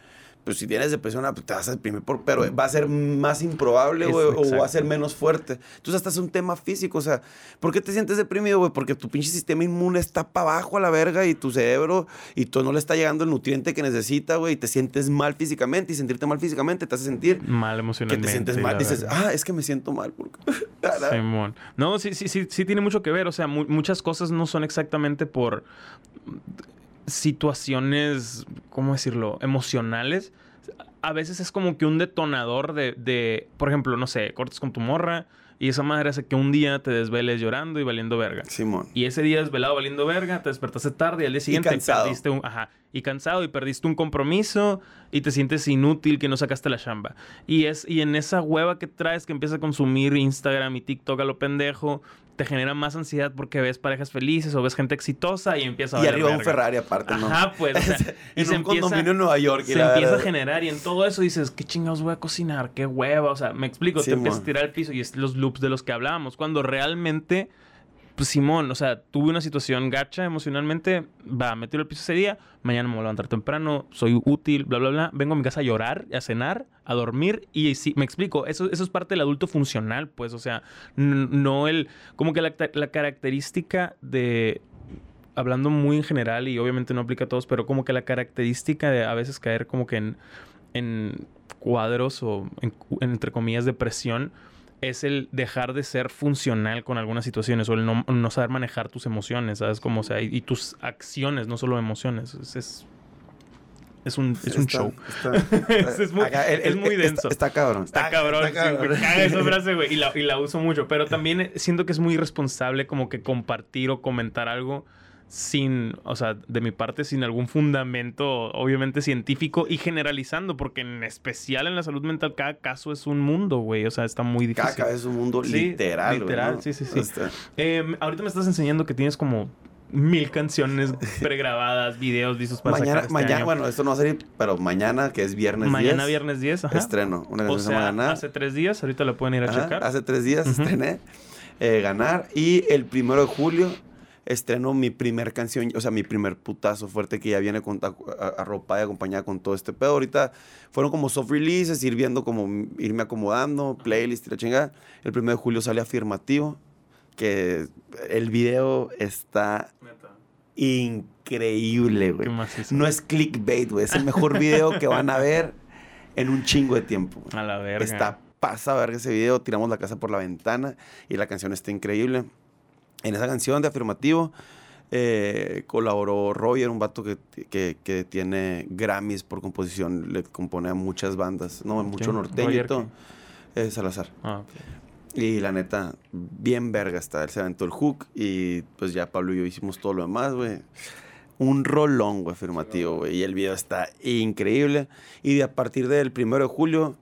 pues si tienes depresión, ah, pues te vas a deprimir, por, pero va a ser más improbable, güey, o va a ser menos fuerte. Entonces hasta es un tema físico, o sea, ¿por qué te sientes deprimido, güey? Porque tu pinche sistema inmune está para abajo a la verga y tu cerebro y tú no le está llegando el nutriente que necesita, güey, y te sientes mal físicamente y sentirte mal físicamente te hace sentir Mal que emocionalmente. te sientes mal. Dices, ah, es que me siento mal. Porque... Simón. No, sí, sí, sí, sí tiene mucho que ver. O sea, mu- muchas cosas no son exactamente por situaciones, ¿cómo decirlo? Emocionales. A veces es como que un detonador de, de, por ejemplo, no sé, cortes con tu morra y esa madre hace que un día te desveles llorando y valiendo verga. Simón. Y ese día desvelado valiendo verga, te despertaste tarde y al día siguiente cansado. perdiste un, ajá, y cansado y perdiste un compromiso y te sientes inútil que no sacaste la chamba. Y es y en esa hueva que traes que empiezas a consumir Instagram y TikTok a lo pendejo, te genera más ansiedad porque ves parejas felices o ves gente exitosa y empieza a Y arriba un. Ferrari aparte, ¿no? Ajá, pues, o sea, y en se un empieza- condominio en Nueva York. se la empieza a generar y en todo eso dices, ¿qué chingados voy a cocinar? ¿Qué hueva? O sea, me explico, Sí, te empiezas a tirar al piso y es los loops de los que hablábamos. Cuando realmente, pues Simón, o sea, tuve una situación gacha emocionalmente, va, me tiro al piso ese día, mañana me voy a levantar temprano, soy útil, bla, bla, bla. Vengo a mi casa a llorar, a cenar, a dormir y sí, me explico, eso, eso es parte del adulto funcional, pues, o sea, no el, como que la, característica de, hablando muy en general y obviamente no aplica a todos, pero como que la característica de a veces caer como que en, en cuadros o en, entre comillas depresión es el dejar de ser funcional con algunas situaciones o el no, no saber manejar tus emociones, ¿sabes? Como, o sea, y, y tus acciones, no solo emociones. Es, es, es un, es un Está- show. está- Es- es muy- acá, el- es el- muy está- denso. Está, cabrón. Está cabrón, está sí, me caga esa frase, güey. Y la, y la uso mucho. Pero también siento que es muy irresponsable como que compartir o comentar algo sin, o sea, de mi parte, sin algún fundamento, obviamente científico y generalizando, porque en especial en la salud mental, cada caso es un mundo, güey. O sea, está muy difícil. Cada es un mundo Sí, literal, güey, literal, ¿no? sí, sí, sí. Está- Eh, ahorita me estás enseñando que tienes como mil canciones pregrabadas, videos listos para mañana, sacar este mañana, año. bueno, esto no va a salir, pero mañana, que es viernes Mañana 10, viernes 10, ajá. estreno. Una O canción llama sea, hace tres días, ahorita la pueden ir a Ajá, checar. Hace tres días Ujú. estrené eh, Ganar. Y el primero de julio estreno mi primer canción, o sea, mi primer putazo fuerte que ya viene con, a- arropada y acompañada con todo este pedo. Ahorita fueron como soft releases, ir viendo como irme acomodando, playlist y la chingada. El primero de julio sale afirmativo, que el video está increíble, güey. No es clickbait, güey. Es el mejor video que van a ver en un chingo de tiempo. A la verga. Está pasa a ver ese video, tiramos la casa por la ventana y la canción está increíble. En esa canción de afirmativo eh, colaboró Roger, un vato que, que, que tiene Grammys por composición, le compone a muchas bandas, no, mucho norteñito. ¿Roger Eh, Salazar. Ah. Y la neta, bien verga está. Él se aventó el hook y pues ya Pablo y yo hicimos todo lo demás, güey. Un rolón, güey, afirmativo, güey. Y el video está increíble. Y de a partir del primero de julio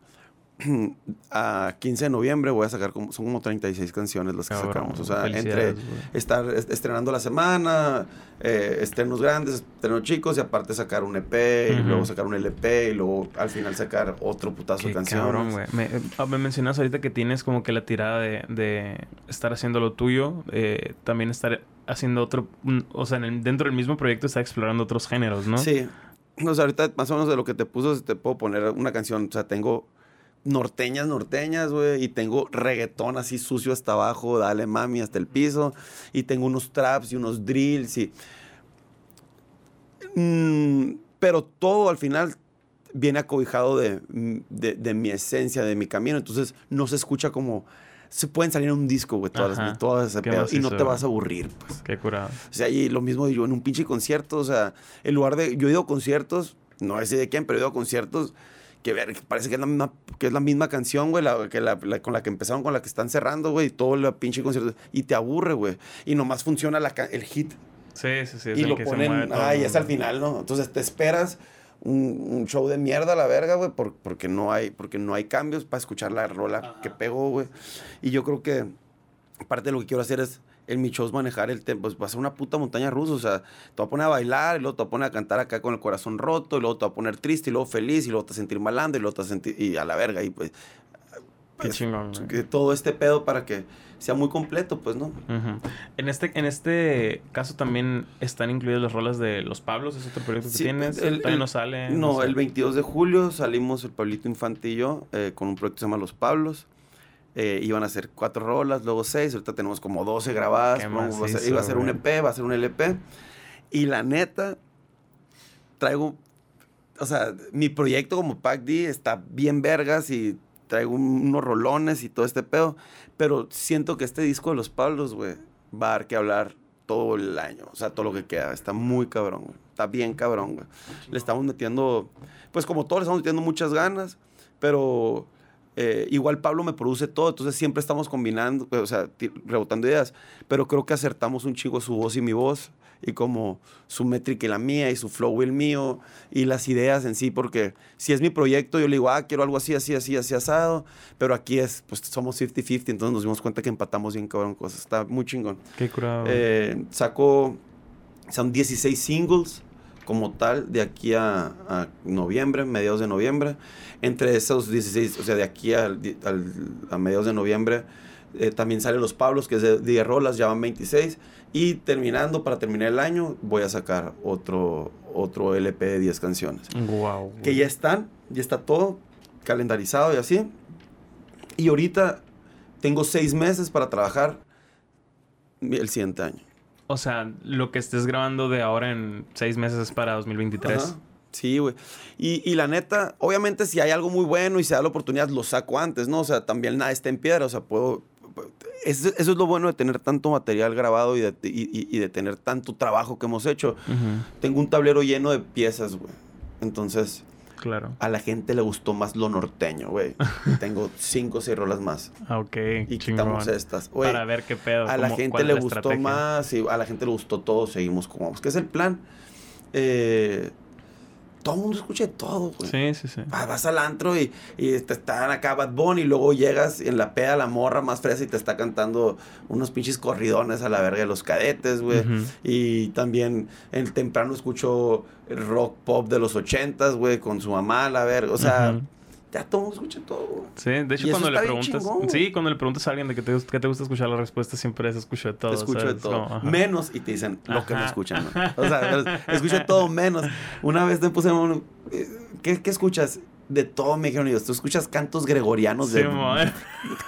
a 15 de noviembre voy a sacar como, son como 36 canciones las que Cabrón, sacamos. O sea, entre estar est- estrenando la semana, eh, estrenos grandes, estrenos chicos y aparte sacar un EP y luego sacar un LP y luego al final sacar otro putazo de canciones. cabrón, güey. Me, ah, me mencionas ahorita que tienes como que la tirada de, de estar haciendo lo tuyo, eh, también estar haciendo otro, un- o sea, en el- dentro del mismo proyecto estar explorando otros géneros, ¿no? Sí. O sea, ahorita más o menos de lo que te puso, te puedo poner una canción. O sea, tengo norteñas, norteñas, güey. Y tengo reggaetón así sucio hasta abajo, dale mami hasta el piso. Y tengo unos traps y unos drills y... Mm, pero todo al final viene acobijado de, de, de mi esencia, de mi camino. Entonces no se escucha como... Se pueden salir en un disco, güey, todas, Ajá. todas ese pedo. Y no te vas a aburrir, pues. Qué curado. O sea, y lo mismo yo en un pinche concierto, o sea, en lugar de. Yo he ido a conciertos, no sé de quién, pero he ido a conciertos que, ver, parece que es la misma, que es la misma canción, güey, la, que la- la- con la que empezaron, con la que están cerrando, güey, y todo el pinche concierto. Y te aburre, güey. Y nomás funciona la el hit. Sí, sí, sí. es y el lo que se ponen. todo, Ay, es al final, ¿no? Entonces te esperas. Un, un show de mierda a la verga, güey, por- porque, no hay, porque no hay cambios para escuchar la rola que pegó, güey. Y yo creo que parte de lo que quiero hacer es en mis shows manejar el tempo. Pues va a ser una puta montaña rusa. O sea, te voy a poner a bailar, y luego te voy a poner a cantar acá con el corazón roto, y luego te voy a poner triste, y luego feliz, y luego te vas a sentir malando, y luego te vas a sentir. Y a la verga. Y pues. Qué pues, chingón, que todo este pedo para que sea muy completo, pues, ¿no? Ujú. En este, en este caso también están incluidas las rolas de Los Pablos, es otro proyecto que Sí, tienes. el- Todavía el- no sale. No, el 22 de julio salimos el Pablito Infante y yo eh, con un proyecto que se llama Los Pablos. Eh, iban a ser cuatro rolas, luego seis. Ahorita tenemos como 12 grabadas. Vamos, va a ser- iba a ser un. EP, va a ser un LP. Y la neta, traigo. O sea, mi proyecto como Pac D está bien vergas y traigo un- unos rolones y todo este pedo. Pero siento que este disco de Los Pablos, güey, va a dar que hablar todo el año. O sea, todo lo que queda. Está muy cabrón, güey. Está bien cabrón, güey. Le estamos metiendo, pues como todos le estamos metiendo muchas ganas, pero eh, igual Pablo me produce todo, entonces siempre estamos combinando, o sea, rebotando ideas, pero creo que acertamos un chingo su voz y mi voz, y como su métrica y la mía, y su flow y el mío, y las ideas en sí, porque si es mi proyecto, yo le digo, ah, quiero algo así, así, así, así, asado, pero aquí es, pues somos 50-50, entonces nos dimos cuenta que empatamos bien cabrón cosas, está muy chingón. Qué curado. Eh, sacó, son 16 singles como tal de aquí a, a noviembre, mediados de noviembre. Entre esos 16, o sea, de aquí al, al- a mediados de noviembre, eh, también salen Los Pablos, que es de 10 rolas, ya van 26. Y terminando, para terminar el año, voy a sacar otro, otro LP de 10 canciones. Güey. Que ya están, ya está todo calendarizado y así. Y ahorita tengo 6 meses para trabajar el siguiente año. O sea, lo que estés grabando de ahora en seis meses es para 2023. Ajá. Sí, güey. Y, y la neta, obviamente si hay algo muy bueno y se da la oportunidad, lo saco antes, ¿no? O sea, también nada está en piedra, o sea, puedo... Eso, eso es lo bueno de tener tanto material grabado y de, y- y- y de tener tanto trabajo que hemos hecho. Tengo un tablero lleno de piezas, güey. Entonces, Claro. a la gente le gustó más lo norteño, güey. Tengo cinco o seis rolas más. Ah, ok. Y chingón. quitamos estas. Para ver qué pedo. a la gente le la gustó estrategia. más y a la gente le gustó todo, seguimos como vamos. ¿Qué es el plan? Eh, todo el mundo escucha de todo, güey. Sí, sí, sí. Va- Vas al antro y, y te están acá Bad Bunny y luego llegas en la peda la morra más fresa y te está cantando unos pinches corridones a la verga de los cadetes, güey. Y también en temprano escucho el rock pop de los ochentas, güey, con su mamá a la verga. O sea. Ya todo escucha todo. Sí, de hecho cuando le preguntas, sí, cuando le preguntas a alguien de que te, que te gusta escuchar la respuesta siempre es escucho de todo. Te escucho de todo. Como, menos, y te dicen lo que no escuchan. ¿no? O sea, escucho de todo menos. Una vez te puse, un- ¿qué, qué escuchas? De todo me dijeron ellos. Tú escuchas cantos gregorianos Sí, de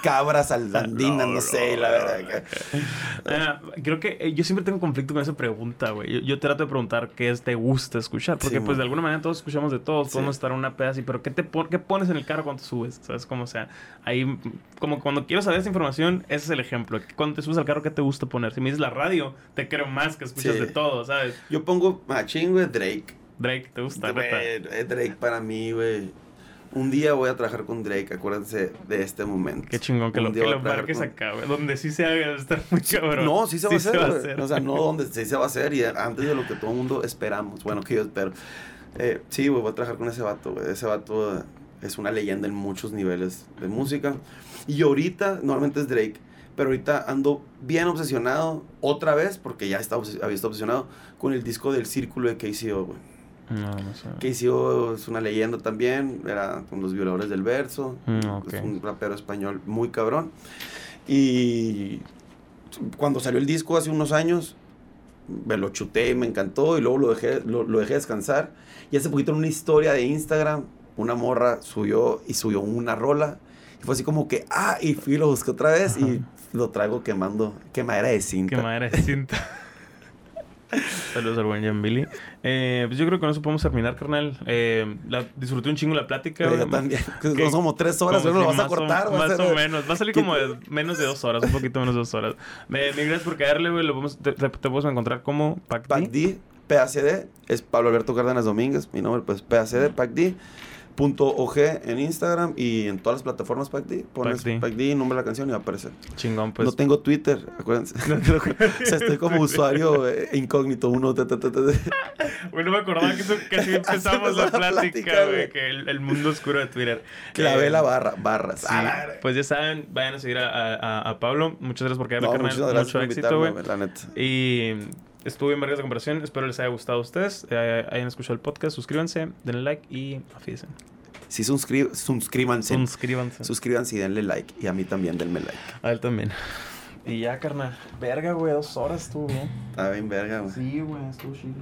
cabras aldandinas, no, sé, la verdad. Ah, creo que eh, yo siempre tengo conflicto con esa pregunta, güey. Yo, yo trato de preguntar qué es te gusta escuchar. Porque, Sí, pues, de alguna manera todos escuchamos de todos. Sí. Podemos estar en una peda así, pero ¿qué, te pon- ¿qué pones en el carro cuando te subes? ¿Sabes? Como, o sea, ahí, como cuando quiero saber esa información, ese es el ejemplo. Cuando te subes al carro, ¿qué te gusta poner? Si me dices la radio, te creo más que escuchas Sí. de todo, ¿sabes? Yo pongo machín, güey, Drake. Drake, ¿te gusta? Güey, eh, Drake para mí, güey. Un día voy a trabajar con Drake, acuérdense de este momento. Qué chingón que Un lo, día que a lo marques con- acá, güey. Donde sí se haga, estar muy cabrón. No, sí se va a hacer. se güey. O sea, no donde sí se va a hacer y antes de lo que todo el mundo esperamos. Bueno, que yo espero. Eh, sí, güey, voy a trabajar con ese vato, güey. Ese vato eh, es una leyenda en muchos niveles de música. Y ahorita, normalmente es Drake, pero ahorita ando bien obsesionado otra vez, porque ya estaba, había estado obsesionado con el disco del Círculo de KCO, güey. No, no sé. KCO es una leyenda también, era con los violadores del verso. Mm, ok. Es un rapero español muy cabrón. Y cuando salió el disco hace unos años, me lo chuté y me encantó y luego lo dejé, lo, lo dejé descansar. Y hace poquito en una historia de Instagram, una morra subió y subió una rola. Y fue así como que, ah, y fui y lo busqué otra vez y lo traigo quemando, quemadera de cinta. Qué madre de cinta. Saludos al buen Jan Billy. Eh, pues yo creo que con eso podemos terminar, carnal. Eh, la, disfruté un chingo la plática. Yo también, son como tres horas, pero lo vas a o- cortar. a Más ser- o menos. Va a salir ¿Qué como de menos de dos horas, un poquito menos de dos horas. Me, me gracias por caerle, güey. Te, te, te podemos encontrar como Pac PACD, PACD, es Pablo Alberto Cárdenas Domínguez, mi nombre pues PACD, PACD, OG en Instagram y en todas las plataformas PACD, pones PACD. Nombre de la canción y va a aparecer. Chingón, pues. no tengo Twitter, acuérdense. o sea, estoy como usuario eh, incógnito, uno, te, te, te, te, te. Güey, no me acordaba que, eso, que así empezamos la la plática, güey. Que el, el mundo oscuro de Twitter. clavé Eh, la barra, barras. Sí, pues ya saben, vayan a seguir a, a- a Pablo. Muchas gracias por caerle, No, carnal. muchas gracias Mucho por éxito, güey, la neta. Y estuvo bien vergas la. Espero les haya gustado a ustedes. Eh, hayan escuchado el podcast. Suscríbanse, denle like y afídense. Sí, suscrí suscríbanse. Suscríbanse. Suscríbanse y denle like. Y a mí también denme like. A él también. Y ya, carnal. Verga, güey. Dos horas estuvo, bien. Está bien verga, güey. Sí, güey. Estuvo chido.